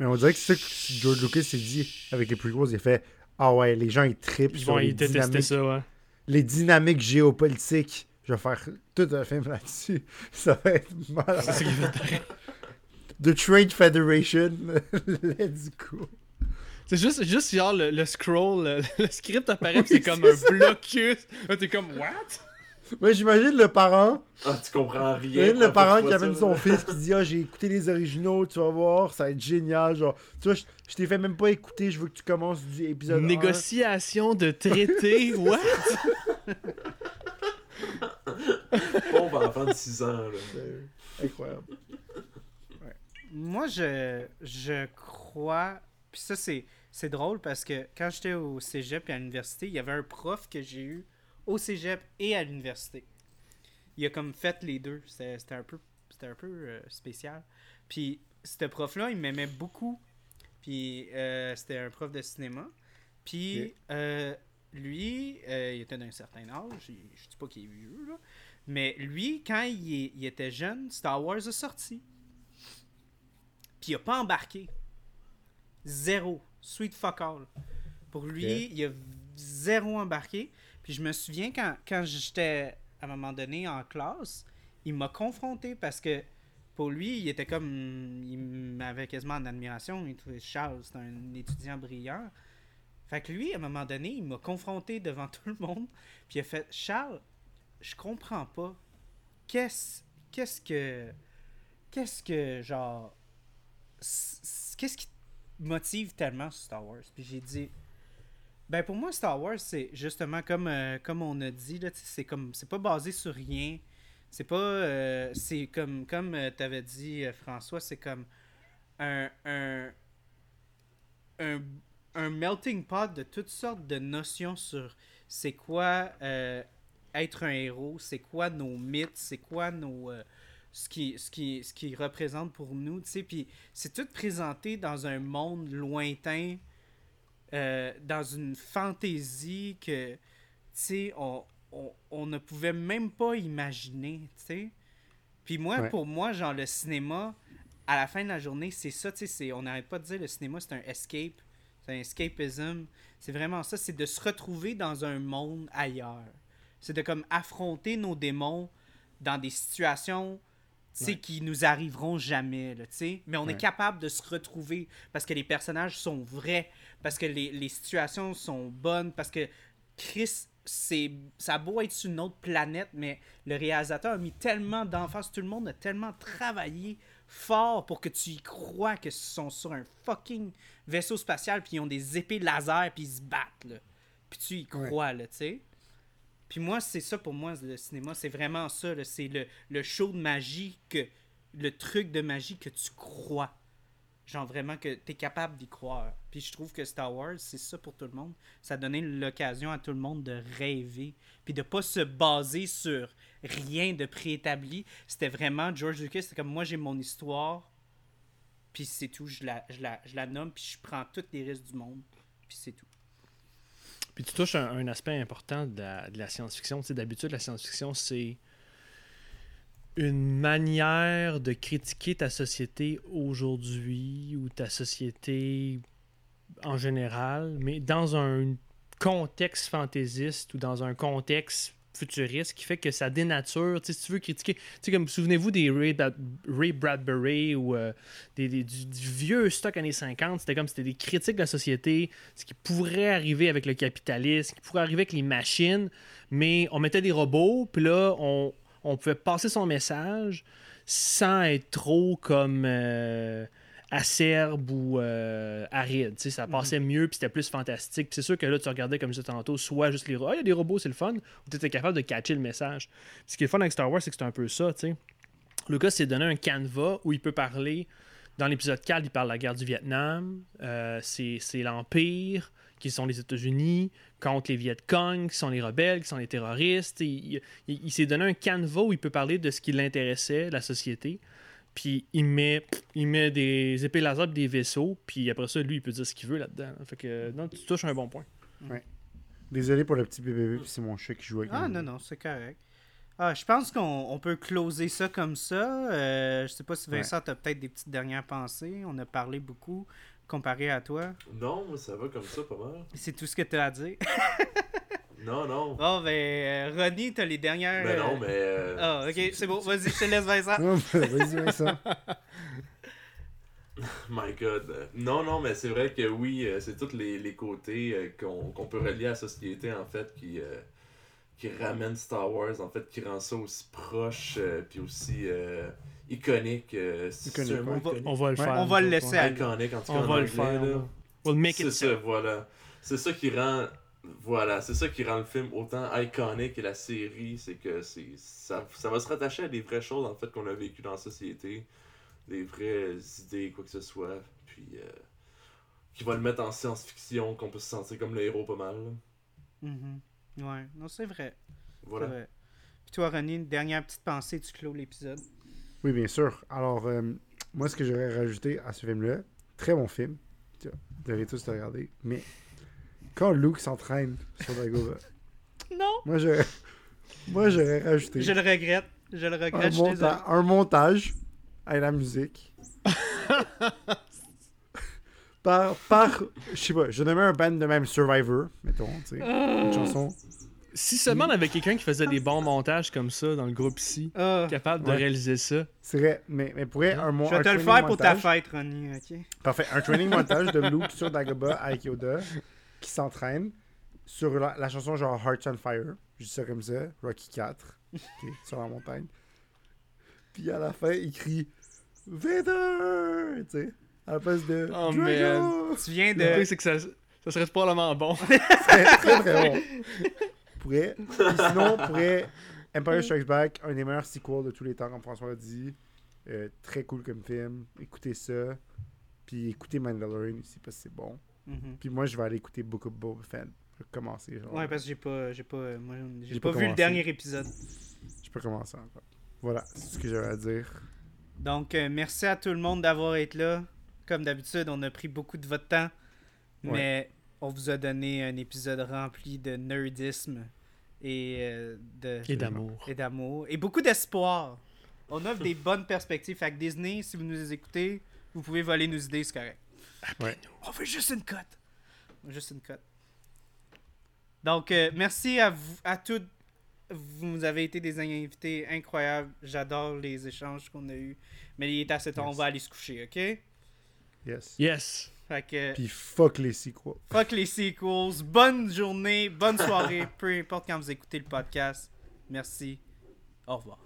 D: Mais on dirait que c'est ça que George Lucas s'est dit avec les prequels. Il a fait Ah ouais, les gens ils trippent
B: Ils
D: sur
B: vont y détester
D: dynamiques,
B: ça, ouais.
D: les dynamiques géopolitiques. Je vais faire tout un film là-dessus. [LAUGHS] Ça va être malade.
B: C'est
D: The Trade Federation. [LAUGHS] Let's go.
B: C'est juste, juste genre le, le scroll, le, [LAUGHS] le script apparaît, c'est comme un blocus. Là, t'es comme, what?
D: Ouais, j'imagine le parent.
C: Ah, tu comprends rien.
D: J'imagine le parent qui amène son fils qui dit Ah, j'ai écouté les originaux, tu vas voir, ça va être génial. Genre, tu vois, je, je t'ai fait même pas écouter, je veux que tu commences du épisode 1.
B: Négociation de traité, [LAUGHS] what?
C: Pauvre enfant de 6 ans, là.
D: Euh, Incroyable.
A: Moi, je, je crois. Puis ça, c'est, c'est drôle parce que quand j'étais au cégep et à l'université, il y avait un prof que j'ai eu au cégep et à l'université. Il a comme fait les deux. C'était, un peu, un peu euh, spécial. Puis, ce prof-là, il m'aimait beaucoup. Puis, euh, c'était un prof de cinéma. Puis, euh, lui, il était d'un certain âge. Je dis pas qu'il est vieux, là. Mais lui, quand il, était jeune, Star Wars a sorti. Puis il a pas embarqué. Zéro. Sweet fuck all. Pour lui, il a zéro embarqué. Je me souviens quand, quand j'étais à un moment donné en classe, il m'a confronté parce que pour lui, il était comme. Il m'avait quasiment en admiration. Il trouvait Charles, c'est un étudiant brillant. Fait que lui, à un moment donné, il m'a confronté devant [LAUGHS] tout le monde. Puis il a fait Charles, je comprends pas. Qu'est-ce qu'est-ce que. Qu'est-ce que, genre. Qu'est-ce qui motive tellement Star Wars? Puis j'ai dit. Ben pour moi, Star Wars, c'est justement comme, euh, comme on a dit, c'est comme. C'est pas basé sur rien. C'est pas. euh, c'est comme. Comme tu avais dit, euh, François, c'est comme un. un un, melting pot de toutes sortes de notions sur c'est quoi euh, être un héros, c'est quoi nos mythes, c'est quoi nos euh, ce qui ce qui ce qui représente pour nous, tu sais, puis c'est tout présenté dans un monde lointain euh, dans une fantaisie que tu sais on, on, on ne pouvait même pas imaginer, tu sais. Puis moi
D: Ouais.
A: pour moi genre le cinéma à la fin de la journée, c'est ça, tu sais, on n'arrête pas de dire le cinéma c'est un escape, c'est un escapism, c'est vraiment ça, c'est de se retrouver dans un monde ailleurs. C'est de comme affronter nos démons dans des situations tu sais,
B: Ouais.
A: qui nous arriveront jamais, là, tu sais. Mais on est capable de se retrouver parce que les personnages sont vrais, parce que les, les situations sont bonnes, parce que Chris, c'est ça a beau être sur une autre planète, mais le réalisateur a mis tellement d'emphase, tout le monde a tellement travaillé fort pour que tu y crois que ce sont sur un fucking vaisseau spatial, puis ils ont des épées laser, puis ils se battent, là. Puis tu y
D: Ouais.
A: crois, là, tu sais. Puis moi, c'est ça pour moi, le cinéma. C'est vraiment ça. C'est le, le show de magie, que le truc de magie que tu crois. Genre vraiment que tu es capable d'y croire. Puis je trouve que Star Wars, c'est ça pour tout le monde. Ça donnait l'occasion à tout le monde de rêver. Puis de pas se baser sur rien de préétabli. C'était vraiment George Lucas, c'était comme moi j'ai mon histoire. Puis c'est tout. Je la, je, la, je la nomme, puis je prends tous les risques du monde. Puis c'est tout.
B: Puis tu touches un, aspect important de la, de la science-fiction. D'habitude, la science-fiction, c'est une manière de critiquer ta société aujourd'hui ou ta société en général, mais dans un contexte fantaisiste ou dans un contexte futuriste qui fait que ça dénature. Si tu veux critiquer, tu comme souvenez-vous des Ray, Ray Bradbury ou euh, des, du vieux stock années 50, c'était comme c'était des critiques de la société, ce qui pourrait arriver avec le capitalisme, ce qui pourrait arriver avec les machines, mais on mettait des robots, puis là, on, on pouvait passer son message sans être trop comme euh, acerbe ou euh, aride. Ça passait mieux, puis c'était plus fantastique. C'est sûr que là, tu regardais comme je disais tantôt, soit juste les robots, ah, il y a des robots, c'est le fun, ou tu étais capable de catcher le message. Ce qui est le fun avec Star Wars, c'est que c'est un peu ça, tu sais. Lucas s'est donné un canevas où il peut parler. Dans l'épisode 4, il parle de la guerre du Vietnam. euh, c'est c'est l'Empire, qui sont les États-Unis, contre les Viet Cong, qui sont les rebelles, qui sont les terroristes. Il, il- il s'est donné un canevas où il peut parler de ce qui l'intéressait, la société. puis il met, il met des épées laser et des vaisseaux, puis après ça, lui, il peut dire ce qu'il veut là-dedans. Fait que, non, tu touches un bon point.
D: Désolé pour le petit bébé, puis c'est mon chat qui joue avec
A: Ah non, non, c'est correct. Ah, je pense qu'on on peut closer ça comme ça. Euh, je sais pas si Vincent, t'as peut-être des petites dernières pensées. On a parlé beaucoup comparé à toi.
C: Non, moi, ça va comme ça, pas mal.
A: C'est tout ce que t'as à dire? [LAUGHS]
C: Non, non.
A: Bon, ben, euh, Ronnie, t'as les dernières.
C: Mais non,
A: euh,
C: mais. euh,
A: Ah, ok, c'est bon. Vas-y, je te laisse, Vincent.
D: Non, mais [LAUGHS] Vas-y, Vincent. [LAUGHS]
C: My God. Non, non, mais c'est vrai que oui, c'est tous les, les côtés qu'on qu'on peut relier à la société, en fait, qui, euh, qui ramènent Star Wars, en fait, qui rend ça aussi proche, euh, puis aussi euh, iconique. euh,
D: Iconique,
C: c'est
A: on va-?
B: On va le
D: Ouais,
B: faire.
A: on va le laisser aller.
C: Iconique, en tout cas.
B: On
C: en
B: va le
C: anglais,
B: faire.
C: là.
B: We'll make
C: C'est
B: it
C: ça,
B: so.
C: voilà. C'est ça qui rend. Voilà, c'est ça qui rend le film autant iconique et la série, c'est que c'est ça, ça va se rattacher à des vraies choses en fait qu'on a vécues dans la société, des vraies idées, quoi que ce soit, puis euh, qui va le mettre en science-fiction, qu'on peut se sentir comme le héros pas mal. là.
A: Mhm. Ouais, non, c'est vrai.
C: Voilà.
A: c'est vrai. Puis toi, Ronnie, une dernière petite pensée, tu clôt l'épisode?
D: Oui, bien sûr. Alors, euh, moi, ce que j'aurais rajouté à ce film-là, très bon film. Vous devez tous le regarder. Mais quand Luke s'entraîne sur Dagobah, [LAUGHS]
A: Non!
D: moi, j'aurais, moi, j'aurais rajouté
A: Je le regrette. Je le regrette,
D: un,
A: je
D: monta- un montage avec la musique. [LAUGHS] par, par, je sais pas, je nommais un band de même Survivor, mettons, tu sais, une chanson.
B: Si seulement on avait quelqu'un qui faisait des bons montages comme ça dans le groupe ici,
A: Ah,
B: capable de
D: Ouais.
B: réaliser ça.
D: C'est vrai, mais, mais pourrait un, mon-
A: je vais te le faire pour ta fête, Ronnie, ok?
D: Parfait. Un training montage de Luke sur Dagobah avec Yoda qui s'entraîne sur la, la chanson genre Hearts on Fire. Je dis ça comme ça. Rocky 4. ok, sur la montagne. Puis à la fin, il crie Vader! Tu sais, à la place de
B: Oh,
D: Drago!
A: Tu viens
B: Le pire,
A: de.
B: c'est que ça, ça serait probablement bon. [LAUGHS]
D: Très, très, très bon. Pourrait. [LAUGHS] Sinon, pourrait Empire Strikes Back, un des meilleurs sequels de tous les temps, comme François a dit. Euh, très cool comme film. Écoutez ça. Puis écoutez Mandalorian aussi parce que c'est bon.
A: Mhm.
D: Puis moi, je vais aller écouter Book of Boba Fett. Je vais commencer. Genre.
A: Ouais, parce que j'ai pas, j'ai pas, moi, j'ai
D: J'ai
A: pas,
D: pas
A: vu le dernier épisode.
D: Je peux commencer encore. Voilà, c'est ce que j'avais à dire.
A: Donc, euh, merci à tout le monde d'avoir été là. Comme d'habitude, on a pris beaucoup de votre temps, mais on vous a donné un épisode rempli de nerdisme et euh, de
B: Et d'amour.
A: et d'amour et beaucoup d'espoir. On offre des bonnes perspectives. Fait que Disney, si vous nous écoutez, vous pouvez voler nos idées, c'est correct.
D: Ouais.
A: On veut juste une cote. Juste une cote. Donc, euh, merci à vous, à toutes. Vous avez été des invités incroyables. J'adore les échanges qu'on a eus. Mais il est assez tard, on
D: Yes.
A: va aller se coucher, ok?
D: Yes.
B: Yes.
D: Puis fuck les sequels.
A: Fuck les sequels. Bonne journée, bonne soirée, [LAUGHS] peu importe quand vous écoutez le podcast. Merci. Au revoir.